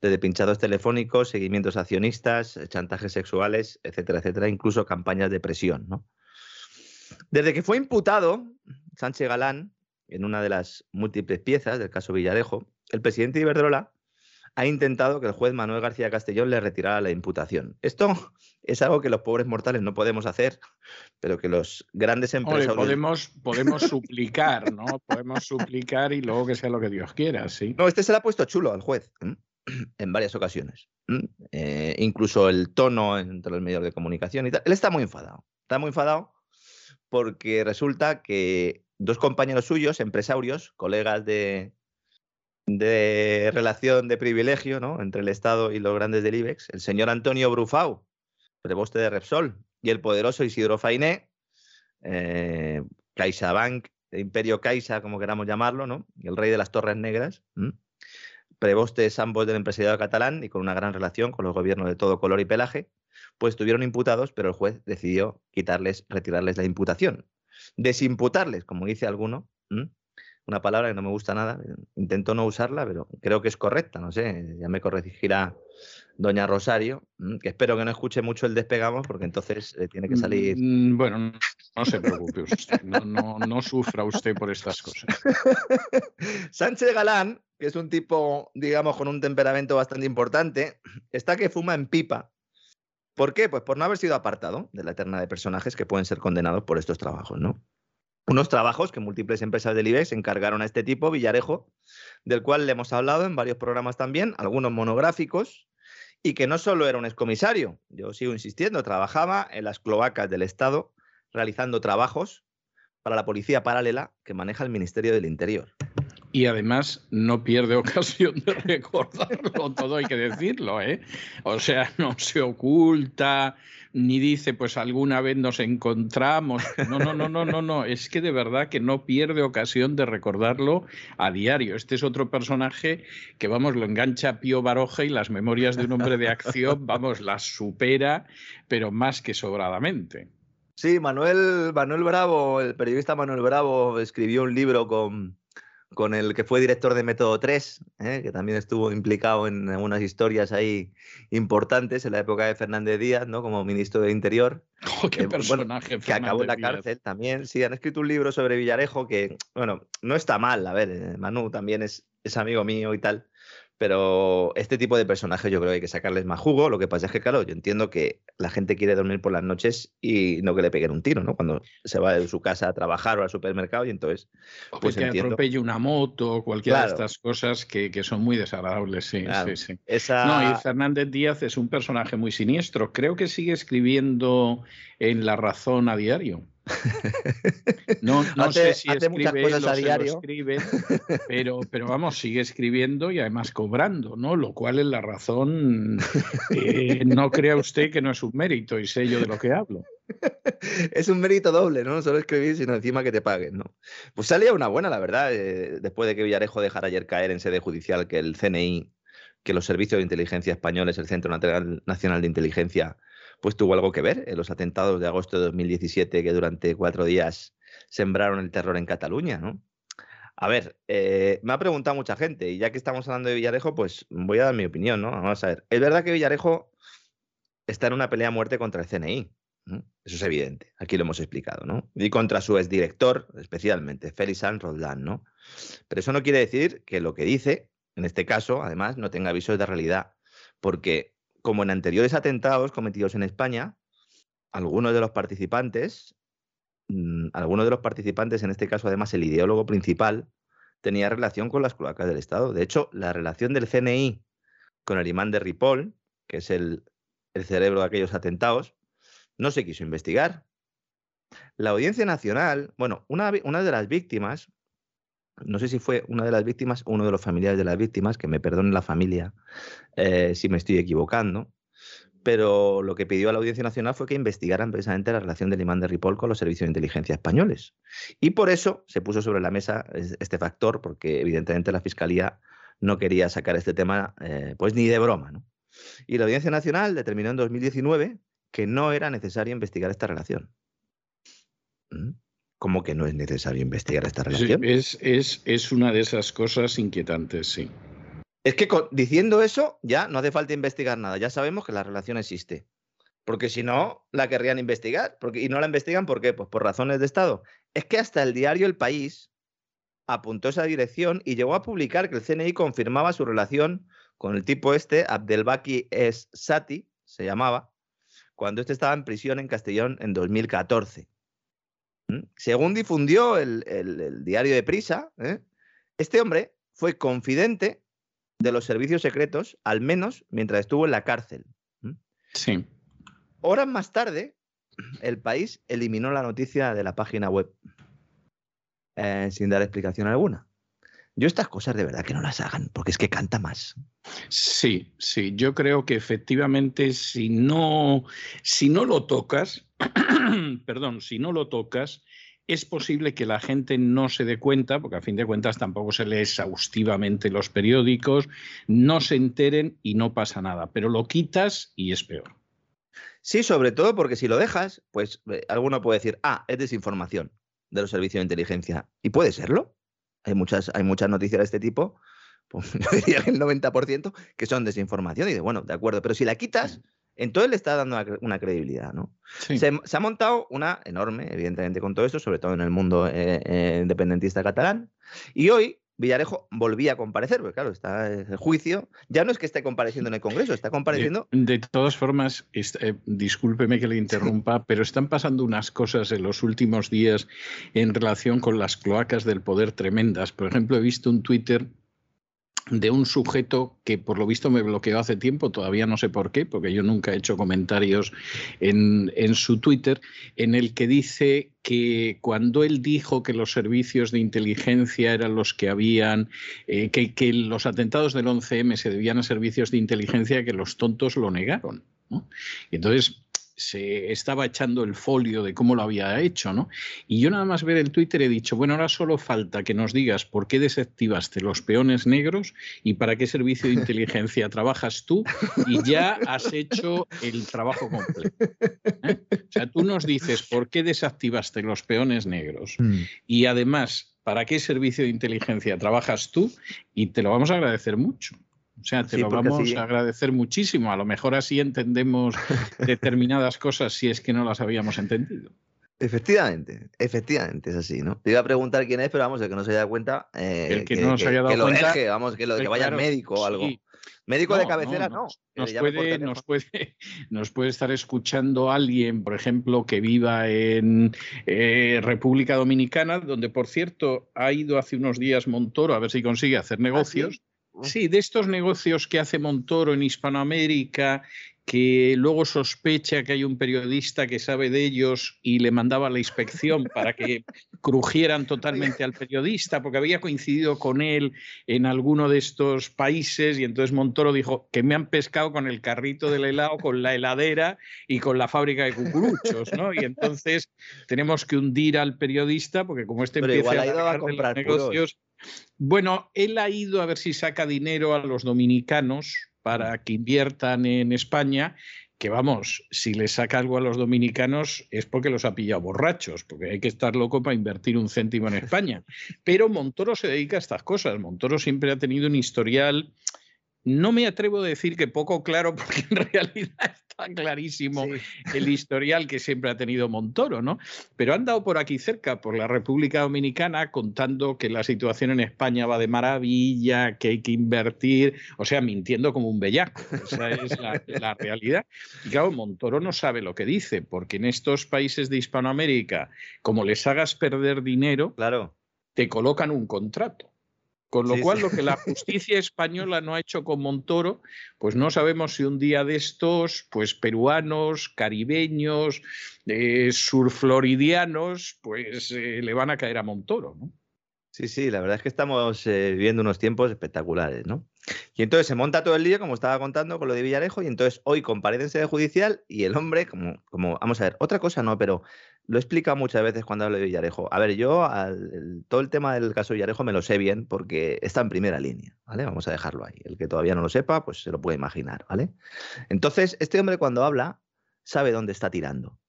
C: desde pinchados telefónicos, seguimientos accionistas, chantajes sexuales, etcétera, etcétera, incluso campañas de presión. Desde que fue imputado Sánchez Galán en una de las múltiples piezas del caso Villarejo, el presidente Iberdrola ha intentado que el juez Manuel García Castellón le retirara la imputación. Esto es algo que los pobres mortales no podemos hacer, pero que los grandes empresarios...
A: podemos, podemos suplicar, ¿no? Podemos suplicar y luego que sea lo que Dios quiera, sí.
C: No, este se le ha puesto chulo al juez en varias ocasiones. Eh, incluso el tono entre los medios de comunicación y tal. Él está muy enfadado. Está muy enfadado porque resulta que dos compañeros suyos, empresarios, colegas de, de relación de privilegio ¿no? entre el Estado y los grandes del IBEX, el señor Antonio Brufau, preboste de Repsol, y el poderoso Isidro Fainé, eh, CaixaBank, Imperio Caixa, como queramos llamarlo, ¿no? el rey de las Torres Negras, prebostes ambos del empresariado catalán y con una gran relación con los gobiernos de todo color y pelaje, pues estuvieron imputados, pero el juez decidió quitarles, retirarles la imputación. Desimputarles, como dice alguno, una palabra que no me gusta nada, intento no usarla, pero creo que es correcta, no sé, ya me corregirá doña Rosario, que espero que no escuche mucho el despegamos, porque entonces eh, tiene que salir...
A: Mm, bueno, no se preocupe usted, no, no sufra usted por estas cosas.
C: Sánchez Galán, que es un tipo, digamos, con un temperamento bastante importante, está que fuma en pipa ¿Por qué? Pues por no haber sido apartado de la eterna de personajes que pueden ser condenados por estos trabajos, ¿no? Unos trabajos que múltiples empresas del IBEX encargaron a este tipo, Villarejo, del cual le hemos hablado en varios programas también, algunos monográficos, y que no solo era un excomisario, yo sigo insistiendo, trabajaba en las cloacas del Estado realizando trabajos para la policía paralela que maneja el Ministerio del Interior
A: y además no pierde ocasión de recordarlo, todo hay que decirlo, ¿eh? O sea, no se oculta ni dice, pues alguna vez nos encontramos. No, no, no, no, no, no, es que de verdad que no pierde ocasión de recordarlo a diario. Este es otro personaje que, vamos, lo engancha Pío Baroja y las memorias de un hombre de acción, vamos, las supera, pero más que sobradamente.
C: Sí, Manuel, Manuel Bravo, el periodista Manuel Bravo, escribió un libro con, con el que fue director de Método 3, ¿eh? que también estuvo implicado en algunas historias ahí importantes en la época de Fernández Díaz, ¿no? Como ministro de Interior.
A: Oh, qué eh, personaje,
C: Que acabó en la cárcel también. Sí, han escrito un libro sobre Villarejo que, bueno, no está mal. A ver, eh, Manu también es, es amigo mío y tal. Pero este tipo de personajes yo creo que hay que sacarles más jugo. Lo que pasa es que, claro, yo entiendo que la gente quiere dormir por las noches y no que le peguen un tiro, ¿no? Cuando se va de su casa a trabajar o al supermercado y entonces...
A: pues que entiendo... atropelle una moto, cualquiera de estas cosas que, que, son muy desagradables, sí, sí, sí. No, y Fernández Díaz es un personaje muy siniestro. Creo que sigue escribiendo en La Razón a diario. No, no sé si escribe o a diario. escribe, pero, pero vamos, sigue escribiendo y además cobrando, ¿no? Lo cual es la razón. Eh, no crea usted que no es un mérito y sé yo de lo que hablo.
C: Es un mérito doble, ¿no? No solo escribir, sino encima que te paguen, ¿no? Pues salía una buena, la verdad, eh, después de que Villarejo dejara ayer caer en sede judicial que el CNI, que los servicios de inteligencia españoles, el Centro Nacional de Inteligencia, pues tuvo algo que ver en los atentados de agosto de 2017 que durante cuatro días sembraron el terror en Cataluña, ¿no? A ver, eh, me ha preguntado mucha gente y ya que estamos hablando de Villarejo, pues voy a dar mi opinión, ¿no? Vamos a ver. Es verdad que Villarejo está en una pelea a muerte contra el CNI. Eso es evidente. Aquí lo hemos explicado, ¿no? Y contra su exdirector, especialmente, Félix San Roldán, ¿no? Pero eso no quiere decir que lo que dice, en este caso, además, no tenga avisos de realidad. Porque como en anteriores atentados cometidos en España, algunos de los participantes, mm, algunos de los participantes, en este caso además el ideólogo principal, tenía relación con las cloacas del Estado. De hecho, la relación del CNI con el imán de Ripoll, que es el, cerebro de aquellos atentados, no se quiso investigar. La Audiencia Nacional, bueno, una, una de las víctimas, no sé si fue una de las víctimas uno de los familiares de las víctimas, que me perdone la familia eh, si me estoy equivocando, pero lo que pidió a la Audiencia Nacional fue que investigaran precisamente la relación del imán de Ripoll con los servicios de inteligencia españoles. Y por eso se puso sobre la mesa este factor, porque evidentemente la Fiscalía no quería sacar este tema, eh, pues ni de broma. ¿no? Y la Audiencia Nacional determinó en 2019 que no era necesario investigar esta relación. ¿Mm? ¿Cómo que no es necesario investigar esta relación?
A: es, es, es una de esas cosas inquietantes, sí.
C: Es que diciendo eso, ya no hace falta investigar nada. Ya sabemos que la relación existe. Porque si no, la querrían investigar. Porque, y no la investigan, ¿por qué? Pues por razones de Estado. Es que hasta el diario El País apuntó esa dirección y llegó a publicar que el CNI confirmaba su relación con el tipo este, Abdelbaki Es Sati, se llamaba, cuando este estaba en prisión en Castellón en 2014. Según difundió el, diario de Prisa, ¿eh? este hombre fue confidente de los servicios secretos, al menos mientras estuvo en la cárcel.
A: Sí.
C: Horas más tarde, el país eliminó la noticia de la página web eh, sin dar explicación alguna. Yo estas cosas de verdad que no las hagan, porque es que canta más.
A: Sí, sí, yo creo que efectivamente si no, si no lo tocas, perdón, si no lo tocas, es posible que la gente no se dé cuenta, porque a fin de cuentas tampoco se lee exhaustivamente los periódicos, no se enteren y no pasa nada, pero lo quitas y es peor.
C: Sí, sobre todo porque si lo dejas, pues eh, alguno puede decir, ah, es desinformación de los servicios de inteligencia. Y puede serlo. Hay muchas, hay muchas noticias de este tipo, pues, yo diría que el 90% que son desinformación. Y de bueno, de acuerdo, pero si la quitas, entonces le está dando una, credibilidad, ¿no? Se, ha montado una enorme, evidentemente, con todo esto, sobre todo en el mundo eh, eh, independentista catalán. Y hoy Villarejo volvía a comparecer, porque claro, está el juicio. Ya no es que esté compareciendo en el Congreso, está compareciendo.
A: De, todas formas, eh, discúlpeme que le interrumpa, pero están pasando unas cosas en los últimos días en relación con las cloacas del poder tremendas. Por ejemplo, he visto un Twitter de un sujeto que por lo visto me bloqueó hace tiempo, todavía no sé por qué, porque yo nunca he hecho comentarios en, su Twitter, en el que dice que cuando él dijo que los servicios de inteligencia eran los que habían, eh, que, que, los atentados del 11M se debían a servicios de inteligencia, que los tontos lo negaron. Entonces se estaba echando el folio de cómo lo había hecho, ¿no? Y yo nada más ver el Twitter he dicho, bueno, ahora solo falta que nos digas por qué desactivaste los peones negros y para qué servicio de inteligencia trabajas tú y ya has hecho el trabajo completo. ¿eh? O sea, tú nos dices por qué desactivaste los peones negros mm. y además para qué servicio de inteligencia trabajas tú y te lo vamos a agradecer mucho. O sea, te lo vamos a agradecer muchísimo. A lo mejor así entendemos determinadas cosas si es que no las habíamos entendido.
C: Efectivamente, efectivamente es así, ¿no? Te iba a preguntar quién es, pero vamos, el que no se haya dado cuenta. Eh,
A: el que, no se haya dado cuenta.
C: vamos, que, lo, que vaya al médico o algo. Médico de cabecera, no.
A: Nos, puede, nos, puede, nos, puede, estar escuchando alguien, por ejemplo, que viva en eh, República Dominicana, donde, por cierto, ha ido hace unos días Montoro a ver si consigue hacer ¿Ah, negocios. Sí, de estos negocios que hace Montoro en Hispanoamérica, que luego sospecha que hay un periodista que sabe de ellos y le mandaba la inspección para que crujieran totalmente al periodista, porque había coincidido con él en alguno de estos países y entonces Montoro dijo que me han pescado con el carrito del helado, con la heladera y con la fábrica de cucuruchos, ¿no? Y entonces tenemos que hundir al periodista porque como este empieza a, a comprar negocios... Bueno, él ha ido a ver si saca dinero a los dominicanos para que inviertan en España, que vamos, si le saca algo a los dominicanos es porque los ha pillado borrachos, porque hay que estar loco para invertir un céntimo en España. Pero Montoro se dedica a estas cosas. Montoro siempre ha tenido un historial no me atrevo a decir que poco claro, porque en realidad está clarísimo el historial que siempre ha tenido Montoro, ¿no? Pero han dado por aquí cerca, por la República Dominicana, contando que la situación en España va de maravilla, que hay que invertir, o sea, mintiendo como un bellaco. Esa es la, la realidad. Y claro, Montoro no sabe lo que dice, porque en estos países de Hispanoamérica, como les hagas perder dinero,
C: claro.
A: te colocan un contrato. Con lo cual, lo que la justicia española no ha hecho con Montoro, pues no sabemos si un día de estos, pues peruanos, caribeños, eh, surfloridianos, pues eh, le van a caer a Montoro, ¿no?
C: Sí, sí, la verdad es que estamos eh, viviendo unos tiempos espectaculares, ¿no? Y entonces se monta todo el lío, como estaba contando, con lo de Villarejo, y entonces hoy comparece en sede judicial y el hombre, como, como, vamos a ver, otra cosa no, pero lo he explicado muchas veces cuando hablo de Villarejo. A ver, yo al- todo el tema del caso Villarejo me lo sé bien porque está en primera línea, ¿vale? Vamos a dejarlo ahí. El que todavía no lo sepa, pues se lo puede imaginar, ¿vale? Entonces, este hombre cuando habla, sabe dónde está tirando.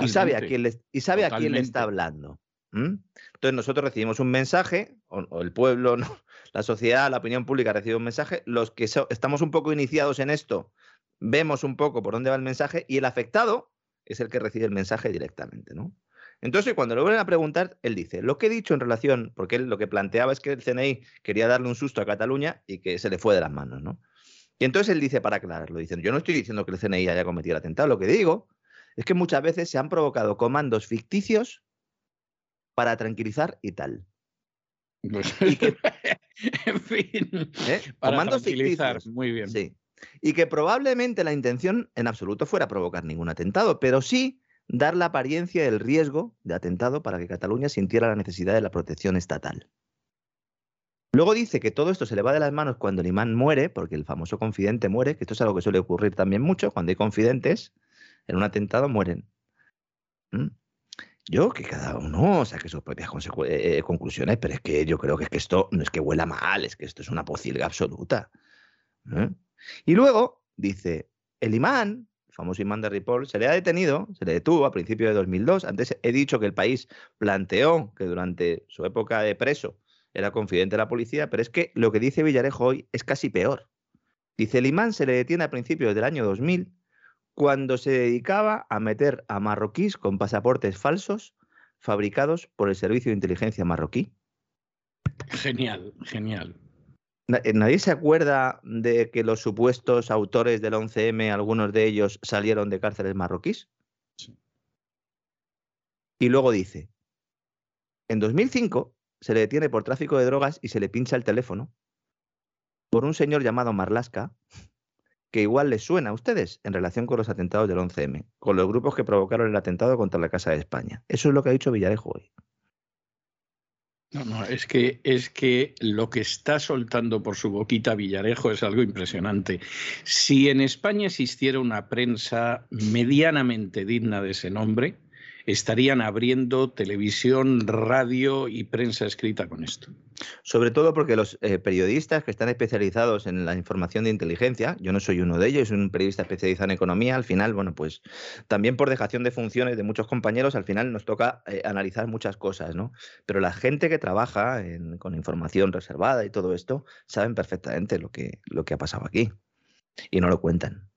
C: Y sabe a
A: Totalmente.
C: quién le, y sabe a quién le está
A: Totalmente.
C: hablando. Entonces nosotros recibimos un mensaje, o, el pueblo, la sociedad, la opinión pública recibe un mensaje, los que estamos un poco iniciados en esto, vemos un poco por dónde va el mensaje y el afectado es el que recibe el mensaje directamente. ¿no? Entonces cuando le vuelven a preguntar, él dice, lo que he dicho en relación, porque él lo que planteaba es que el CNI quería darle un susto a Cataluña y que se le fue de las manos. ¿no? Y entonces él dice, para aclararlo, dicen, yo no estoy diciendo que el CNI haya cometido el atentado, lo que digo es que muchas veces se han provocado comandos ficticios para tranquilizar y tal.
A: Pues,
C: Y que-
A: en fin,
C: ¿eh?
A: para
C: comandos
A: tranquilizar,
C: ficticios.
A: muy bien.
C: Sí. Y que probablemente la intención en absoluto fuera provocar ningún atentado, pero sí dar la apariencia del riesgo de atentado para que Cataluña sintiera la necesidad de la protección estatal. Luego dice que todo esto se le va de las manos cuando el imán muere, porque el famoso confidente muere, que esto es algo que suele ocurrir también mucho, cuando hay confidentes, en un atentado mueren. ¿Mm? Yo, que cada uno saque sus propias consecu- eh, conclusiones, pero es que yo creo que, es que esto no es que huela mal, es que esto es una pocilga absoluta. ¿eh? Y luego dice, el imán, el famoso imán de Ripoll, se le ha detenido, se le detuvo a principios de 2002. Antes he dicho que el país planteó que durante su época de preso era confidente de la policía, pero es que lo que dice Villarejo hoy es casi peor. Dice, el imán se le detiene a principios del año 2000 cuando se dedicaba a meter a marroquíes con pasaportes falsos fabricados por el Servicio de Inteligencia marroquí.
A: Genial, genial.
C: Eh, ¿Nadie se acuerda de que los supuestos autores del 11M, algunos de ellos salieron de cárceles marroquíes?
A: Sí.
C: Y luego dice, en 2005 se le detiene por tráfico de drogas y se le pincha el teléfono por un señor llamado Marlasca, que igual les suena a ustedes en relación con los atentados del 11M, con los grupos que provocaron el atentado contra la Casa de España. Eso es lo que ha dicho Villarejo hoy.
A: No, no, es que, es que lo que está soltando por su boquita Villarejo es algo impresionante. Si en España existiera una prensa medianamente digna de ese nombre, estarían abriendo televisión, radio y prensa escrita con esto.
C: Sobre todo porque los eh, periodistas que están especializados en la información de inteligencia, yo no soy uno de ellos, soy un periodista especializado en economía, al final, bueno, pues también por dejación de funciones de muchos compañeros, al final nos toca eh, analizar muchas cosas, ¿no? Pero la gente que trabaja en- con información reservada y todo esto, saben perfectamente lo que, lo que ha pasado aquí y no lo cuentan.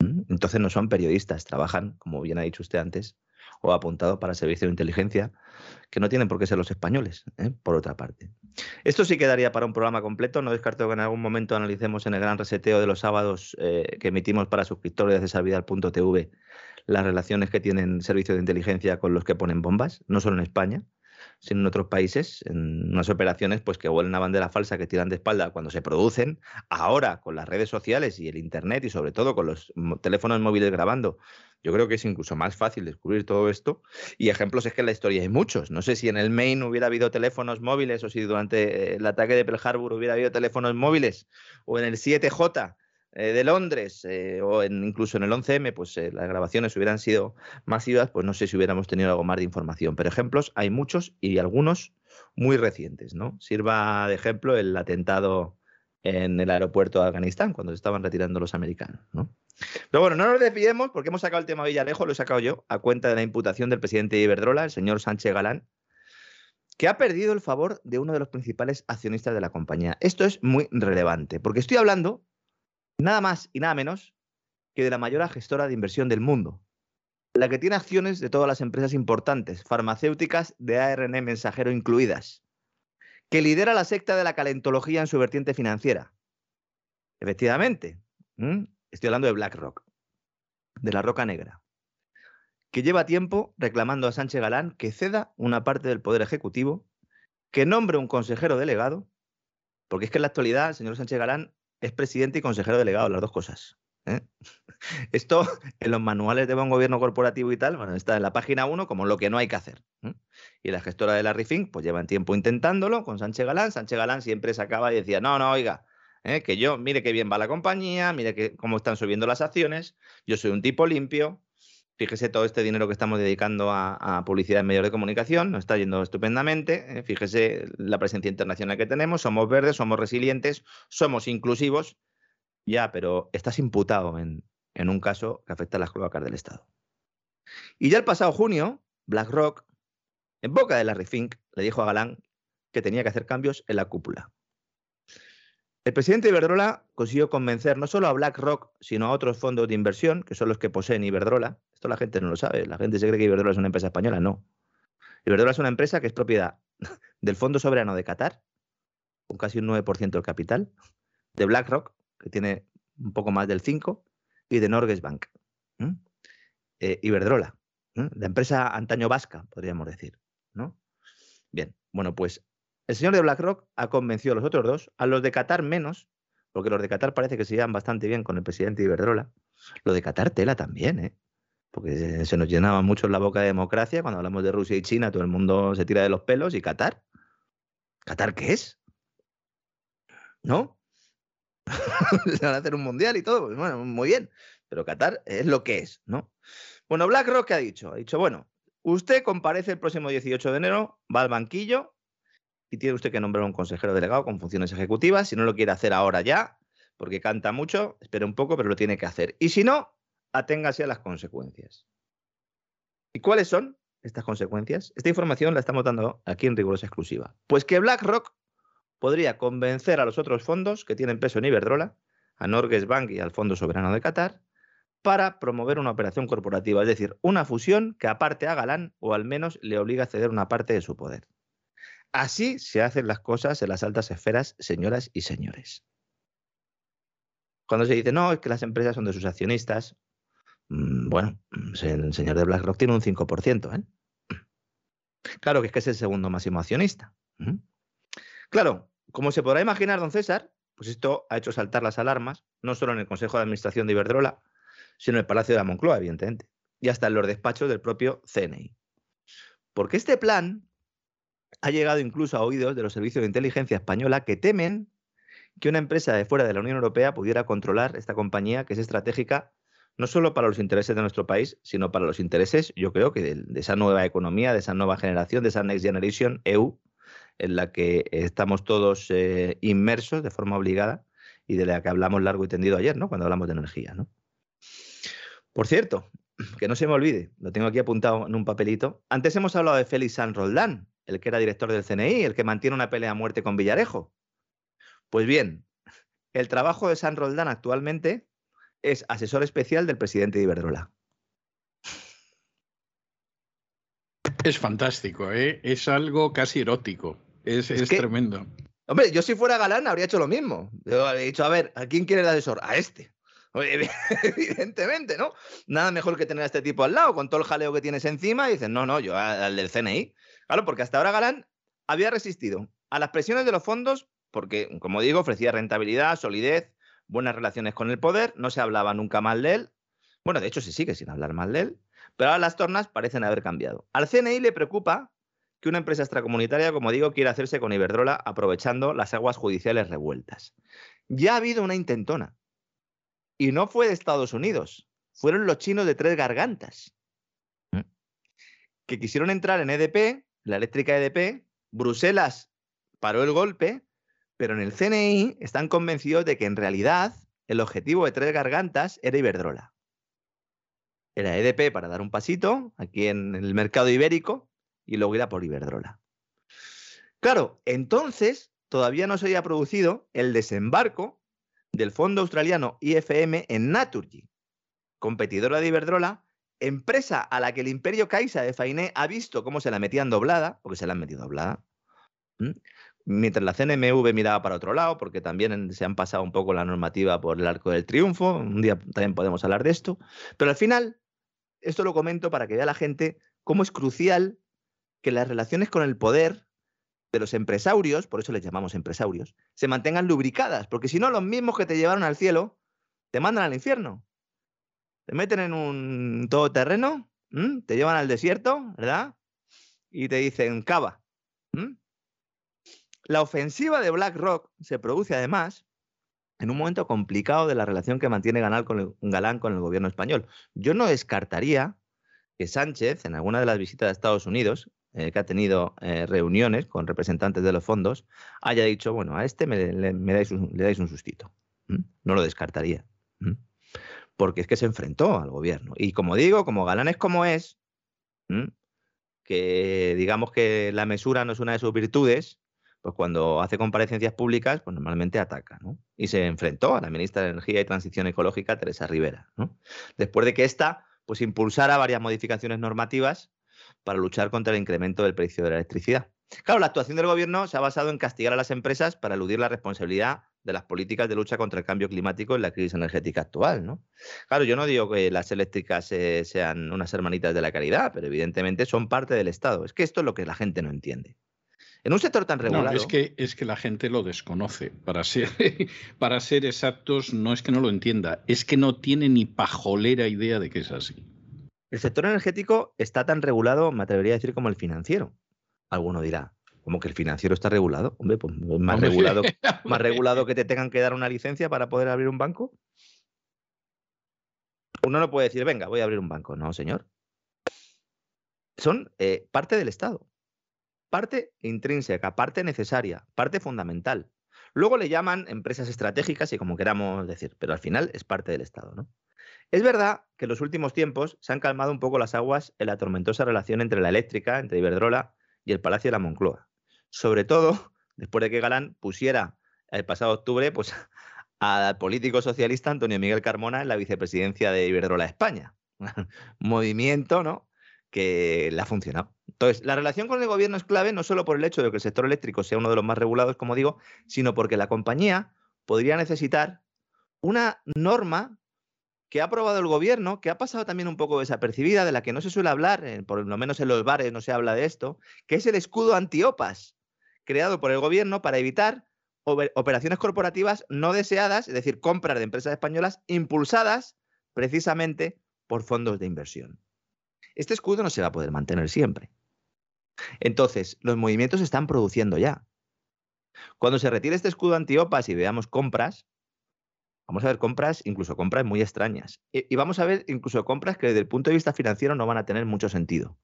C: ¿Mm? Entonces no son periodistas, trabajan, como bien ha dicho usted antes, o apuntado para servicio de inteligencia, que no tienen por qué ser los españoles, ¿eh? por otra parte. Esto sí quedaría para un programa completo. No descarto que en algún momento analicemos en el gran reseteo de los sábados eh, que emitimos para suscriptores de cesarvidal.tv las relaciones que tienen servicios de inteligencia con los que ponen bombas, no solo en España, sino en otros países, en unas operaciones pues que huelen a bandera falsa que tiran de espalda cuando se producen. Ahora, con las redes sociales y el Internet y sobre todo con los teléfonos móviles grabando, yo creo que es incluso más fácil descubrir todo esto. Y ejemplos es que en la historia hay muchos. No sé si en el Maine hubiera habido teléfonos móviles o si durante eh, el ataque de Pearl Harbor hubiera habido teléfonos móviles o en el 7J eh, de Londres eh, o incluso en el 11M, pues eh, las grabaciones hubieran sido masivas, pues no sé si hubiéramos tenido algo más de información. Pero ejemplos hay muchos y algunos muy recientes, ¿no? Sirva de ejemplo el atentado en el aeropuerto de Afganistán, cuando se estaban retirando los americanos, ¿no? Pero bueno, no nos despidemos porque hemos sacado el tema Villalejo, lo he sacado yo, a cuenta de la imputación del presidente de Iberdrola, el señor Sánchez Galán, que ha perdido el favor de uno de los principales accionistas de la compañía. Esto es muy relevante, porque estoy hablando nada más y nada menos que de la mayor gestora de inversión del mundo, la que tiene acciones de todas las empresas importantes, farmacéuticas de ARN mensajero incluidas, que lidera la secta de la calentología en su vertiente financiera. Efectivamente, estoy hablando de BlackRock, de la Roca Negra, que lleva tiempo reclamando a Sánchez Galán que ceda una parte del poder ejecutivo, que nombre un consejero delegado, porque es que en la actualidad el señor Sánchez Galán es presidente y consejero delegado, las dos cosas. ¿eh? Esto en los manuales de buen gobierno corporativo y tal, bueno, está en la página 1 como lo que no hay que hacer. Y la gestora de la Rifink, pues llevan tiempo intentándolo con Sánchez Galán. Sánchez Galán siempre sacaba y decía, no, no, oiga, ¿eh? que yo, mire qué bien va la compañía, mire que, cómo están subiendo las acciones, yo soy un tipo limpio, fíjese todo este dinero que estamos dedicando a, publicidad en medios de comunicación, nos está yendo estupendamente, ¿eh? fíjese la presencia internacional que tenemos, somos verdes, somos resilientes, somos inclusivos, ya, pero estás imputado en, en un caso que afecta a las cloacas del Estado. Y ya el pasado junio, BlackRock, en boca de Larry Fink, le dijo a Galán que tenía que hacer cambios en la cúpula. El presidente Iberdrola consiguió convencer no solo a BlackRock, sino a otros fondos de inversión, que son los que poseen Iberdrola. Esto la gente no lo sabe. La gente se cree que Iberdrola es una empresa española. No. Iberdrola es una empresa que es propiedad del Fondo Soberano de Qatar, con casi un 9% del capital, de BlackRock, que tiene un poco más del 5%, y de Norges Bank. Eh, Iberdrola, la empresa antaño vasca, podríamos decir. ¿no? Bien, bueno, pues el señor de BlackRock ha convencido a los otros dos, a los de Qatar menos, porque los de Qatar parece que se llevan bastante bien con el presidente Iberdrola. Lo de Qatar tela también, ¿eh? Porque se nos llenaba mucho la boca de democracia. Cuando hablamos de Rusia y China, todo el mundo se tira de los pelos. ¿Y Qatar? ¿Qatar qué es? ¿No? se van a hacer un mundial y todo. Pues bueno, muy bien. Pero Qatar es lo que es, ¿no? Bueno, BlackRock, ¿qué ha dicho? Ha dicho, bueno, usted comparece el próximo 18 de enero, va al banquillo y tiene usted que nombrar un consejero delegado con funciones ejecutivas. Si no lo quiere hacer ahora ya, porque canta mucho, espere un poco, pero lo tiene que hacer. Y si no, aténgase a las consecuencias. ¿Y cuáles son estas consecuencias? Esta información la estamos dando aquí en rigurosa exclusiva. Pues que BlackRock podría convencer a los otros fondos que tienen peso en Iberdrola, a Norges Bank y al Fondo Soberano de Qatar, para promover una operación corporativa, es decir, una fusión que aparte a Galán o al menos le obliga a ceder una parte de su poder. Así se hacen las cosas en las altas esferas, señoras y señores. Cuando se dice, no, es que las empresas son de sus accionistas, mm, bueno, pues el señor de BlackRock tiene un 5%. ¿eh? Claro que es que es el segundo máximo accionista. Claro, como se podrá imaginar, don César, pues esto ha hecho saltar las alarmas, no solo en el Consejo de Administración de Iberdrola, sino en el Palacio de la Moncloa, evidentemente, y hasta en los despachos del propio CNI. Porque este plan ha llegado incluso a oídos de los servicios de inteligencia española que temen que una empresa de fuera de la Unión Europea pudiera controlar esta compañía que es estratégica no solo para los intereses de nuestro país, sino para los intereses, yo creo que de, esa nueva economía, de esa nueva generación, de esa Next Generation EU, en la que estamos todos eh, inmersos de forma obligada y de la que hablamos largo y tendido ayer, ¿no? Cuando hablamos de energía, ¿no? Por cierto, que no se me olvide, lo tengo aquí apuntado en un papelito. Antes hemos hablado de Félix San Roldán, el que era director del CNI, el que mantiene una pelea a muerte con Villarejo. Pues bien, el trabajo de San Roldán actualmente es asesor especial del presidente de Iberdrola.
A: Es fantástico, ¿eh? es algo casi erótico, es, tremendo.
C: Hombre, yo si fuera galán habría hecho lo mismo. Yo habría dicho, a ver, ¿a quién quiere el asesor? A este. Evidentemente, ¿no? Nada mejor que tener a este tipo al lado, con todo el jaleo que tienes encima, y dices, no, no, yo al del CNI. Claro, porque hasta ahora Galán había resistido a las presiones de los fondos porque, como digo, ofrecía rentabilidad, solidez, buenas relaciones con el poder, no se hablaba nunca mal de él. Bueno, de hecho se sigue sin hablar mal de él, pero ahora las tornas parecen haber cambiado. Al CNI le preocupa que una empresa extracomunitaria, como digo, quiera hacerse con Iberdrola aprovechando las aguas judiciales revueltas. Ya ha habido una intentona. Y no fue de Estados Unidos, fueron los chinos de tres gargantas, mm. que quisieron entrar en EDP la eléctrica EDP, Bruselas paró el golpe, pero en el CNI están convencidos de que en realidad el objetivo de Tres Gargantas era Iberdrola. Era EDP para dar un pasito aquí en el mercado ibérico y luego ir a por Iberdrola. Claro, entonces todavía no se había producido el desembarco del fondo australiano IFM en Naturgy, competidora de Iberdrola, empresa a la que el imperio Caixa de Fainé ha visto cómo se la metían doblada, porque se la han metido doblada, mientras la CNMV miraba para otro lado, porque también se han pasado un poco la normativa por el arco del triunfo, un día también podemos hablar de esto, pero al final, esto lo comento para que vea la gente cómo es crucial que las relaciones con el poder de los empresarios, por eso les llamamos empresarios, se mantengan lubricadas, porque si no, los mismos que te llevaron al cielo te mandan al infierno. Te meten en un todoterreno, te llevan al desierto, ¿verdad? Y te dicen, cava. La ofensiva de BlackRock se produce además en un momento complicado de la relación que mantiene Galán con el, Galán con el gobierno español. Yo no descartaría que Sánchez, en alguna de las visitas a Estados Unidos, eh, que ha tenido eh, reuniones con representantes de los fondos, haya dicho, bueno, a este me, le, dais, un, le dais un sustito. No lo descartaría. Porque es que se enfrentó al gobierno. Y como digo, como Galán es como es, que digamos que la mesura no es una de sus virtudes, pues cuando hace comparecencias públicas, pues normalmente ataca, ¿no? Y se enfrentó a la ministra de Energía y Transición Ecológica, Teresa Rivera, ¿no? Después de que ésta, pues impulsara varias modificaciones normativas para luchar contra el incremento del precio de la electricidad. Claro, la actuación del gobierno se ha basado en castigar a las empresas para eludir la responsabilidad de las políticas de lucha contra el cambio climático en la crisis energética actual, ¿no? Claro, yo no digo que las eléctricas eh, sean unas hermanitas de la caridad, pero evidentemente son parte del Estado. Es que esto es lo que la gente no entiende. En un sector tan regulado.
A: es, que, es que la gente lo desconoce. Para ser, para ser exactos, no es que no lo entienda, es que no tiene ni pajolera idea de que es así.
C: El sector energético está tan regulado, me atrevería a decir, como el financiero. Alguno dirá, ¿cómo que el financiero está regulado? Hombre, pues más, regulado, más regulado que te tengan que dar una licencia para poder abrir un banco. Uno no puede decir, venga, voy a abrir un banco. No, señor. Son eh, parte del Estado parte intrínseca, parte necesaria, parte fundamental. Luego le llaman empresas estratégicas y como queramos decir, pero al final es parte del Estado, ¿no? Es verdad que en los últimos tiempos se han calmado un poco las aguas en la tormentosa relación entre la eléctrica, entre Iberdrola y el Palacio de la Moncloa. Sobre todo después de que Galán pusiera el pasado octubre pues, al político socialista Antonio Miguel Carmona en la vicepresidencia de Iberdrola España. Movimiento, ¿no? Que le ha funcionado. Entonces, la relación con el gobierno es clave no solo por el hecho de que el sector eléctrico sea uno de los más regulados, como digo, sino porque la compañía podría necesitar una norma que ha aprobado el gobierno, que ha pasado también un poco desapercibida, de la que no se suele hablar, por lo menos en los bares no se habla de esto, que es el escudo antiopas, creado por el gobierno para evitar operaciones corporativas no deseadas, es decir, compras de empresas españolas impulsadas precisamente por fondos de inversión. Este escudo no se va a poder mantener siempre. Entonces, los movimientos se están produciendo ya. Cuando se retire este escudo antiopas y veamos compras, vamos a ver compras, incluso compras muy extrañas. Y, vamos a ver incluso compras que desde el punto de vista financiero no van a tener mucho sentido.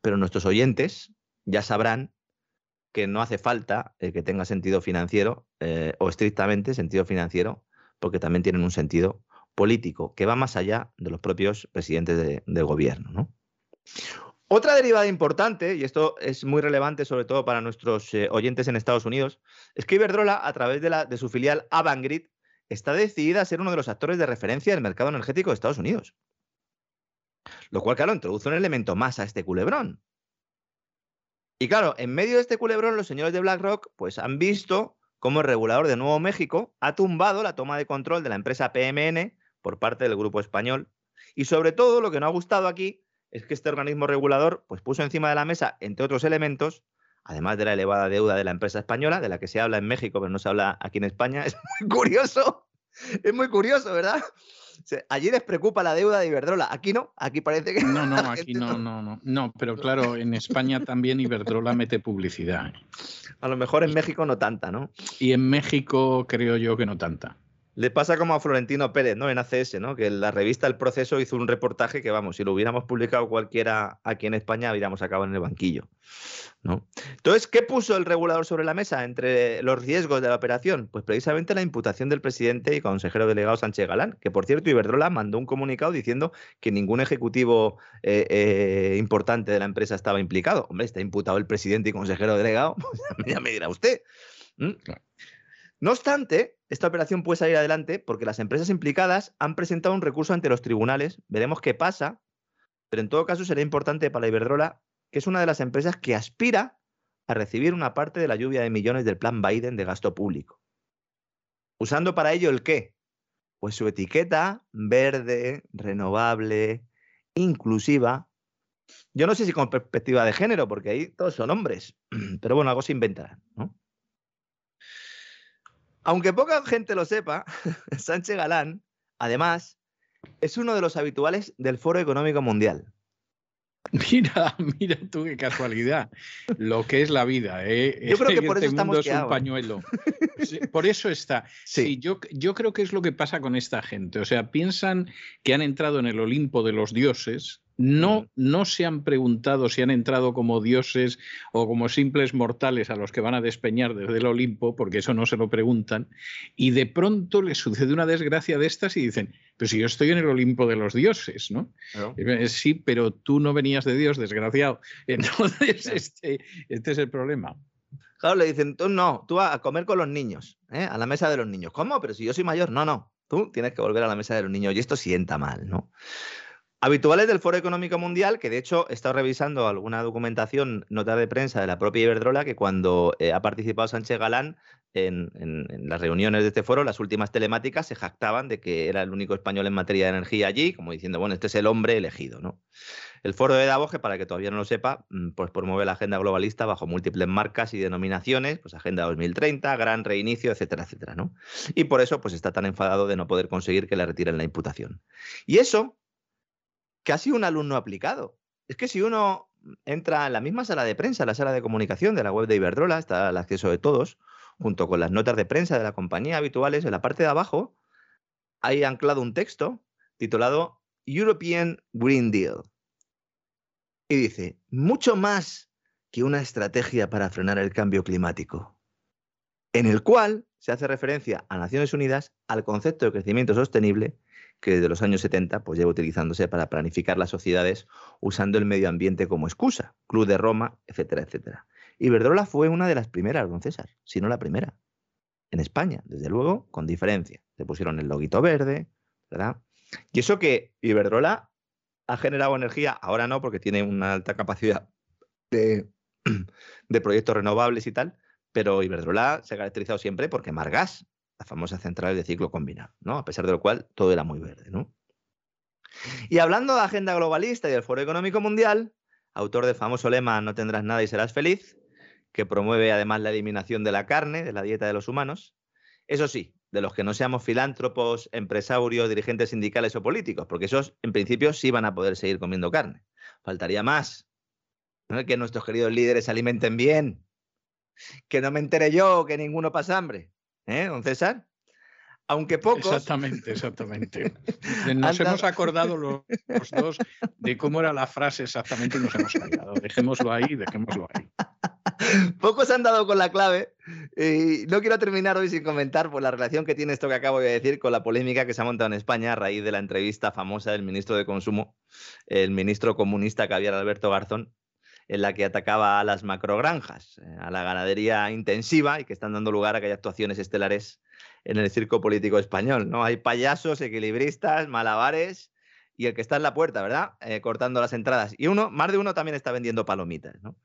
C: Pero nuestros oyentes ya sabrán que no hace falta que tenga sentido financiero eh, o estrictamente sentido financiero, porque también tienen un sentido político que va más allá de los propios presidentes de, gobierno. ¿no? Otra derivada importante, y esto es muy relevante sobre todo para nuestros eh, oyentes en Estados Unidos, es que Iberdrola, a través de, de su filial Avangrid, está decidida a ser uno de los actores de referencia del mercado energético de Estados Unidos. Lo cual, claro, introduce un elemento más a este culebrón. Y claro, en medio de este culebrón, los señores de BlackRock pues, han visto cómo el regulador de Nuevo México ha tumbado la toma de control de la empresa PMN por parte del grupo español. Y sobre todo, lo que no ha gustado aquí es que este organismo regulador pues, puso encima de la mesa, entre otros elementos, además de la elevada deuda de la empresa española, de la que se habla en México, pero no se habla aquí en España. Es muy curioso. Es muy curioso, ¿verdad? Allí les preocupa la deuda de Iberdrola. Aquí no, aquí parece que.
A: No, no, aquí no, no, no. No, pero claro, en España también Iberdrola mete publicidad.
C: A lo mejor en México no tanta, ¿no?
A: Y en México creo yo que no tanta.
C: Le pasa como a Florentino Pérez, ¿no? En ACS, ¿no? Que la revista El Proceso hizo un reportaje que, vamos, si lo hubiéramos publicado cualquiera aquí en España, hubiéramos acabado en el banquillo, ¿no? Entonces, ¿qué puso el regulador sobre la mesa entre los riesgos de la operación? Pues precisamente la imputación del presidente y consejero delegado Sánchez Galán, que por cierto, Iberdrola mandó un comunicado diciendo que ningún ejecutivo eh, eh, importante de la empresa estaba implicado. Hombre, está imputado el presidente y consejero delegado, pues ya me dirá usted. No obstante, esta operación puede salir adelante porque las empresas implicadas han presentado un recurso ante los tribunales. Veremos qué pasa, pero en todo caso será importante para Iberdrola, que es una de las empresas que aspira a recibir una parte de la lluvia de millones del plan Biden de gasto público. Usando para ello el qué? Pues su etiqueta verde, renovable, inclusiva. Yo no sé si con perspectiva de género, porque ahí todos son hombres, pero bueno, algo se inventará, ¿no? Aunque poca gente lo sepa, Sánchez Galán además, es uno de los habituales del Foro Económico Mundial.
A: Mira, mira tú qué casualidad. Lo que es la vida, ¿eh?
C: Yo creo que por
A: este
C: eso estamos
A: mundo es un pañuelo. Por eso está.
C: Sí.
A: Sí, yo, yo creo que es lo que pasa con esta gente. O sea, piensan que han entrado en el Olimpo de los dioses. No, no se han preguntado si han entrado como dioses o como simples mortales a los que van a despeñar desde el Olimpo, porque eso no se lo preguntan. Y de pronto les sucede una desgracia de estas y dicen, pero si yo estoy en el Olimpo de los dioses, ¿no? Sí, pero tú no venías de Dios, desgraciado. Entonces, este, este es el problema.
C: Claro, le dicen, tú no, tú a comer con los niños, ¿eh? a la mesa de los niños. ¿Cómo? Pero si yo soy mayor. No, no, tú tienes que volver a la mesa de los niños y esto sienta mal, ¿no? Habituales del Foro Económico Mundial, que de hecho he estado revisando alguna documentación, nota de prensa de la propia Iberdrola, que cuando eh, ha participado Sánchez Galán en, en- las reuniones de este foro, las últimas telemáticas se jactaban de que era el único español en materia de energía allí, como diciendo, bueno, este es el hombre elegido, ¿no? El foro de Davos, que para que todavía no lo sepa, mm, pues promueve la agenda globalista bajo múltiples marcas y denominaciones, pues Agenda 2030, Gran Reinicio, etcétera, etcétera, ¿no? Y por eso pues está tan enfadado de no poder conseguir que le retiren la imputación. Y eso, que ha sido un alumno aplicado. Es que si uno entra en la misma sala de prensa, la sala de comunicación de la web de Iberdrola, está al acceso de todos, junto con las notas de prensa de la compañía habituales, en la parte de abajo hay anclado un texto titulado European Green Deal. Y dice, mucho más que una estrategia para frenar el cambio climático, en el cual se hace referencia a Naciones Unidas al concepto de crecimiento sostenible que desde los años 70 pues, lleva utilizándose para planificar las sociedades usando el medio ambiente como excusa, Club de Roma, etcétera, etcétera. Iberdrola fue una de las primeras, don César, si no la primera, en España, desde luego, con diferencia. Se pusieron el loguito verde, ¿verdad? Y eso que Iberdrola ha generado energía, ahora no, porque tiene una alta capacidad de, de proyectos renovables y tal, pero Iberdrola se ha caracterizado siempre por quemar gas, las famosas centrales de ciclo combinado, ¿no? A pesar de lo cual todo era muy verde, ¿no? Y hablando de agenda globalista y del Foro Económico Mundial, autor del famoso lema No tendrás nada y serás feliz, que promueve además la eliminación de la carne de la dieta de los humanos, eso sí, de los que no seamos filántropos, empresarios, dirigentes sindicales o políticos, porque esos en principio sí van a poder seguir comiendo carne. Faltaría más. ¿no? Que nuestros queridos líderes se alimenten bien. Que no me entere yo que ninguno pasa hambre. ¿Eh, don César? Aunque pocos.
A: Exactamente, exactamente. Nos hemos
C: dado-
A: acordado los, los dos de cómo era la frase exactamente y nos hemos callado. Dejémoslo ahí, dejémoslo ahí.
C: Pocos han dado con la clave y no quiero terminar hoy sin comentar por la relación que tiene esto que acabo de decir con la polémica que se ha montado en España a raíz de la entrevista famosa del ministro de Consumo, el ministro comunista Javier Alberto Garzón, en la que atacaba a las macrogranjas, eh, a la ganadería intensiva y que están dando lugar a que haya actuaciones estelares en el circo político español. ¿no? Hay payasos, equilibristas, malabares y el que está en la puerta, ¿verdad? Eh, cortando las entradas. Y uno, más de uno también está vendiendo palomitas, ¿no?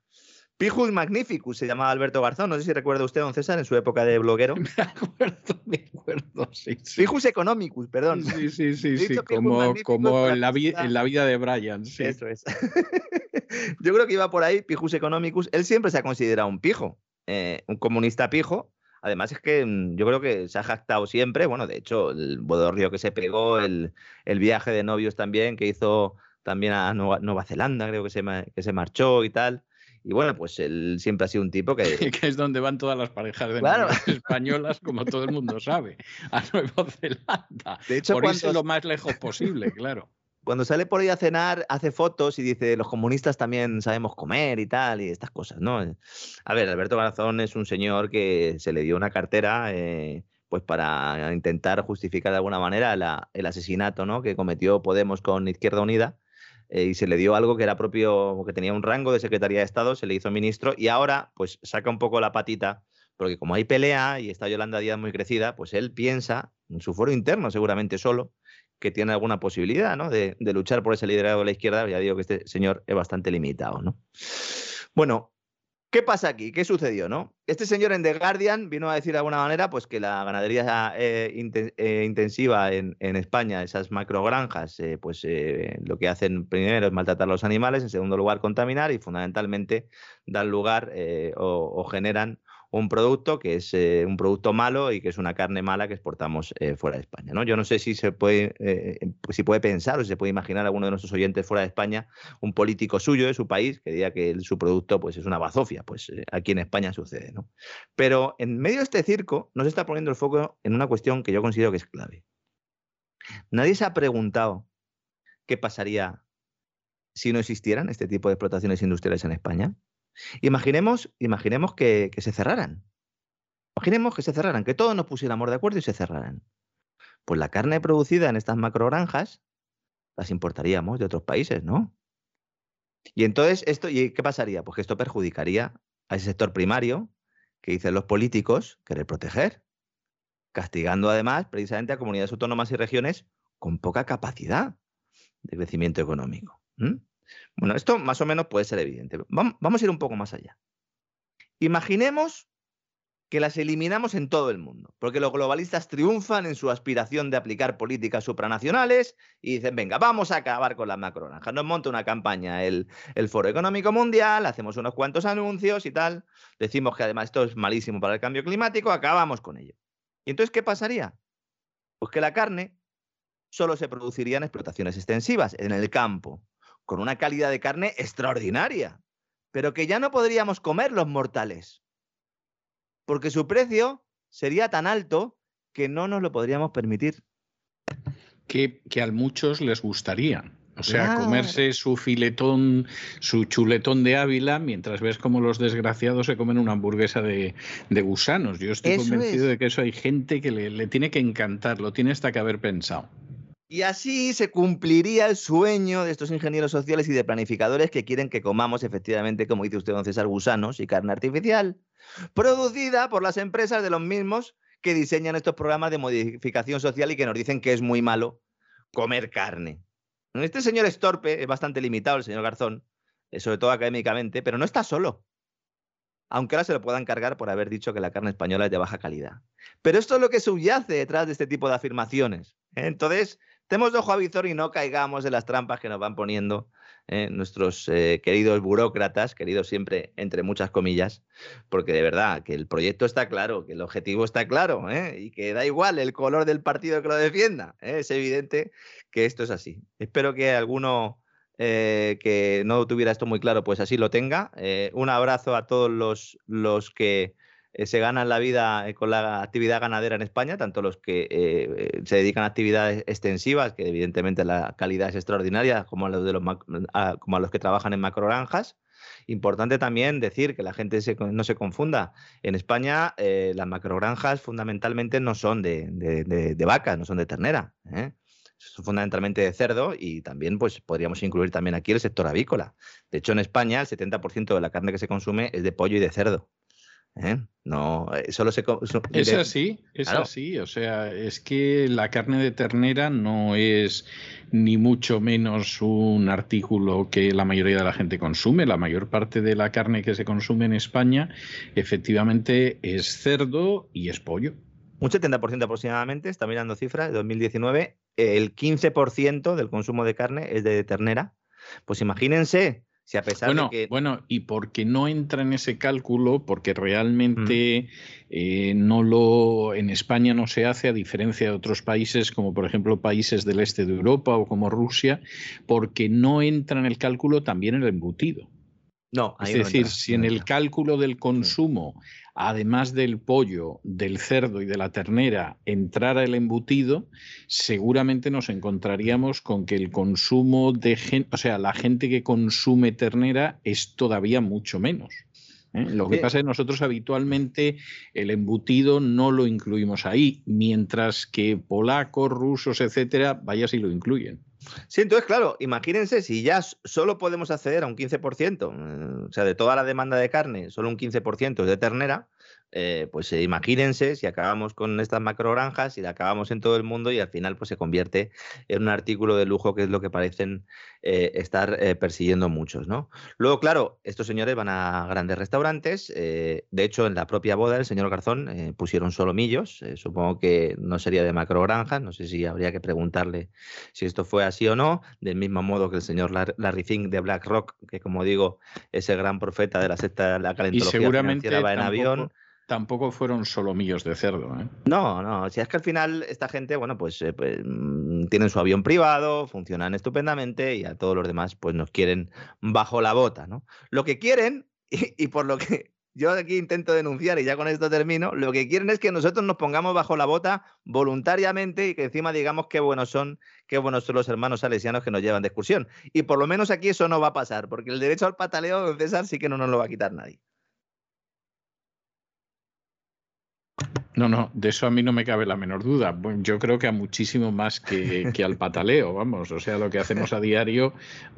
C: Pijus Magnificus se llamaba Alberto Garzón. No sé si recuerda usted, don César, en su época de bloguero.
A: Me acuerdo, me acuerdo, sí. sí.
C: Pijus Economicus, perdón.
A: Sí, sí, sí, sí, como, como en, la vi-
C: presentar-
A: en la vida de Brian. Sí.
C: Eso es. Yo creo que iba por ahí, Pijus Economicus. Él siempre se ha considerado un pijo, eh, un comunista pijo. Además es que mm, yo creo que se ha jactado siempre, bueno, de hecho, el bodorrio que se pegó, el, el viaje de novios también que hizo también a Nueva, Nueva Zelanda, creo que se, que se marchó y tal. Y bueno, pues él siempre ha sido un tipo que,
A: que es donde van todas las parejas de
C: Claro.
A: españolas, como todo el mundo sabe, a Nueva Zelanda.
C: de hecho,
A: Por irse
C: cuando,
A: lo más lejos posible, claro.
C: cuando sale por ahí a cenar, hace fotos y dice, los comunistas también sabemos comer y tal, y estas cosas, ¿no? A ver, Alberto Garzón es un señor que se le dio una cartera eh, pues para intentar justificar de alguna manera la- el asesinato ¿no? que cometió Podemos con Izquierda Unida. Eh, y se le dio algo que era propio, que tenía un rango de Secretaría de Estado, se le hizo ministro y ahora pues saca un poco la patita, porque como hay pelea y está Yolanda Díaz muy crecida, pues él piensa, en su foro interno seguramente solo, que tiene alguna posibilidad ¿no? de, de luchar por ese liderazgo de la izquierda. Ya digo que este señor es bastante limitado. ¿no? Bueno, ¿qué pasa aquí? ¿Qué sucedió? ¿no? Este señor en The Guardian vino a decir de alguna manera pues, que la ganadería eh, eh, intensiva en, España, esas macrogranjas, eh, pues eh, lo que hacen primero es maltratar a los animales, en segundo lugar contaminar y fundamentalmente dan lugar o generan un producto que es eh, un producto malo y que es una carne mala que exportamos eh, fuera de España. ¿no? Yo no sé si se puede, eh, pues si puede pensar o si se puede imaginar alguno de nuestros oyentes fuera de España, un político suyo de su país que diga que su producto pues, es una bazofia. Pues aquí en España sucede. ¿no? Pero en medio de este circo nos está poniendo el foco en una cuestión que yo considero que es clave. Nadie se ha preguntado qué pasaría si no existieran este tipo de explotaciones industriales en España. Imaginemos, imaginemos que, se cerraran. Imaginemos que se cerraran, que todos nos pusiéramos de acuerdo y se cerraran. Pues la carne producida en estas macrogranjas las importaríamos de otros países, ¿no? Y entonces, esto, ¿y ¿qué pasaría? Pues que esto perjudicaría a ese sector primario que dicen los políticos querer proteger, castigando además precisamente a comunidades autónomas y regiones con poca capacidad de crecimiento económico. Bueno, esto más o menos puede ser evidente. Vamos a ir un poco más allá. Imaginemos que las eliminamos en todo el mundo, porque los globalistas triunfan en su aspiración de aplicar políticas supranacionales y dicen, venga, vamos a acabar con las macronaranjas. Nos monta una campaña el, el Foro Económico Mundial, hacemos unos cuantos anuncios y tal, decimos que además esto es malísimo para el cambio climático, acabamos con ello. ¿Y entonces qué pasaría? Pues que la carne solo se produciría en explotaciones extensivas, en el campo, con una calidad de carne extraordinaria, pero que ya no podríamos comer los mortales, porque su precio sería tan alto que no nos lo podríamos permitir.
A: Que, que a muchos les gustaría. O sea, comerse su filetón, su chuletón de Ávila, mientras ves cómo los desgraciados se comen una hamburguesa de, gusanos. Yo estoy convencido de que eso hay gente que le, le, tiene que encantar, lo tiene hasta que haber pensado.
C: Y así se cumpliría el sueño de estos ingenieros sociales y de planificadores que quieren que comamos efectivamente, como dice usted, don César, gusanos y carne artificial, producida por las empresas de los mismos que diseñan estos programas de modificación social y que nos dicen que es muy malo comer carne. Este señor es torpe, es bastante limitado, el señor Garzón, eh, sobre todo académicamente, pero no está solo. Aunque ahora se lo puedan cargar por haber dicho que la carne española es de baja calidad. Pero esto es lo que subyace detrás de este tipo de afirmaciones. Entonces, Temos ojo a visor y no caigamos en las trampas que nos van poniendo eh, nuestros eh, queridos burócratas, queridos siempre entre muchas comillas, porque de verdad que el proyecto está claro, que el objetivo está claro ¿eh? y que da igual el color del partido que lo defienda. Es evidente que esto es así. Espero que alguno que no tuviera esto muy claro, pues así lo tenga. un abrazo a todos los, los que eh, se ganan la vida eh, con la actividad ganadera en España, tanto los que eh, se dedican a actividades extensivas, que evidentemente la calidad es extraordinaria, como a los, de los, como a los que trabajan en macrogranjas. Importante también decir que la gente no se confunda. En España las macrogranjas fundamentalmente no son de, de, vacas, no son de ternera. son fundamentalmente de cerdo y también pues podríamos incluir también aquí el sector avícola. De hecho, en España el 70% de la carne que se consume es de pollo y de cerdo. ¿Eh? No, eh, solo se.
A: Es así, es así. O sea, es que la carne de ternera no es ni mucho menos un artículo que la mayoría de la gente consume. La mayor parte de la carne que se consume en España, efectivamente, es cerdo y es pollo.
C: Un 70% aproximadamente, está mirando cifras, de 2019, el 15% del consumo de carne es de ternera. Pues imagínense
A: bueno, Bueno, y porque no entra en ese cálculo, porque realmente eh, no lo en España no se hace, a diferencia de otros países, como por ejemplo países del este de Europa o como Rusia, porque no entra en el cálculo también el embutido.
C: No,
A: es decir, si en el cálculo del consumo, además del pollo, del cerdo y de la ternera, entrara el embutido, seguramente nos encontraríamos con que el consumo de gente, o sea, la gente que consume ternera es todavía mucho menos. ¿eh? Lo que pasa es que nosotros habitualmente el embutido no lo incluimos ahí, mientras que polacos, rusos, etcétera, vaya si lo incluyen.
C: Sí, entonces, claro, imagínense si ya solo podemos acceder a un 15%, eh, o sea, de toda la demanda de carne, solo un 15% es de ternera, eh, pues eh, imagínense si acabamos con estas macrogranjas y la acabamos en todo el mundo y al final pues se convierte en un artículo de lujo que es lo que parecen eh, estar persiguiendo muchos, ¿no? Luego, claro, estos señores van a grandes restaurantes, de hecho en la propia boda del señor Garzón pusieron solomillos, supongo que no sería de macrogranjas, no sé si habría que preguntarle si esto fue así o no, del mismo modo que el señor Larry Fink de BlackRock, que como digo es el gran profeta de la secta de la calentología
A: seguramente
C: financiera va en avión
A: tampoco fueron solomillos de cerdo. ¿eh?
C: No, no, si es que al final esta gente, bueno, pues, eh, pues mm, tienen su avión privado, funcionan estupendamente y a todos los demás pues nos quieren bajo la bota, ¿no? Lo que quieren, y, por lo que yo aquí intento denunciar y ya con esto termino, lo que quieren es que nosotros nos pongamos bajo la bota voluntariamente y que encima digamos qué buenos son, qué buenos son los hermanos salesianos que nos llevan de excursión. Y por lo menos aquí eso no va a pasar, porque el derecho al pataleo, don César, sí que no nos lo va a quitar nadie.
A: No, no, de eso a mí no me cabe la menor duda. Bueno, yo creo que a muchísimo más que, al pataleo, vamos. O sea, lo que hacemos a diario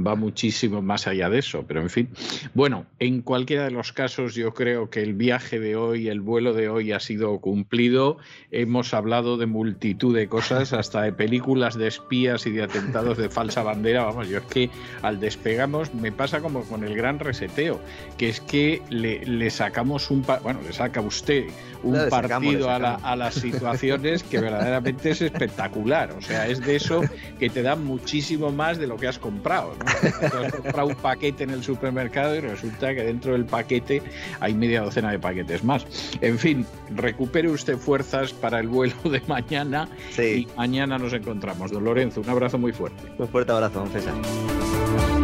A: va muchísimo más allá de eso. Pero en fin, bueno, en cualquiera de los casos yo creo que el viaje de hoy, el vuelo de hoy ha sido cumplido. Hemos hablado de multitud de cosas, hasta de películas de espías y de atentados de falsa bandera. Vamos, yo es que al despegamos me pasa como con el gran reseteo, que es que le, sacamos un... Bueno, le saca usted un partido a, las situaciones que verdaderamente es espectacular. O sea, es de eso que te da muchísimo más de lo que has comprado. has comprado un paquete en el supermercado y resulta que dentro del paquete hay media docena de paquetes más. En fin, recupere usted fuerzas para el vuelo de mañana y mañana nos encontramos. Don Lorenzo, un abrazo muy fuerte.
C: Un fuerte abrazo, don César.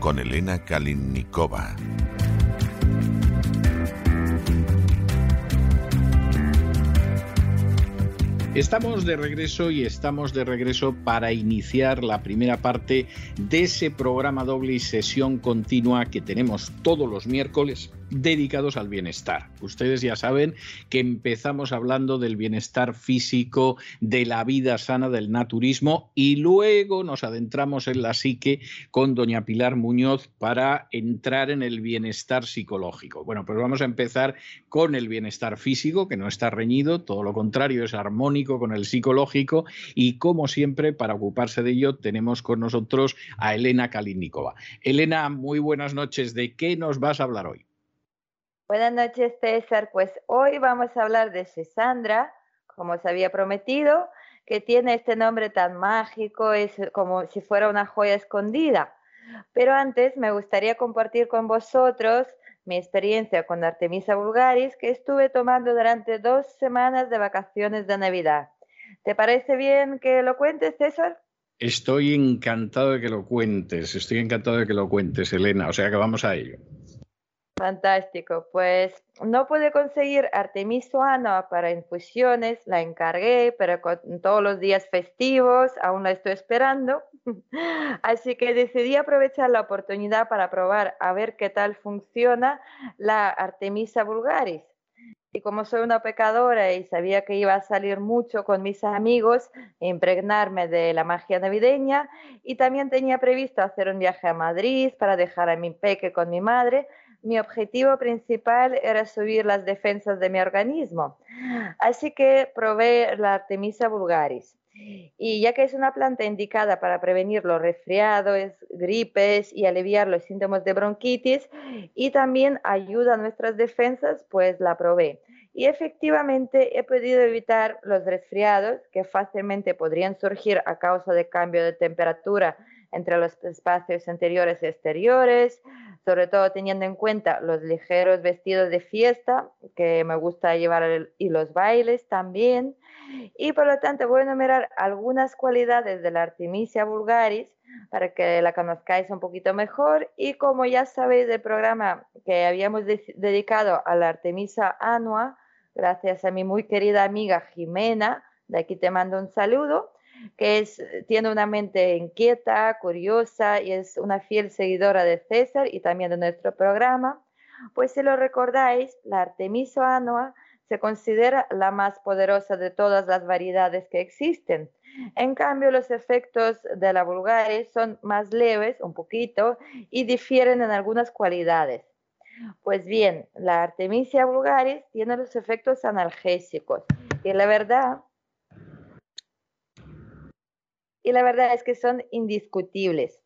D: Con Elena Kalinnikova.
A: Estamos de regreso y estamos de regreso para iniciar la primera parte de ese programa doble y sesión continua que tenemos todos los miércoles dedicados al bienestar. Ustedes ya saben que empezamos hablando del bienestar físico, de la vida sana, del naturismo y luego nos adentramos en la psique con doña Pilar Muñoz para entrar en el bienestar psicológico. Bueno, pues vamos a empezar con el bienestar físico, que no está reñido, todo lo contrario, es armónico con el psicológico y como siempre, para ocuparse de ello, tenemos con nosotros a Elena Kalinikova. Elena, muy buenas noches. ¿De qué nos vas a hablar hoy?
E: Buenas noches, César. Pues hoy vamos a hablar de Sesandra, como se había prometido, que tiene este nombre tan mágico, es como si fuera una joya escondida. Pero antes me gustaría compartir con vosotros mi experiencia con Artemisa vulgaris que estuve tomando durante dos semanas de vacaciones de Navidad. ¿Te parece bien que lo cuentes, César?
A: Estoy encantado de que lo cuentes, estoy encantado de que lo cuentes, Elena, o sea que vamos a ello.
E: Fantástico. Pues no pude conseguir Artemisoana para infusiones, la encargué, pero con todos los días festivos aún la estoy esperando. Así que decidí aprovechar la oportunidad para probar a ver qué tal funciona la Artemisa vulgaris. Y como soy una pecadora y sabía que iba a salir mucho con mis amigos, impregnarme de la magia navideña y también tenía previsto hacer un viaje a Madrid para dejar a mi peque con mi madre, mi objetivo principal era subir las defensas de mi organismo. Así que probé la Artemisa vulgaris. Y ya que es una planta indicada para prevenir los resfriados, gripes y aliviar los síntomas de bronquitis y también ayuda a nuestras defensas, pues la probé. Y efectivamente he podido evitar los resfriados que fácilmente podrían surgir a causa de cambio de temperatura entre los espacios interiores y exteriores, sobre todo teniendo en cuenta los ligeros vestidos de fiesta que me gusta llevar y los bailes también. Y por lo tanto voy a enumerar algunas cualidades de la Artemisia vulgaris para que la conozcáis un poquito mejor. Y como ya sabéis del programa que habíamos dedicado a la Artemisa annua, gracias a mi muy querida amiga Jimena, de aquí te mando un saludo que es, eh, tiene una mente inquieta, curiosa y es una fiel seguidora de César y también de nuestro programa. Pues si lo recordáis, la Artemisa annua se considera la más poderosa de todas las variedades que existen. En cambio, los efectos de la vulgaris son más leves, un poquito, y difieren en algunas cualidades. Pues bien, la Artemisia vulgaris tiene los efectos analgésicos y la verdad y la verdad es que son indiscutibles.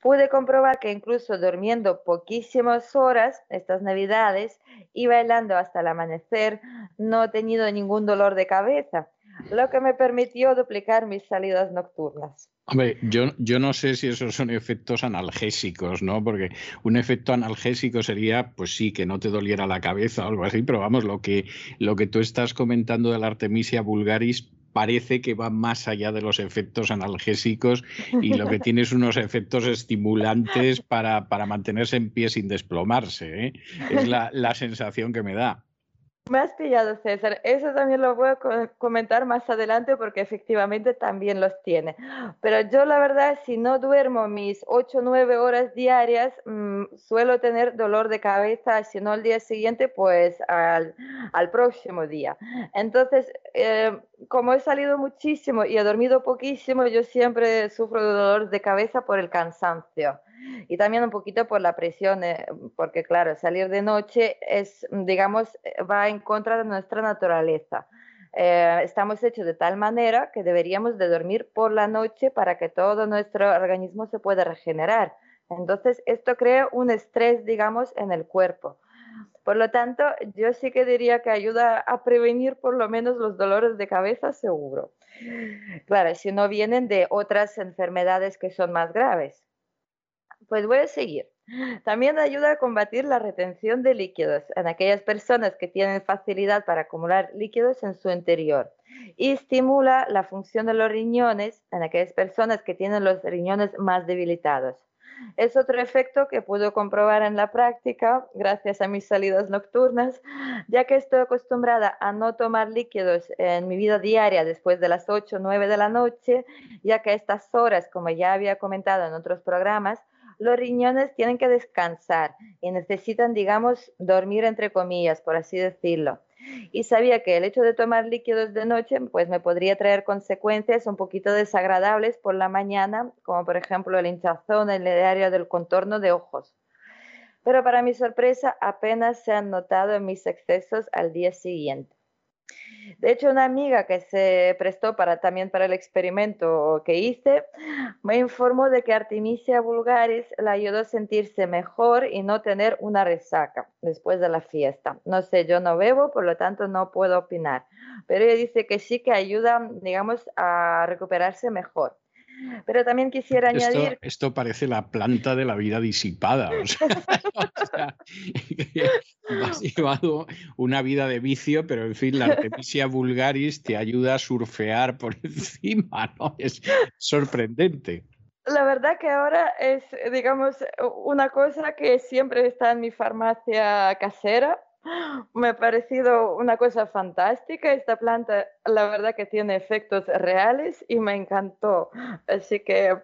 E: Pude comprobar que incluso durmiendo poquísimas horas estas navidades y bailando hasta el amanecer no he tenido ningún dolor de cabeza, lo que me permitió duplicar mis salidas nocturnas.
A: Hombre, yo, yo no sé si esos son efectos analgésicos, ¿no? Porque un efecto analgésico sería, pues sí, que no te doliera la cabeza o algo así, pero vamos, lo que, lo que tú estás comentando de la Artemisia vulgaris parece que va más allá de los efectos analgésicos y lo que tiene es unos efectos estimulantes para, para mantenerse en pie sin desplomarse. ¿eh? Es la, la sensación que me da.
E: Me has pillado, César. Eso también lo voy a comentar más adelante porque efectivamente también los tiene. Pero yo la verdad, si no duermo mis 8 o 9 horas diarias, mm, suelo tener dolor de cabeza, si no al día siguiente, pues al, al próximo día. Entonces, eh, como he salido muchísimo y he dormido poquísimo, yo siempre sufro de dolor de cabeza por el cansancio y también un poquito por la presión, eh, porque claro, salir de noche es, digamos, eh, va en contra de nuestra naturaleza. Eh, estamos hechos de tal manera que deberíamos de dormir por la noche para que todo nuestro organismo se pueda regenerar. Entonces, esto crea un estrés, digamos, en el cuerpo. Por lo tanto, yo sí que diría que ayuda a prevenir por lo menos los dolores de cabeza, seguro. Claro, si no vienen de otras enfermedades que son más graves. Pues voy a seguir. También ayuda a combatir la retención de líquidos en aquellas personas que tienen facilidad para acumular líquidos en su interior y estimula la función de los riñones en aquellas personas que tienen los riñones más debilitados. Es otro efecto que puedo comprobar en la práctica gracias a mis salidas nocturnas, ya que estoy acostumbrada a no tomar líquidos en mi vida diaria después de las 8 o 9 de la noche, ya que a estas horas, como ya había comentado en otros programas, los riñones tienen que descansar y necesitan, digamos, dormir entre comillas, por así decirlo. Y sabía que el hecho de tomar líquidos de noche, pues me podría traer consecuencias un poquito desagradables por la mañana, como por ejemplo el hinchazón en el área del contorno de ojos. Pero para mi sorpresa, apenas se han notado en mis excesos al día siguiente. De hecho, una amiga que se prestó para, también para el experimento que hice, me informó de que Artemisia vulgaris la ayudó a sentirse mejor y no tener una resaca después de la fiesta. No sé, yo no bebo, por lo tanto no puedo opinar, pero ella dice que sí que ayuda, digamos, a recuperarse mejor. Pero también quisiera añadir...
A: Esto parece la planta de la vida disipada. O sea, has llevado una vida de vicio, pero en fin, la Artemisia vulgaris te ayuda a surfear por encima, ¿no? Es sorprendente.
E: La verdad que ahora es, digamos, una cosa que siempre está en mi farmacia casera me ha parecido una cosa fantástica. Esta planta, la verdad que tiene efectos reales y me encantó. Así que,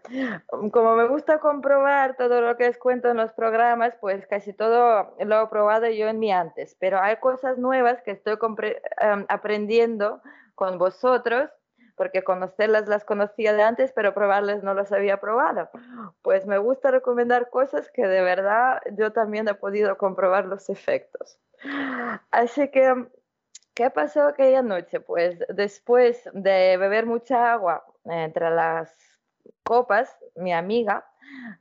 E: como me gusta comprobar todo lo que os cuento en los programas, pues casi todo lo he probado yo en mi antes. Pero hay cosas nuevas que estoy em, aprendiendo con vosotros porque conocerlas las conocía de antes, pero probarlas no las había probado. Pues me gusta recomendar cosas que de verdad yo también he podido comprobar los efectos. Así que, ¿qué pasó aquella noche? Pues después de beber mucha agua entre las copas, mi amiga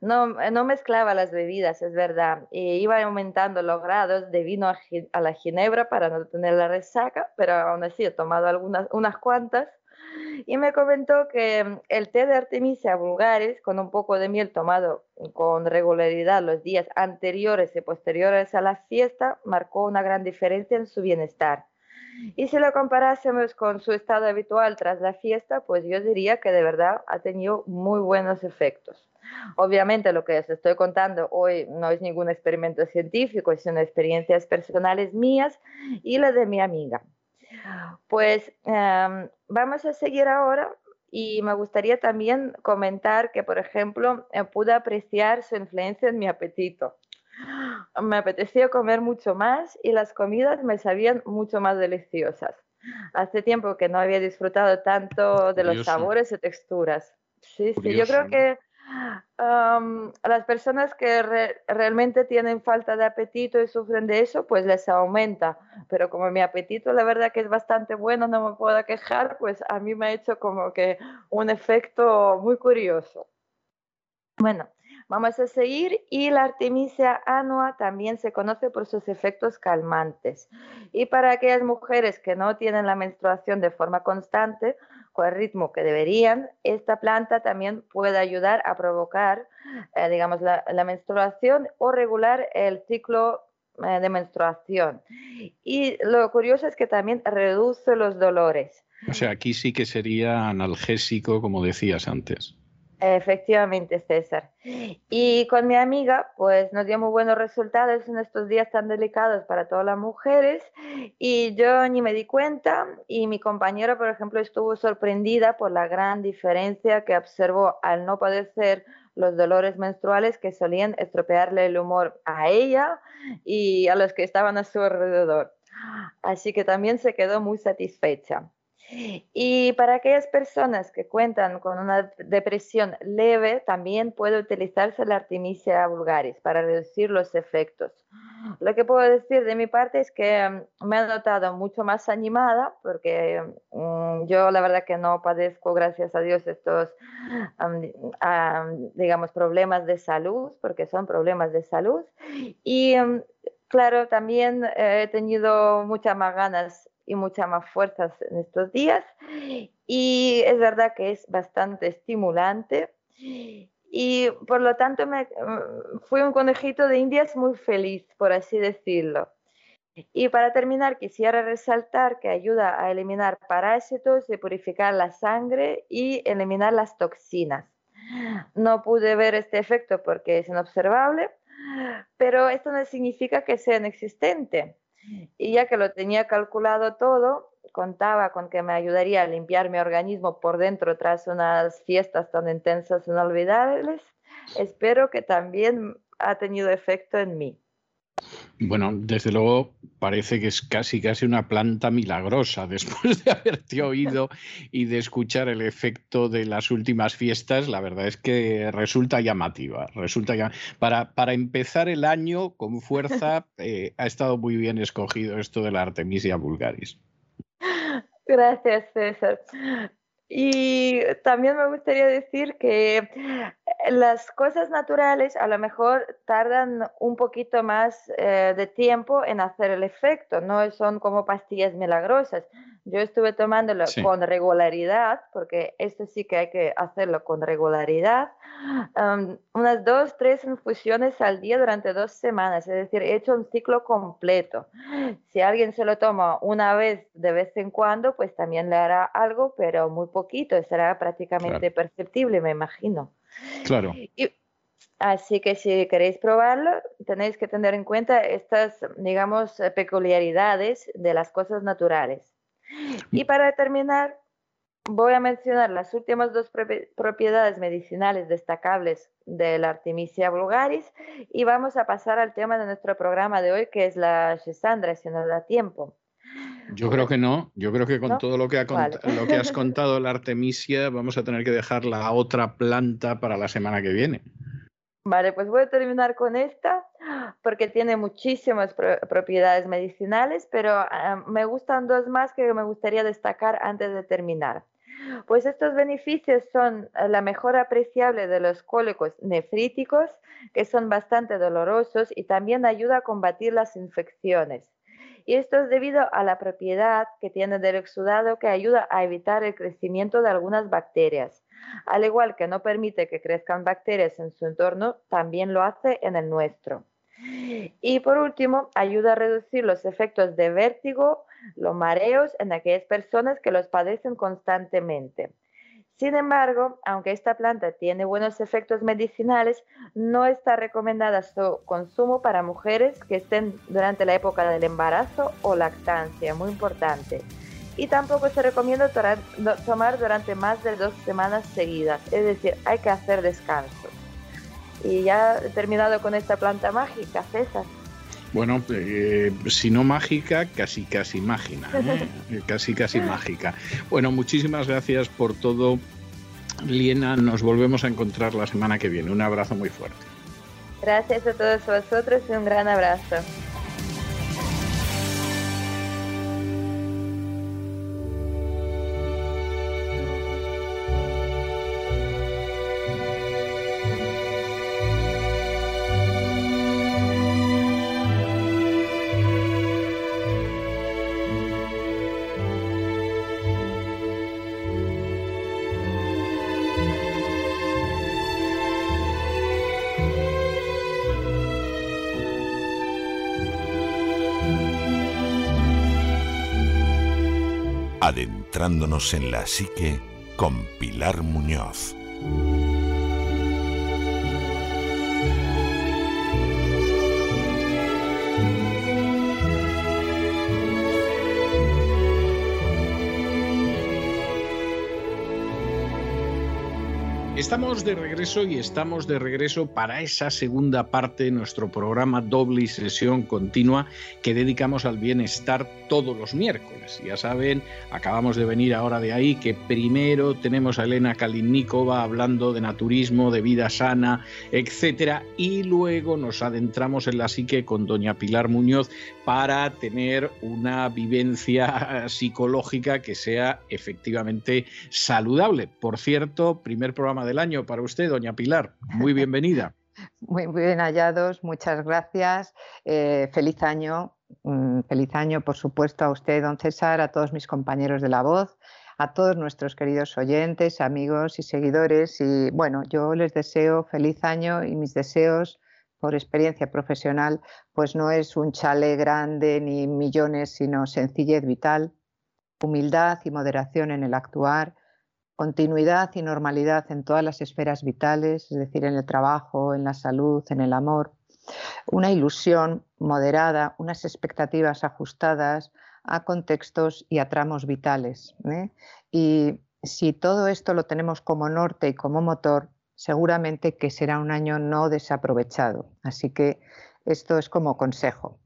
E: no, no mezclaba las bebidas, es verdad, y iba aumentando los grados de vino a, la ginebra para no tener la resaca, pero aún así he tomado algunas, unas cuantas y me comentó que el té de Artemisia vulgaris con un poco de miel tomado con regularidad los días anteriores y posteriores a la fiesta marcó una gran diferencia en su bienestar. Y si lo comparásemos con su estado habitual tras la fiesta, pues yo diría que de verdad ha tenido muy buenos efectos. Obviamente lo que os estoy contando hoy no es ningún experimento científico, son experiencias personales mías y las de mi amiga. Pues em, vamos a seguir ahora y me gustaría también comentar que, por ejemplo, eh, pude apreciar su influencia en mi apetito. me apetecía comer mucho más y las comidas me sabían mucho más deliciosas. Hace tiempo que no había disfrutado tanto de los sabores y texturas. Sí, sí, yo creo que a las personas que realmente tienen falta de apetito y sufren de eso, pues les aumenta. Pero como mi apetito, la verdad que es bastante bueno, no me puedo quejar, pues a mí me ha hecho como que un efecto muy curioso. Bueno, vamos a seguir y la artemisia annua también se conoce por sus efectos calmantes. Y para aquellas mujeres que no tienen la menstruación de forma constante, con el ritmo que deberían, esta planta también puede ayudar a provocar, eh, digamos, la, menstruación o regular el ciclo eh, de menstruación. Y lo curioso es que también reduce los dolores.
A: O sea, aquí sí que sería analgésico, como decías antes.
E: Efectivamente, César. Y con mi amiga, pues nos dio muy buenos resultados en estos días tan delicados para todas las mujeres y yo ni me di cuenta y mi compañera, por ejemplo, estuvo sorprendida por la gran diferencia que observó al no padecer los dolores menstruales que solían estropearle el humor a ella y a los que estaban a su alrededor. Así que también se quedó muy satisfecha. Y para aquellas personas que cuentan con una depresión leve, también puede utilizarse la Artemisia vulgaris para reducir los efectos. Lo que puedo decir de mi parte es que mm, me he notado mucho más animada porque mm, yo la verdad que no padezco, gracias a Dios, estos, digamos, problemas de salud, porque son problemas de salud. Y mm, claro, también eh, he tenido muchas más ganas y muchas más fuerzas en estos días. Y es verdad que es bastante estimulante. Y por lo tanto me, mm, fui un conejito de indias muy feliz, por así decirlo. Y para terminar, quisiera resaltar que ayuda a eliminar parásitos y purificar la sangre y eliminar las toxinas. No pude ver este efecto porque es inobservable, pero esto no significa que sea inexistente. Y ya que lo tenía calculado todo, contaba con que me ayudaría a limpiar mi organismo por dentro tras unas fiestas tan intensas e inolvidables. Espero que también ha tenido efecto en mí.
A: Bueno, desde luego parece que es casi casi una planta milagrosa después de haberte oído y de escuchar el efecto de las últimas fiestas. La verdad es que resulta llamativa. Resulta para, para empezar el año con fuerza eh, ha estado muy bien escogido esto de la Artemisia vulgaris.
E: Gracias, César. Y también me gustaría decir que las cosas naturales a lo mejor tardan un poquito más eh, de tiempo en hacer el efecto, no son como pastillas milagrosas. Yo estuve tomándolo con regularidad, porque esto sí que hay que hacerlo con regularidad, unas dos, tres infusiones al día durante dos semanas, es decir, he hecho un ciclo completo. Si alguien se lo toma una vez de vez en cuando, pues también le hará algo, pero muy poquito, será prácticamente perceptible, me imagino.
A: Claro.
E: así que si queréis probarlo, tenéis que tener en cuenta estas, digamos, peculiaridades de las cosas naturales. Y para terminar, voy a mencionar las últimas dos propiedades medicinales destacables de la Artemisia vulgaris y vamos a pasar al tema de nuestro programa de hoy, que es la Chisandra, si nos da tiempo.
A: Yo creo que no. Yo creo que con todo lo que, lo que has contado la Artemisia vamos a tener que dejar la otra planta para la semana que viene.
E: Vale, pues voy a terminar con esta porque tiene muchísimas propiedades medicinales, pero ah, me gustan dos más que me gustaría destacar antes de terminar. Pues estos beneficios son eh, la mejora apreciable de los cólicos nefríticos, que son bastante dolorosos y también ayuda a combatir las infecciones. Y esto es debido a la propiedad que tiene del exudado que ayuda a evitar el crecimiento de algunas bacterias. Al igual que no permite que crezcan bacterias en su entorno, también lo hace en el nuestro. Y por último, ayuda a reducir los efectos de vértigo, los mareos en aquellas personas que los padecen constantemente. Sin embargo, aunque esta planta tiene buenos efectos medicinales, no está recomendada su consumo para mujeres que estén durante la época del embarazo o lactancia, muy importante. Y tampoco se recomienda tomar durante más de dos semanas seguidas, es decir, hay que hacer descansos. y ya terminado con esta planta mágica, César.
A: Bueno, eh, si no mágica, casi casi mágica, ¿eh? casi casi mágica. Bueno, muchísimas gracias por todo. Liena, nos volvemos a encontrar la semana que viene. Un abrazo muy fuerte.
E: Gracias a todos vosotros y un gran abrazo.
D: Adentrándonos en la psique con Pilar Muñoz.
A: De regreso y estamos de regreso para esa segunda parte de nuestro programa doble y sesión continua que dedicamos al bienestar todos los miércoles. Ya saben, acabamos de venir ahora de ahí que primero tenemos a Elena Kalinnikova hablando de naturismo, de vida sana, etcétera, y luego nos adentramos en la psique con doña Pilar Muñoz para tener una vivencia psicológica que sea efectivamente saludable. Por cierto, primer programa de año para usted, doña Pilar. Muy bienvenida.
F: muy, bien hallados, muchas gracias. Eh, feliz año, mm, feliz año, por supuesto, a usted, don César, a todos mis compañeros de la voz, a todos nuestros queridos oyentes, amigos y seguidores. Y bueno, yo les deseo feliz año y mis deseos por experiencia profesional, pues no es un chale grande ni millones, sino sencillez vital, humildad y moderación en el actuar continuidad y normalidad en todas las esferas vitales, es decir, en el trabajo, en la salud, en el amor, una ilusión moderada, unas expectativas ajustadas a contextos y a tramos vitales. ¿eh? Y si todo esto lo tenemos como norte y como motor, seguramente que será un año no desaprovechado. Así que esto es como consejo.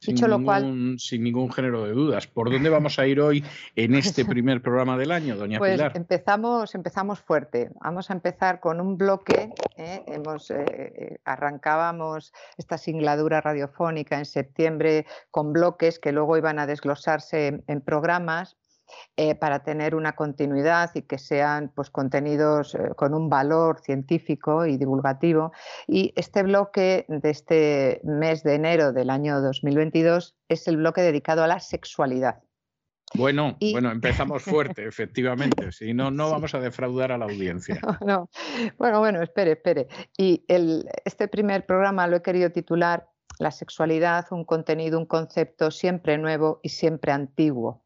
A: Sin, ningún, sin ningún género de dudas. ¿Por dónde vamos a ir hoy en este primer programa del año, doña
F: pues
A: Pilar?
F: Empezamos, empezamos fuerte. Vamos a empezar con un bloque. ¿eh? Hemos, eh, eh, arrancábamos esta singladura radiofónica en septiembre con bloques que luego iban a desglosarse en programas eh, para tener una continuidad y que sean pues, contenidos eh, con un valor científico y divulgativo. Y este bloque de este mes de enero del año 2022 es el bloque dedicado a la sexualidad.
A: Bueno, bueno, empezamos fuerte, efectivamente. Si no, no vamos a defraudar a la audiencia.
F: No, Bueno, bueno, espere, espere. Y este primer programa lo he querido titular La sexualidad, un contenido, un concepto siempre nuevo y siempre antiguo.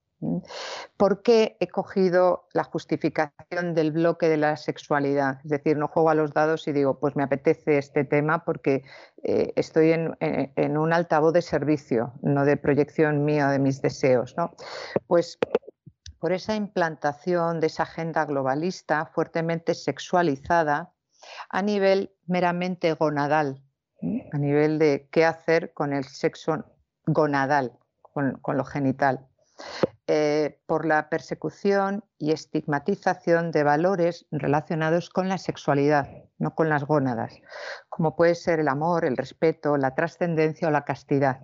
F: ¿Por qué he cogido la justificación del bloque de la sexualidad? Es decir, no juego a los dados y digo, pues me apetece este tema porque eh, estoy en, un altavoz de servicio, no de proyección mía de mis deseos. ¿no? Pues por esa implantación de esa agenda globalista fuertemente sexualizada a nivel meramente gonadal, a nivel de qué hacer con el sexo gonadal, con lo genital. Eh, por la persecución y estigmatización de valores relacionados con la sexualidad, no con las gónadas, como puede ser el amor, el respeto, la trascendencia o la castidad.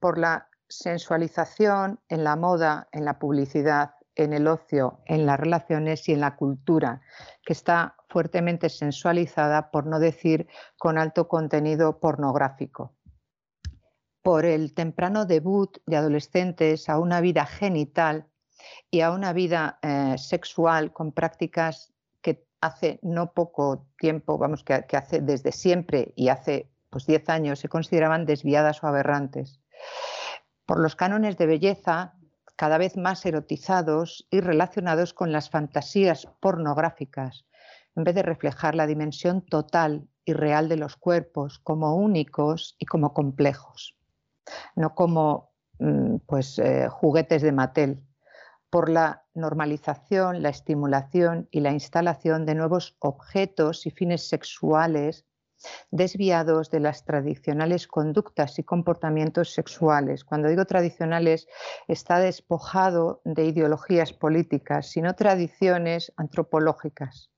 F: Por la sensualización en la moda, en la publicidad, en el ocio, en las relaciones y en la cultura, que está fuertemente sensualizada, por no decir con alto contenido pornográfico por el temprano debut de adolescentes a una vida genital y a una vida eh, sexual con prácticas que hace no poco tiempo, vamos, que, hace desde siempre y hace pues 10 años se consideraban desviadas o aberrantes. Por los cánones de belleza cada vez más erotizados y relacionados con las fantasías pornográficas, en vez de reflejar la dimensión total y real de los cuerpos como únicos y como complejos no como mm, pues, eh, juguetes de Mattel, por la normalización, la estimulación y la instalación de nuevos objetos y fines sexuales desviados de las tradicionales conductas y comportamientos sexuales. Cuando digo tradicionales, está despojado de ideologías políticas, sino tradiciones antropológicas.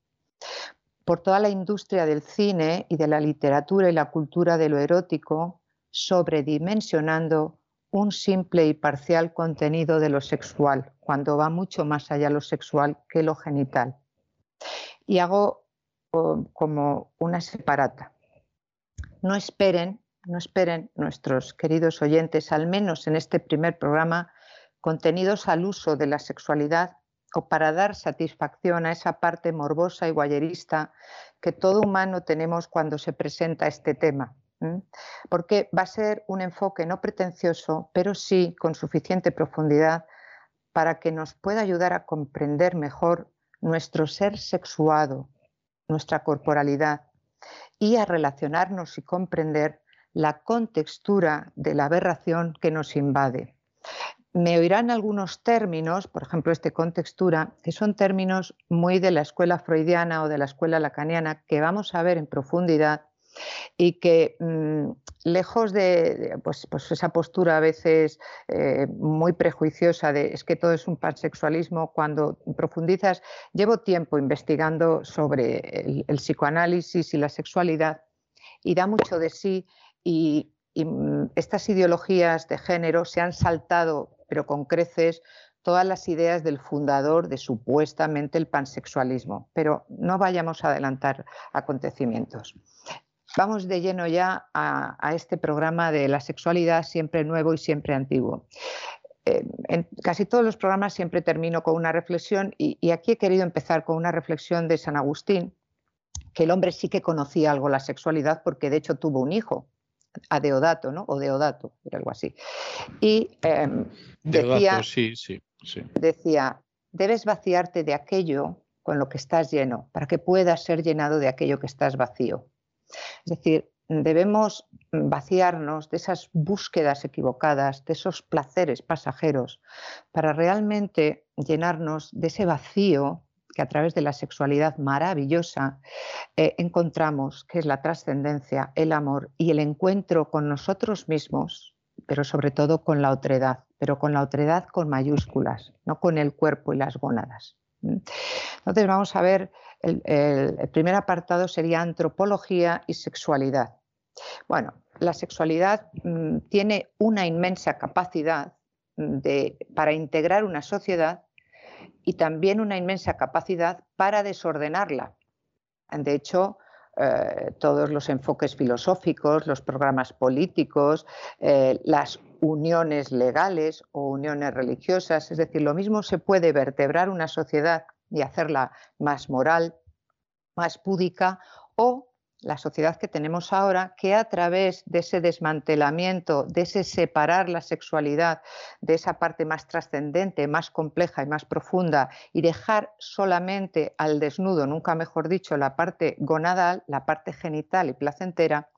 F: Por toda la industria del cine y de la literatura y la cultura de lo erótico, sobredimensionando un simple y parcial contenido de lo sexual, cuando va mucho más allá lo sexual que lo genital. Y hago como una separata. No esperen, no esperen nuestros queridos oyentes, al menos en este primer programa, contenidos al uso de la sexualidad o para dar satisfacción a esa parte morbosa y guayerista que todo humano tenemos cuando se presenta este tema. Porque va a ser un enfoque no pretencioso, pero sí con suficiente profundidad para que nos pueda ayudar a comprender mejor nuestro ser sexuado, nuestra corporalidad y a relacionarnos y comprender la contextura de la aberración que nos invade. Me oirán algunos términos, por ejemplo, este contextura, que son términos muy de la escuela freudiana o de la escuela lacaniana, que vamos a ver en profundidad y que mm, lejos de pues, pues, esa postura a veces eh, muy prejuiciosa de es que todo es un pansexualismo, cuando profundizas, llevo tiempo investigando sobre el, psicoanálisis y la sexualidad y da mucho de sí y, mm, estas ideologías de género se han saltado, pero con creces, todas las ideas del fundador de supuestamente el pansexualismo, pero no vayamos a adelantar acontecimientos. Vamos de lleno ya a, este programa de la sexualidad siempre nuevo y siempre antiguo. Eh, en casi todos los programas siempre termino con una reflexión y, aquí he querido empezar con una reflexión de San Agustín, que el hombre sí que conocía algo la sexualidad porque de hecho tuvo un hijo, a Deodato, ¿no? O Deodato, era algo así. Y em, decía,
A: sí, sí,
F: decía, debes vaciarte de aquello con lo que estás lleno, para que puedas ser llenado de aquello que estás vacío. Es decir, debemos vaciarnos de esas búsquedas equivocadas, de esos placeres pasajeros, para realmente llenarnos de ese vacío que a través de la sexualidad maravillosa eh, encontramos, que es la trascendencia, el amor y el encuentro con nosotros mismos, pero sobre todo con la otredad, pero con la otredad con mayúsculas, no con el cuerpo y las gónadas. Entonces vamos a ver el, primer apartado sería antropología y sexualidad. Bueno, la sexualidad mm, tiene una inmensa capacidad mm, para integrar una sociedad y también una inmensa capacidad para desordenarla. De hecho, eh, todos los enfoques filosóficos, los programas políticos, eh, las uniones legales o uniones religiosas, es decir, lo mismo se puede vertebrar una sociedad y hacerla más moral, más púdica, o la sociedad que tenemos ahora, que a través de ese desmantelamiento, de ese separar la sexualidad de esa parte más trascendente, más compleja y más profunda, y dejar solamente al desnudo, nunca mejor dicho, la parte gonadal, la parte genital y placentera,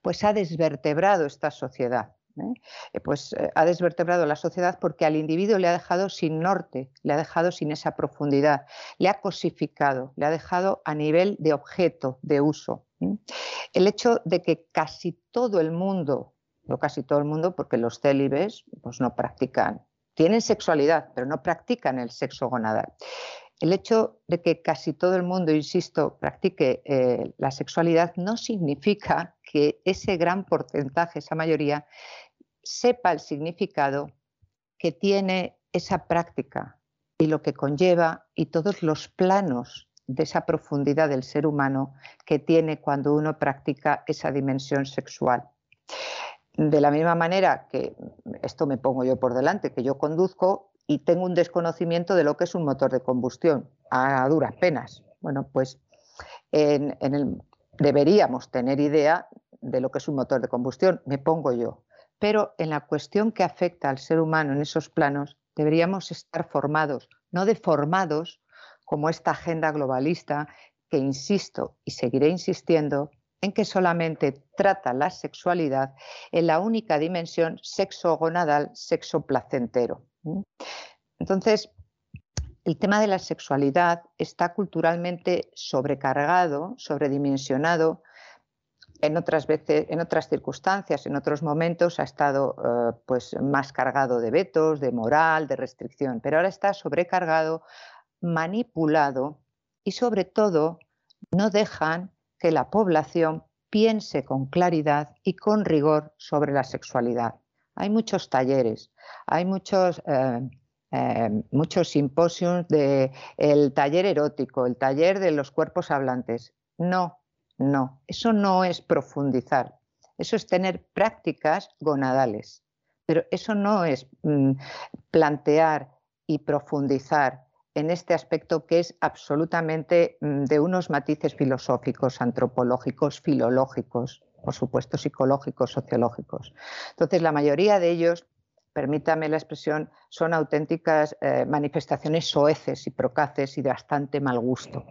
F: pues ha desvertebrado esta sociedad. ¿Eh? Eh, pues eh, ha desvertebrado la sociedad porque al individuo le ha dejado sin norte, le ha dejado sin esa profundidad, le ha cosificado, le ha dejado a nivel de objeto de uso. El hecho de que casi todo el mundo, no casi todo el mundo, porque los célibes pues no practican, tienen sexualidad, pero no practican el sexo gonadal. El hecho de que casi todo el mundo, insisto, practique la sexualidad no significa que ese gran porcentaje, esa mayoría, sepa el significado que tiene esa práctica y lo que conlleva y todos los planos de esa profundidad del ser humano que tiene cuando uno practica esa dimensión sexual. De la misma manera que esto me pongo yo por delante, que yo conduzco y tengo un desconocimiento de lo que es un motor de combustión, a duras penas. Bueno, pues deberíamos tener idea de lo que es un motor de combustión, me pongo yo pero en la cuestión que afecta al ser humano en esos planos deberíamos estar formados, no deformados como esta agenda globalista que insisto y seguiré insistiendo en que solamente trata la sexualidad en la única dimensión sexo-gonadal, sexo-placentero. Entonces, el tema de la sexualidad está culturalmente sobrecargado, sobredimensionado en otras veces, en otras circunstancias, en otros momentos ha estado eh, pues más cargado de vetos, de moral, de restricción, pero ahora está sobrecargado, manipulado y sobre todo no dejan que la población piense con claridad y con rigor sobre la sexualidad. Hay muchos talleres, hay muchos, eh, eh, muchos simposios de el taller erótico, el taller de los cuerpos hablantes. No, no, eso no es profundizar, eso es tener prácticas gonadales, pero eso no es mm, plantear y profundizar en este aspecto que es absolutamente mm, de unos matices filosóficos, antropológicos, filológicos, por supuesto psicológicos, sociológicos. Entonces, la mayoría de ellos permítame la expresión, son auténticas eh, manifestaciones soeces y procaces y de bastante mal gusto.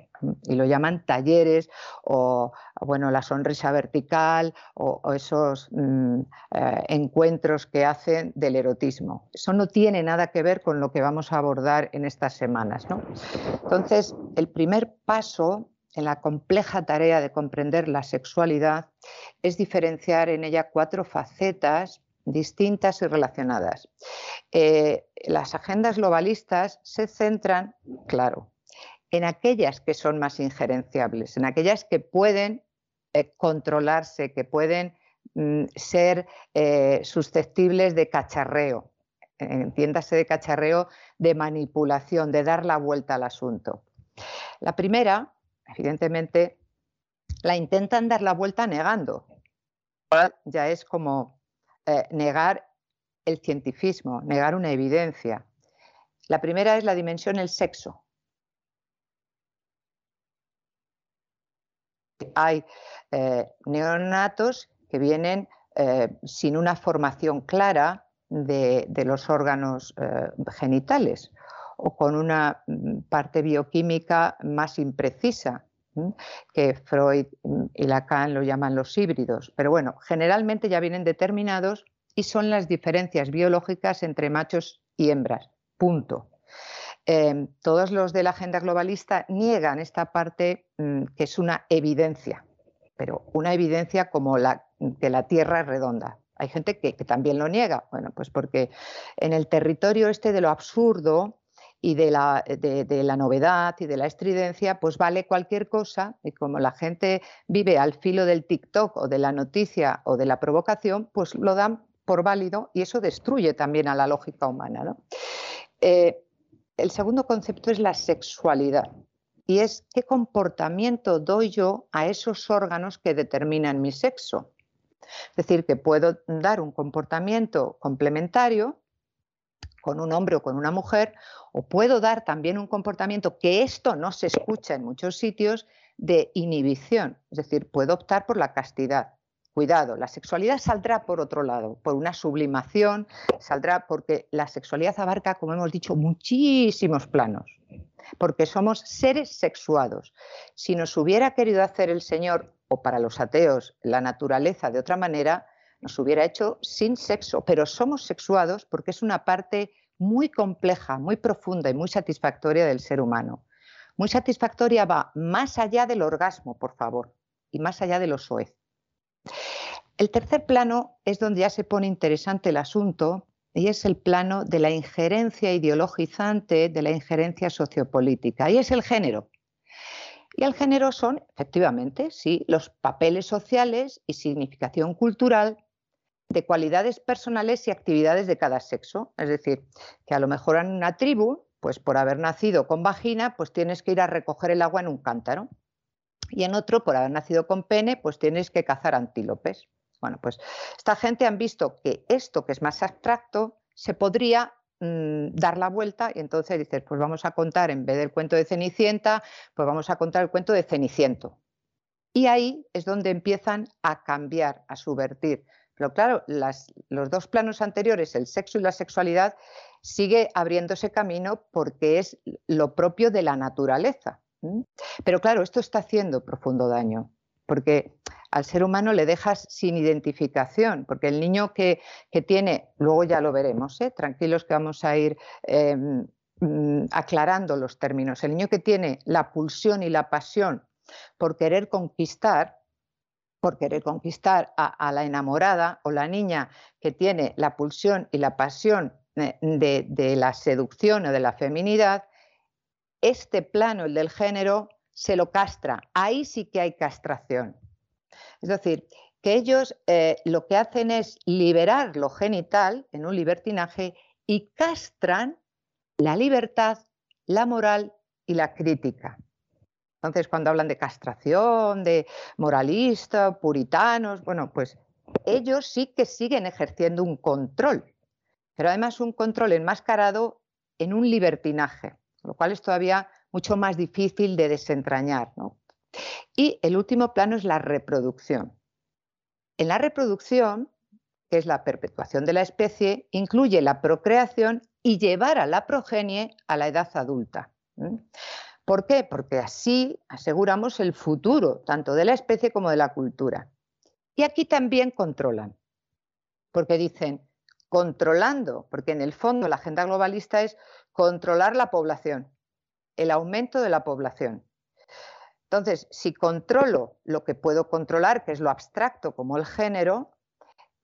F: Y lo llaman talleres o, bueno, la sonrisa vertical o, esos mm, eh, encuentros que hacen del erotismo. Eso no tiene nada que ver con lo que vamos a abordar en estas semanas. Entonces, el primer paso en la compleja tarea de comprender la sexualidad es diferenciar en ella cuatro facetas distintas y relacionadas. Eh, las agendas globalistas se centran, claro, en aquellas que son más injerenciables, en aquellas que pueden eh, controlarse, que pueden mm, ser eh, susceptibles de cacharreo, entiéndase de cacharreo, de manipulación, de dar la vuelta al asunto. La primera, evidentemente, la intentan dar la vuelta negando. Ya es como eh, negar el cientifismo, negar una evidencia. La primera es la dimensión el sexo. Hay eh, neonatos que vienen eh, sin una formación clara de, los órganos genitales o con una mm, parte bioquímica más imprecisa que Freud y Lacan lo llaman los híbridos. Pero bueno, generalmente ya vienen determinados y son las diferencias biológicas entre machos y hembras. Punto. Em, todos los de la agenda globalista niegan esta parte mm, que es una evidencia, pero una evidencia como la que la Tierra es redonda. Hay gente que, que también lo niega, bueno, pues porque en el territorio este de lo absurdo, y de la, de, la, novedad y de la estridencia, pues vale cualquier cosa y como la gente vive al filo del TikTok o de la noticia o de la provocación, pues lo dan por válido y eso destruye también a la lógica humana. Eh, el segundo concepto es la sexualidad y es qué comportamiento doy yo a esos órganos que determinan mi sexo. Es decir, que puedo dar un comportamiento complementario con un hombre o con una mujer, o puedo dar también un comportamiento que esto no se escucha en muchos sitios de inhibición, es decir, puedo optar por la castidad. Cuidado, la sexualidad saldrá por otro lado, por una sublimación, saldrá porque la sexualidad abarca, como hemos dicho, muchísimos planos, porque somos seres sexuados. Si nos hubiera querido hacer el Señor, o para los ateos, la naturaleza de otra manera, nos hubiera hecho sin sexo, pero somos sexuados porque es una parte muy compleja, muy profunda y muy satisfactoria del ser humano. Muy satisfactoria va más allá del orgasmo, por favor, y más allá de los soez. El tercer plano es donde ya se pone interesante el asunto y es el plano de la injerencia ideologizante, de la injerencia sociopolítica, y es el género. Y el género son, efectivamente, sí, los papeles sociales y significación cultural de cualidades personales y actividades de cada sexo. Es decir, que a lo mejor en una tribu, pues por haber nacido con vagina, pues tienes que ir a recoger el agua en un cántaro. Y en otro, por haber nacido con pene, pues tienes que cazar antílopes. Bueno, pues esta gente han visto que esto que es más abstracto se podría mm, dar la vuelta y entonces dices, pues vamos a contar, en vez del cuento de Cenicienta, pues vamos a contar el cuento de Ceniciento. Y ahí es donde empiezan a cambiar, a subvertir pero claro, los dos planos anteriores, el sexo y la sexualidad, sigue abriéndose camino porque es lo propio de la naturaleza. Pero claro, esto está haciendo profundo daño, porque al ser humano le dejas sin identificación, porque el niño que, tiene, luego ya lo veremos, ¿eh? tranquilos que vamos a ir em, mm, aclarando los términos, el niño que tiene la pulsión y la pasión por querer conquistar, por querer conquistar a, la enamorada o la niña que tiene la pulsión y la pasión eh, de, la seducción o de la feminidad, este plano, el del género, se lo castra. Ahí sí que hay castración. Es decir, que ellos eh, lo que hacen es liberar lo genital en un libertinaje y castran la libertad, la moral y la crítica. Entonces, cuando hablan de castración, de moralista, puritanos, bueno, pues ellos sí que siguen ejerciendo un control, pero además un control enmascarado en un libertinaje, lo cual es todavía mucho más difícil de desentrañar. Y el último plano es la reproducción. En la reproducción, que es la perpetuación de la especie, incluye la procreación y llevar a la progenie a la edad adulta. ¿Por qué? Porque así aseguramos el futuro, tanto de la especie como de la cultura. Y aquí también controlan, porque dicen, controlando, porque en el fondo la agenda globalista es controlar la población, el aumento de la población. Entonces, si controlo lo que puedo controlar, que es lo abstracto como el género,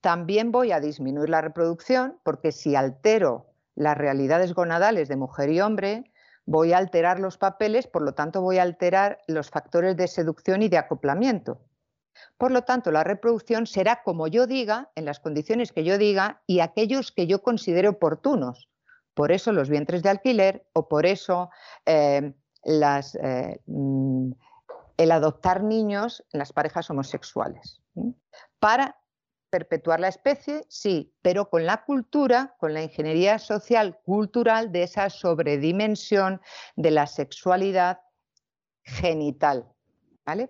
F: también voy a disminuir la reproducción, porque si altero las realidades gonadales de mujer y hombre, voy a alterar los papeles, por lo tanto voy a alterar los factores de seducción y de acoplamiento. Por lo tanto, la reproducción será como yo diga, en las condiciones que yo diga y aquellos que yo considere oportunos. Por eso los vientres de alquiler o por eso eh, eh, mm, el adoptar niños en las parejas homosexuales. Para perpetuar la especie, sí, pero con la cultura, con la ingeniería social cultural de esa sobredimensión de la sexualidad genital. ¿vale?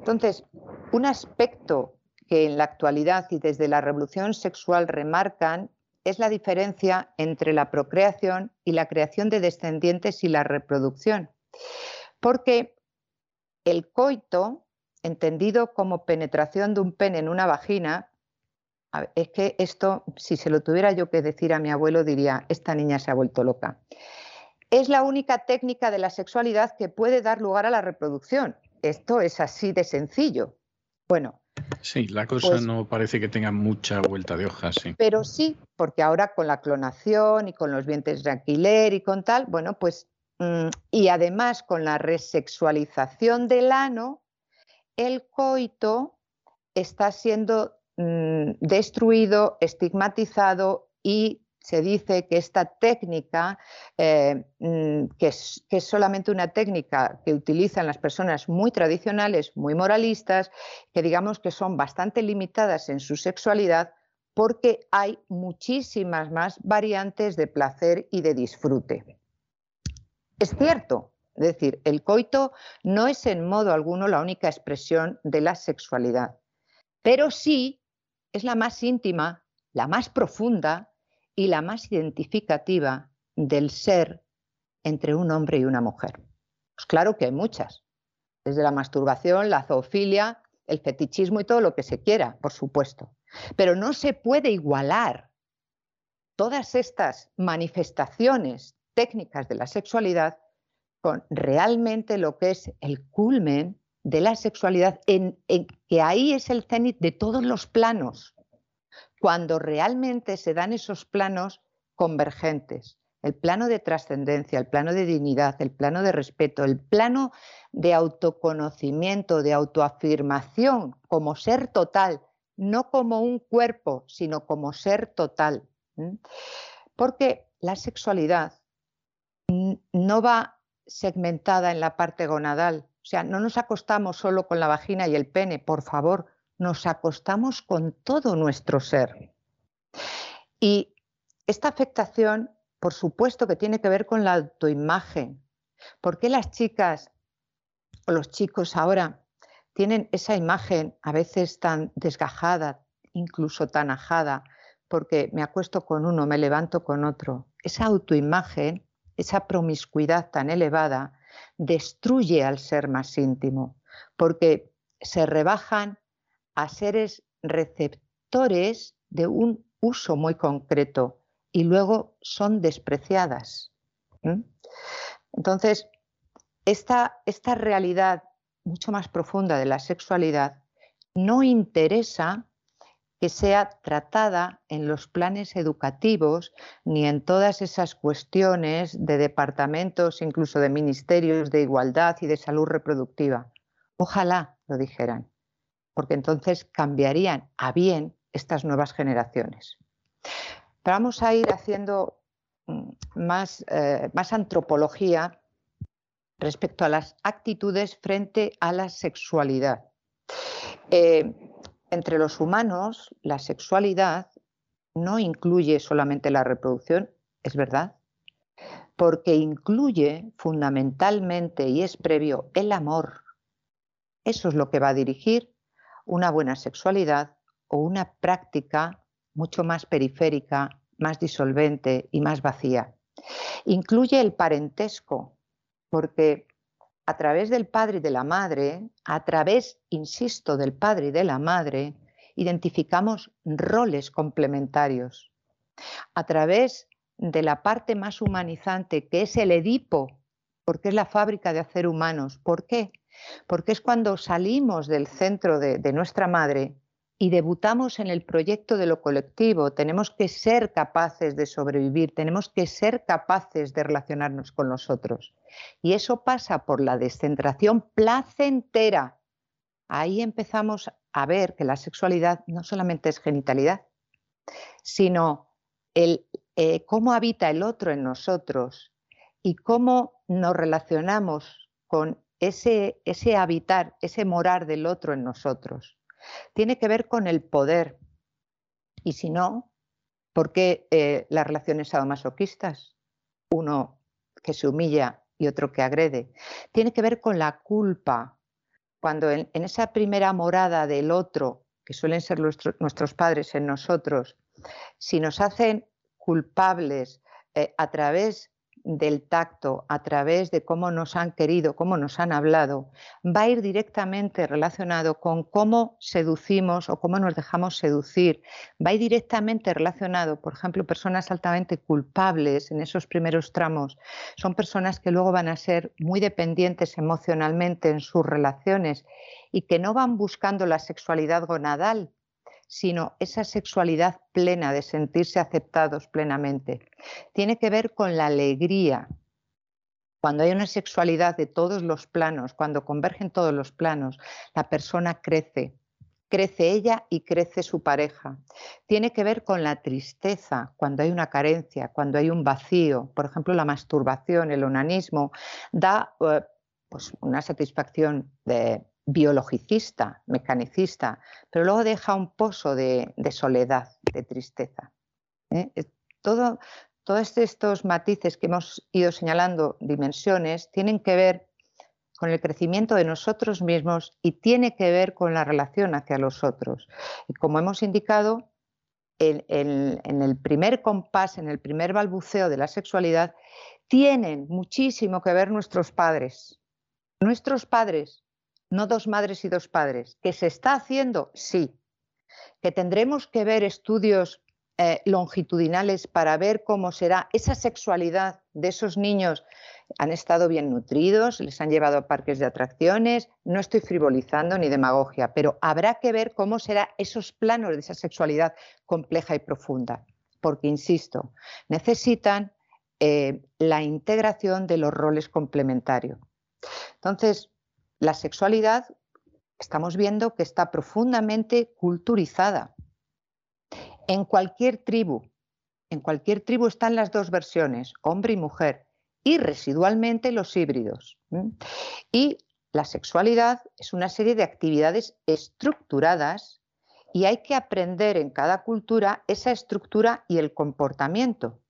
F: Entonces, un aspecto que en la actualidad y desde la revolución sexual remarcan es la diferencia entre la procreación y la creación de descendientes y la reproducción. Porque el coito, entendido como penetración de un pene en una vagina, es que esto, si se lo tuviera yo que decir a mi abuelo, diría, esta niña se ha vuelto loca. Es la única técnica de la sexualidad que puede dar lugar a la reproducción. Esto es así de sencillo. Bueno.
A: Sí, la cosa pues no parece que tenga mucha vuelta de hoja, sí.
F: Pero sí, porque ahora con la clonación y con los vientres de alquiler y con tal, bueno, pues, mm, y además con la resexualización del ano, el coito está siendo Mm, destruido, estigmatizado y se dice que esta técnica, eh, mm, que, es, que, es, solamente una técnica que utilizan las personas muy tradicionales, muy moralistas, que digamos que son bastante limitadas en su sexualidad, porque hay muchísimas más variantes de placer y de disfrute. Es cierto, es decir, el coito no es en modo alguno la única expresión de la sexualidad, pero sí es la más íntima, la más profunda y la más identificativa del ser entre un hombre y una mujer. Pues claro que hay muchas, desde la masturbación, la zoofilia, el fetichismo y todo lo que se quiera, por supuesto. Pero no se puede igualar todas estas manifestaciones técnicas de la sexualidad con realmente lo que es el culmen de la sexualidad, en, que ahí es el cenit de todos los planos, cuando realmente se dan esos planos convergentes. El plano de trascendencia, el plano de dignidad, el plano de respeto, el plano de autoconocimiento, de autoafirmación como ser total, no como un cuerpo, sino como ser total. Porque la sexualidad no va segmentada en la parte gonadal, o sea, no nos acostamos solo con la vagina y el pene, por favor, nos acostamos con todo nuestro ser. Y esta afectación, por supuesto que tiene que ver con la autoimagen. ¿Por qué las chicas o los chicos ahora tienen esa imagen a veces tan desgajada, incluso tan ajada? Porque me acuesto con uno, me levanto con otro. Esa autoimagen, esa promiscuidad tan elevada, destruye al ser más íntimo, porque se rebajan a seres receptores de un uso muy concreto y luego son despreciadas. Entonces, esta, esta realidad mucho más profunda de la sexualidad no interesa que sea tratada en los planes educativos ni en todas esas cuestiones de departamentos, incluso de ministerios de igualdad y de salud reproductiva. Ojalá lo dijeran, porque entonces cambiarían a bien estas nuevas generaciones. Vamos a ir haciendo mm, más, eh, más antropología respecto a las actitudes frente a la sexualidad. Eh, entre los humanos, la sexualidad no incluye solamente la reproducción, es verdad, porque incluye fundamentalmente y es previo el amor. Eso es lo que va a dirigir una buena sexualidad o una práctica mucho más periférica, más disolvente y más vacía. Incluye el parentesco, porque a través del padre y de la madre, a través, insisto, del padre y de la madre, identificamos roles complementarios. A través de la parte más humanizante, que es el Edipo, porque es la fábrica de hacer humanos. ¿Por qué? Porque es cuando salimos del centro de, de nuestra madre y debutamos en el proyecto de lo colectivo, tenemos que ser capaces de sobrevivir, tenemos que ser capaces de relacionarnos con los otros. Y eso pasa por la descentración placentera. Ahí empezamos a ver que la sexualidad no solamente es genitalidad, sino el, eh, cómo habita el otro en nosotros y cómo nos relacionamos con ese, ese habitar, ese morar del otro en nosotros tiene que ver con el poder. Y si no, ¿por qué eh, las relaciones sadomasoquistas? Uno que se humilla y otro que agrede. Tiene que ver con la culpa. Cuando en, esa primera morada del otro, que suelen ser nuestros padres en nosotros, si nos hacen culpables eh, a través del tacto, a través de cómo nos han querido, cómo nos han hablado, va a ir directamente relacionado con cómo seducimos o cómo nos dejamos seducir. Va a ir directamente relacionado, por ejemplo, personas altamente culpables en esos primeros tramos. Son personas que luego van a ser muy dependientes emocionalmente en sus relaciones y que no van buscando la sexualidad gonadal, sino esa sexualidad plena de sentirse aceptados plenamente. Tiene que ver con la alegría. Cuando hay una sexualidad de todos los planos, cuando convergen todos los planos, la persona crece, crece ella y crece su pareja. Tiene que ver con la tristeza, cuando hay una carencia, cuando hay un vacío. Por ejemplo, la masturbación, el onanismo, da eh, pues, una satisfacción de, biologicista, mecanicista, pero luego deja un pozo de, soledad, de tristeza. ¿eh? Todo, todos estos matices que hemos ido señalando, dimensiones, tienen que ver con el crecimiento de nosotros mismos y tiene que ver con la relación hacia los otros. Y como hemos indicado, en el primer compás, en el primer balbuceo de la sexualidad, tienen muchísimo que ver nuestros padres. Nuestros padres no dos madres y dos padres. ¿Que se está haciendo? Sí. ¿Que tendremos que ver estudios eh, longitudinales para ver cómo será esa sexualidad de esos niños? Han estado bien nutridos, les han llevado a parques de atracciones, no estoy frivolizando ni demagogia, pero habrá que ver cómo serán esos planos de esa sexualidad compleja y profunda, porque, insisto, necesitan eh, la integración de los roles complementarios. Entonces, la sexualidad estamos viendo que está profundamente culturizada. En cualquier tribu, en cualquier tribu están las dos versiones, hombre y mujer, y residualmente los híbridos. Y la sexualidad es una serie de actividades estructuradas y hay que aprender en cada cultura esa estructura y el comportamiento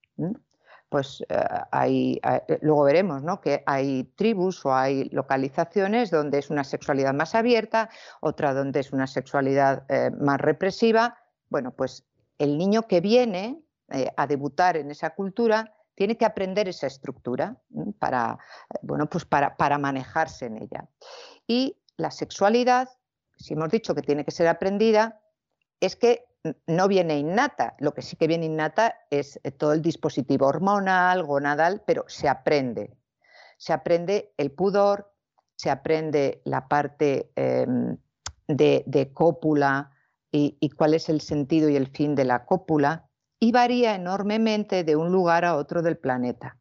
F: pues eh, hay, eh, luego veremos ¿no? que hay tribus o hay localizaciones donde es una sexualidad más abierta, otra donde es una sexualidad eh, más represiva. Bueno, pues el niño que viene a debutar en esa cultura tiene que aprender esa estructura para, bueno, pues para, para manejarse en ella. Y la sexualidad, si hemos dicho que tiene que ser aprendida, es que no viene innata. Lo que sí que viene innata es eh, todo el dispositivo hormonal, gonadal, pero se aprende. Se aprende el pudor, se aprende la parte em, de, cópula y, y, cuál es el sentido y el fin de la cópula y varía enormemente de un lugar a otro del planeta.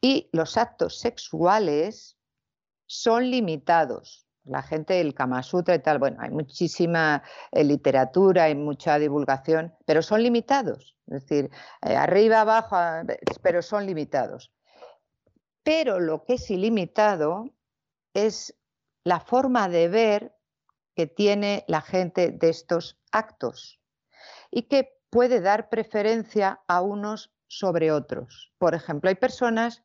F: Y los actos sexuales son limitados. La gente del Kama Sutra y tal, bueno, hay muchísima eh, literatura, hay mucha divulgación, pero son limitados. Es decir, eh, arriba, abajo, pero son limitados. Pero lo que es ilimitado es la forma de ver que tiene la gente de estos actos y que puede dar preferencia a unos sobre otros. Por ejemplo, hay personas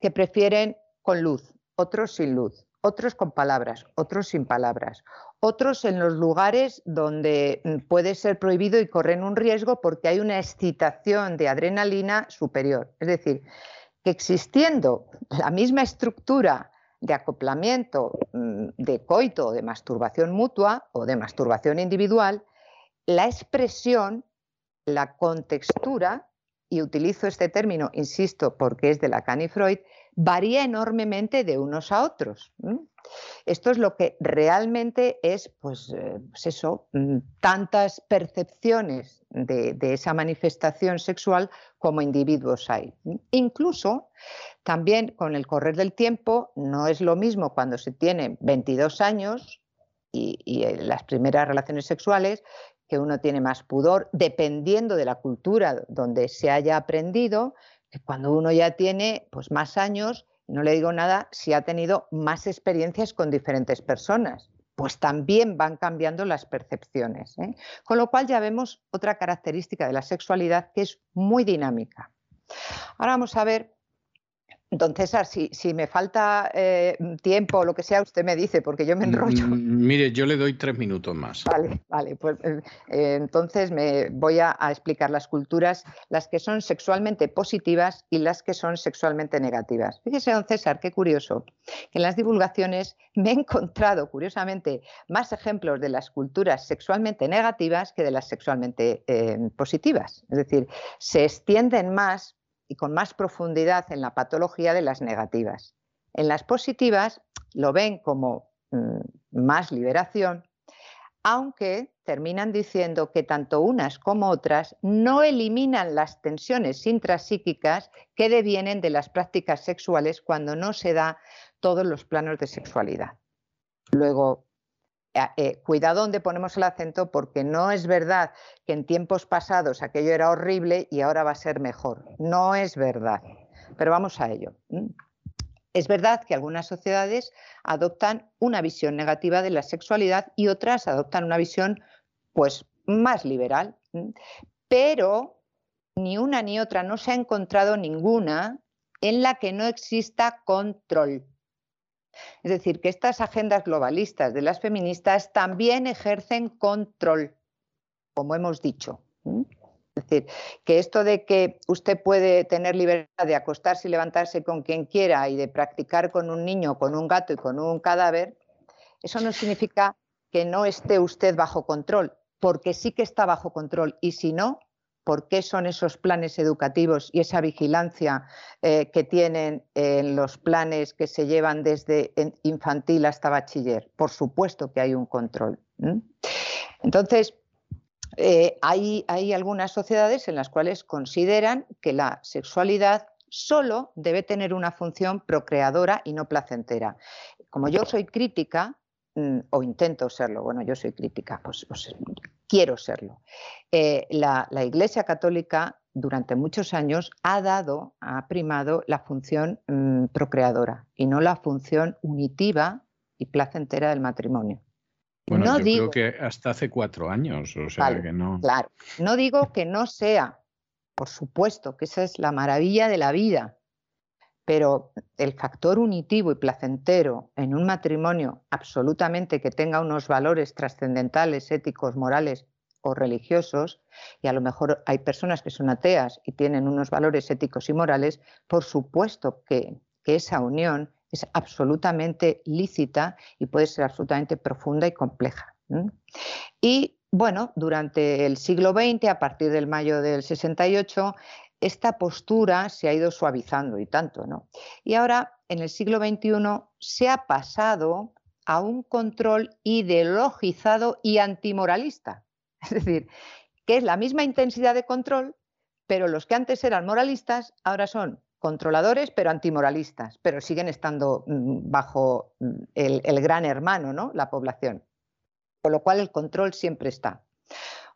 F: que prefieren con luz, otros sin luz, otros con palabras, otros sin palabras, otros en los lugares donde mm, puede ser prohibido y corren un riesgo porque hay una excitación de adrenalina superior. Es decir, que existiendo la misma estructura de acoplamiento mm, de coito, de masturbación mutua o de masturbación individual, la expresión, la contextura, y utilizo este término, insisto, porque es de Lacan y Freud, varía enormemente de unos a otros. Esto es lo que realmente es, pues, eh, pues eso, mm, tantas percepciones de, esa manifestación sexual como individuos hay. Incluso también con el correr del tiempo no es lo mismo cuando se tiene 22 años y, y las primeras relaciones sexuales que uno tiene más pudor, dependiendo de la cultura donde se haya aprendido, cuando uno ya tiene pues, más años, no le digo nada si ha tenido más experiencias con diferentes personas, pues también van cambiando las percepciones. ¿eh? Con lo cual ya vemos otra característica de la sexualidad que es muy dinámica. Ahora vamos a ver Don César, si, si me falta eh, tiempo o lo que sea, usted me dice, porque yo me mm, enrollo.
A: Mm, mire, yo le doy tres minutos más.
F: Vale, vale, pues eh, eh, entonces me voy a, explicar las culturas, las que son sexualmente positivas y las que son sexualmente negativas. Fíjese, don César, qué curioso, que en las divulgaciones me he encontrado, curiosamente, más ejemplos de las culturas sexualmente negativas que de las sexualmente positivas. Es decir, se extienden más y con más profundidad en la patología de las negativas. En las positivas lo ven como mm, más liberación, aunque terminan diciendo que tanto unas como otras no eliminan las tensiones intrapsíquicas que devienen de las prácticas sexuales cuando no se da todos los planos de sexualidad. Luego, eh, eh, cuidado donde ponemos el acento porque no es verdad que en tiempos pasados aquello era horrible y ahora va a ser mejor. No es verdad. Pero vamos a ello. Es verdad que algunas sociedades adoptan una visión negativa de la sexualidad y otras adoptan una visión pues más liberal. Pero ni una ni otra no se ha encontrado ninguna en la que no exista control. Es decir, que estas agendas globalistas de las feministas también ejercen control, como hemos dicho. Es decir, que esto de que usted puede tener libertad de acostarse y levantarse con quien quiera y de practicar con un niño, con un gato y con un cadáver, eso no significa que no esté usted bajo control, porque sí que está bajo control. Y si no, por qué son esos planes educativos y esa vigilancia eh, que tienen en los planes que se llevan desde infantil hasta bachiller. Por supuesto que hay un control. Entonces, eh, hay, algunas sociedades en las cuales consideran que la sexualidad solo debe tener una función procreadora y no placentera. Como yo soy crítica, o intento serlo, bueno, yo soy crítica, pues, pues quiero serlo. Eh, la, Iglesia Católica durante muchos años ha dado, ha primado la función mm, procreadora y no la función unitiva y placentera del matrimonio.
A: Bueno, no yo digo, creo que hasta hace cuatro años, o sea que no.
F: Claro, no digo que no sea, por supuesto, que esa es la maravilla de la vida, pero el factor unitivo y placentero en un matrimonio absolutamente que tenga unos valores trascendentales, éticos, morales o religiosos, y a lo mejor hay personas que son ateas y tienen unos valores éticos y morales, por supuesto que, esa unión es absolutamente lícita y puede ser absolutamente profunda y compleja. Y bueno, durante el siglo XX, a partir del mayo del 68, esta postura se ha ido suavizando y tanto, ¿no? Y ahora, en el siglo XXI, se ha pasado a un control ideologizado y antimoralista. Es decir, que es la misma intensidad de control, pero los que antes eran moralistas ahora son controladores, pero antimoralistas, pero siguen estando mm, bajo mm, el, el gran hermano, ¿no? La población. Con lo cual el control siempre está.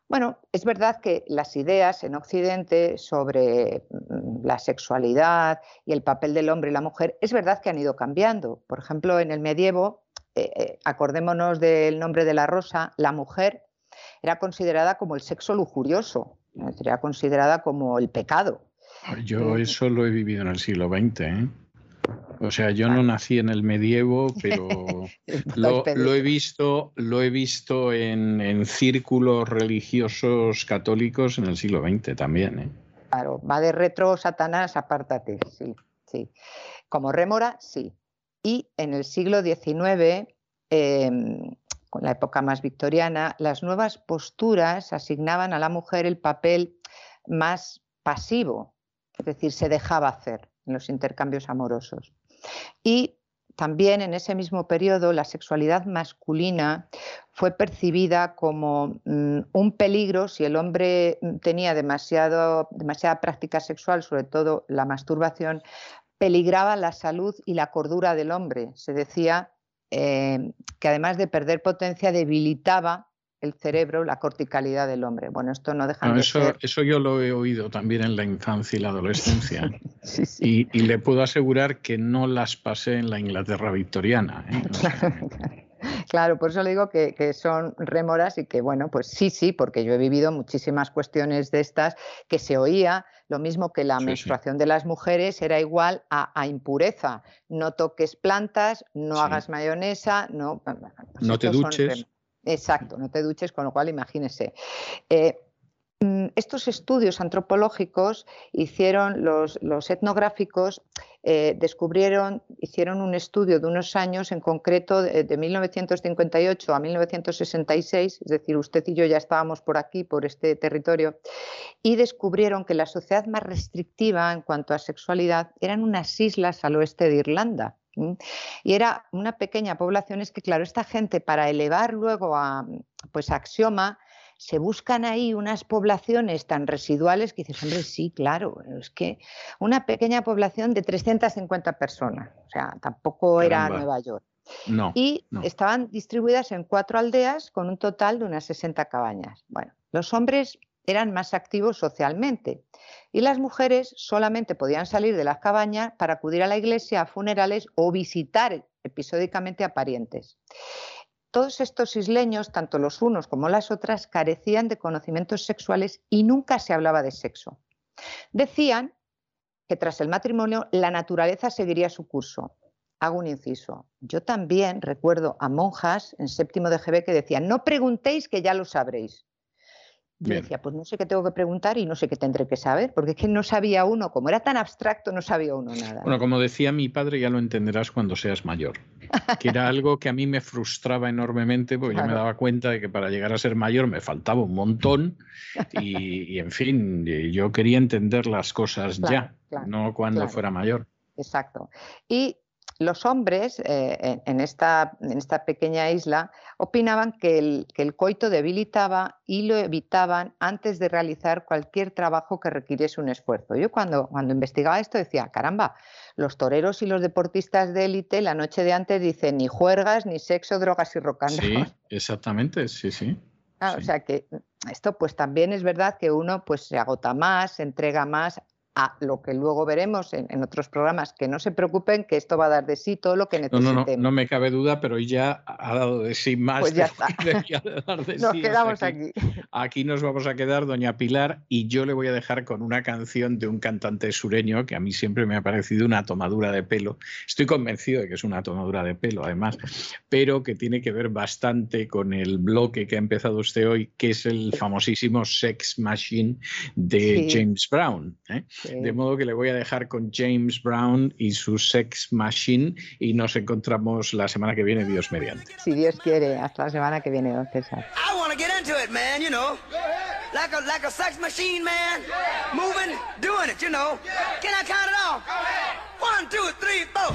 F: Bueno, es verdad que las ideas en Occidente sobre mm, la sexualidad y el papel del hombre y la mujer, es verdad que han ido cambiando. Por ejemplo, en el medievo, eh, eh, acordémonos del nombre de la rosa, la mujer era considerada como el sexo lujurioso, era considerada como el pecado.
A: Yo eh, eso lo he vivido en el siglo XX. ¿eh? O sea, yo no nací en el medievo, pero lo, he visto, lo he visto en, círculos religiosos católicos en el siglo XX también. ¿eh?
F: Claro, va de retro, Satanás, apártate, sí, sí. Como rémora, sí. Y en el siglo XIX, em, con la época más victoriana, las nuevas posturas asignaban a la mujer el papel más pasivo, es decir, se dejaba hacer en los intercambios amorosos. Y también en ese mismo periodo la sexualidad masculina fue percibida como mm, un peligro si el hombre mm, tenía demasiado, demasiada práctica sexual, sobre todo la masturbación, peligraba la salud y la cordura del hombre. Se decía eh, que además de perder potencia debilitaba el cerebro, la corticalidad del hombre. Bueno, esto no deja de
A: eso,
F: ser...
A: Eso yo lo he oído también en la infancia y la adolescencia. Y, le puedo asegurar que no las pasé en la Inglaterra victoriana.
F: ¿eh? claro, por eso le digo que, son rémoras y que, bueno, pues sí, sí, porque yo he vivido muchísimas cuestiones de estas que se oía, lo mismo que la menstruación de las mujeres era igual a, impureza. No toques plantas, no hagas mayonesa, no... Pues
A: no te duches.
F: Exacto, no te duches, con lo cual imagínese. Eh, mm, estos estudios antropológicos hicieron los, etnográficos, eh, descubrieron, hicieron un estudio de unos años, en concreto de, de, 1958 a 1966, es decir, usted y yo ya estábamos por aquí, por este territorio, y descubrieron que la sociedad más restrictiva en cuanto a sexualidad eran unas islas al oeste de Irlanda. Y era una pequeña población, es que claro, esta gente para elevar luego a pues axioma, se buscan ahí unas poblaciones tan residuales que dices, hombre, sí, claro, es que una pequeña población de 350 personas, o sea, tampoco era Nueva York.
A: No,
F: y estaban distribuidas en cuatro aldeas con un total de unas 60 cabañas. Bueno, los hombres eran más activos socialmente y las mujeres solamente podían salir de las cabañas para acudir a la iglesia, a funerales o visitar episódicamente a parientes. Todos estos isleños, tanto los unos como las otras, carecían de conocimientos sexuales y nunca se hablaba de sexo. Decían que tras el matrimonio la naturaleza seguiría su curso. Hago un inciso. Yo también recuerdo a monjas en séptimo de GB que decían, no preguntéis que ya lo sabréis. Yo decía, pues no sé qué tengo que preguntar y no sé qué tendré que saber, porque es que no sabía uno, como era tan abstracto, no sabía uno nada.
A: Bueno, como decía mi padre, ya lo entenderás cuando seas mayor, que era algo que a mí me frustraba enormemente, porque yo me daba cuenta de que para llegar a ser mayor me faltaba un montón y, en fin, yo quería entender las cosas ya, no cuando fuera mayor.
F: Exacto. Y los hombres eh, en, esta, en, esta, pequeña isla opinaban que el, coito debilitaba y lo evitaban antes de realizar cualquier trabajo que requiriese un esfuerzo. Yo cuando, cuando investigaba esto decía, caramba, los toreros y los deportistas de élite la noche de antes dicen ni juergas, ni sexo, drogas y rock
A: Sí, exactamente, sí, sí.
F: O sea que esto pues también es verdad que uno pues se agota más, se entrega más, a lo que luego veremos en, otros programas, que no se preocupen, que esto va a dar de sí todo lo que necesitemos.
A: No, no, no, me cabe duda, pero ya ha dado de sí más.
F: Pues ya está. nos quedamos aquí,
A: aquí. nos vamos a quedar, doña Pilar, y yo le voy a dejar con una canción de un cantante sureño que a mí siempre me ha parecido una tomadura de pelo. Estoy convencido de que es una tomadura de pelo, además, pero que tiene que ver bastante con el bloque que ha empezado usted hoy, que es el famosísimo Sex Machine de James Brown. ¿eh? Sí. De modo que le voy a dejar con James Brown y su Sex Machine y nos encontramos la semana que viene, Dios mediante.
F: Si Dios quiere, hasta la semana que viene, don César.
G: I want to get into it, man, you know. Like a, like a sex machine, man. Moving, doing it, you know. Can I count it off? One, two, three, four.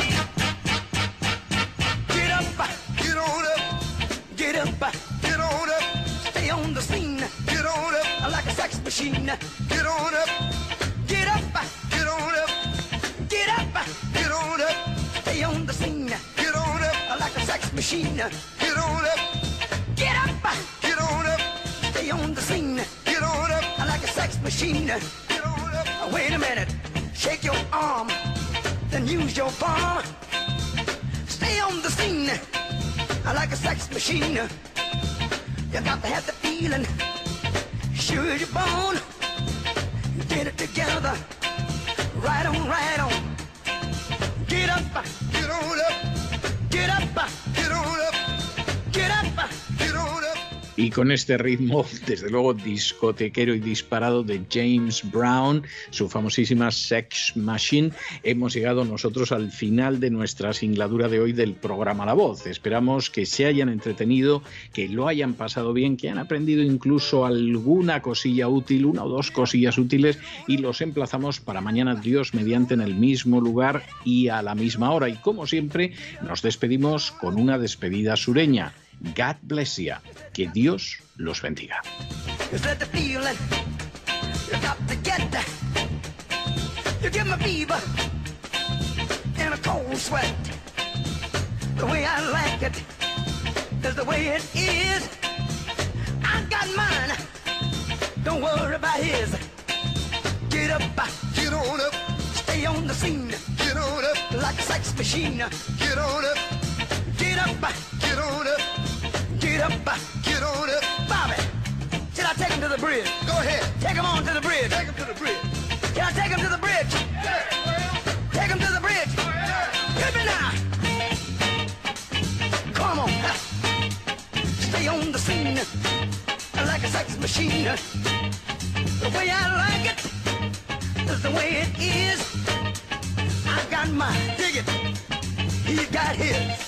G: Get up, get on up. Get up, get on up. Stay on the scene. Get on up. Like a sex machine. Get on up. Get up. Get up, get on up. Stay on the scene. Get on up like a sex machine. Get on up, get up, get on up. Stay on the scene. Get on up like a sex machine. Get on up. Wait a minute, shake your arm, then use your palm. Stay on the scene like a sex machine. You got to have the feeling. Sure you're born. Get it together. Right on, right on. Get up, get on up. Get up, get on up. Get up.
A: Y con este ritmo, desde luego discotequero y disparado de James Brown, su famosísima Sex Machine, hemos llegado nosotros al final de nuestra singladura de hoy del programa La Voz. Esperamos que se hayan entretenido, que lo hayan pasado bien, que han aprendido incluso alguna cosilla útil, una o dos cosillas útiles y los emplazamos para mañana Dios mediante en el mismo lugar y a la misma hora. Y como siempre, nos despedimos con una despedida sureña. God bless you. Que Dios los bendiga.
G: The way it is. I got mine. Don't worry about his. Get up, get on up. Stay on the scene. Get on up like a sex machine. Get on up. Get up, get on up. Get up, get on up. Bobby, should I take him to the bridge? Go ahead. Take him on to the bridge. Take him to the bridge. Can I take him to the bridge? Yeah. Take him to the bridge. Hit me now. Come on. Stay on the scene like a sex machine. The way I like it is the way it is. I got mine. Dig it. He got his.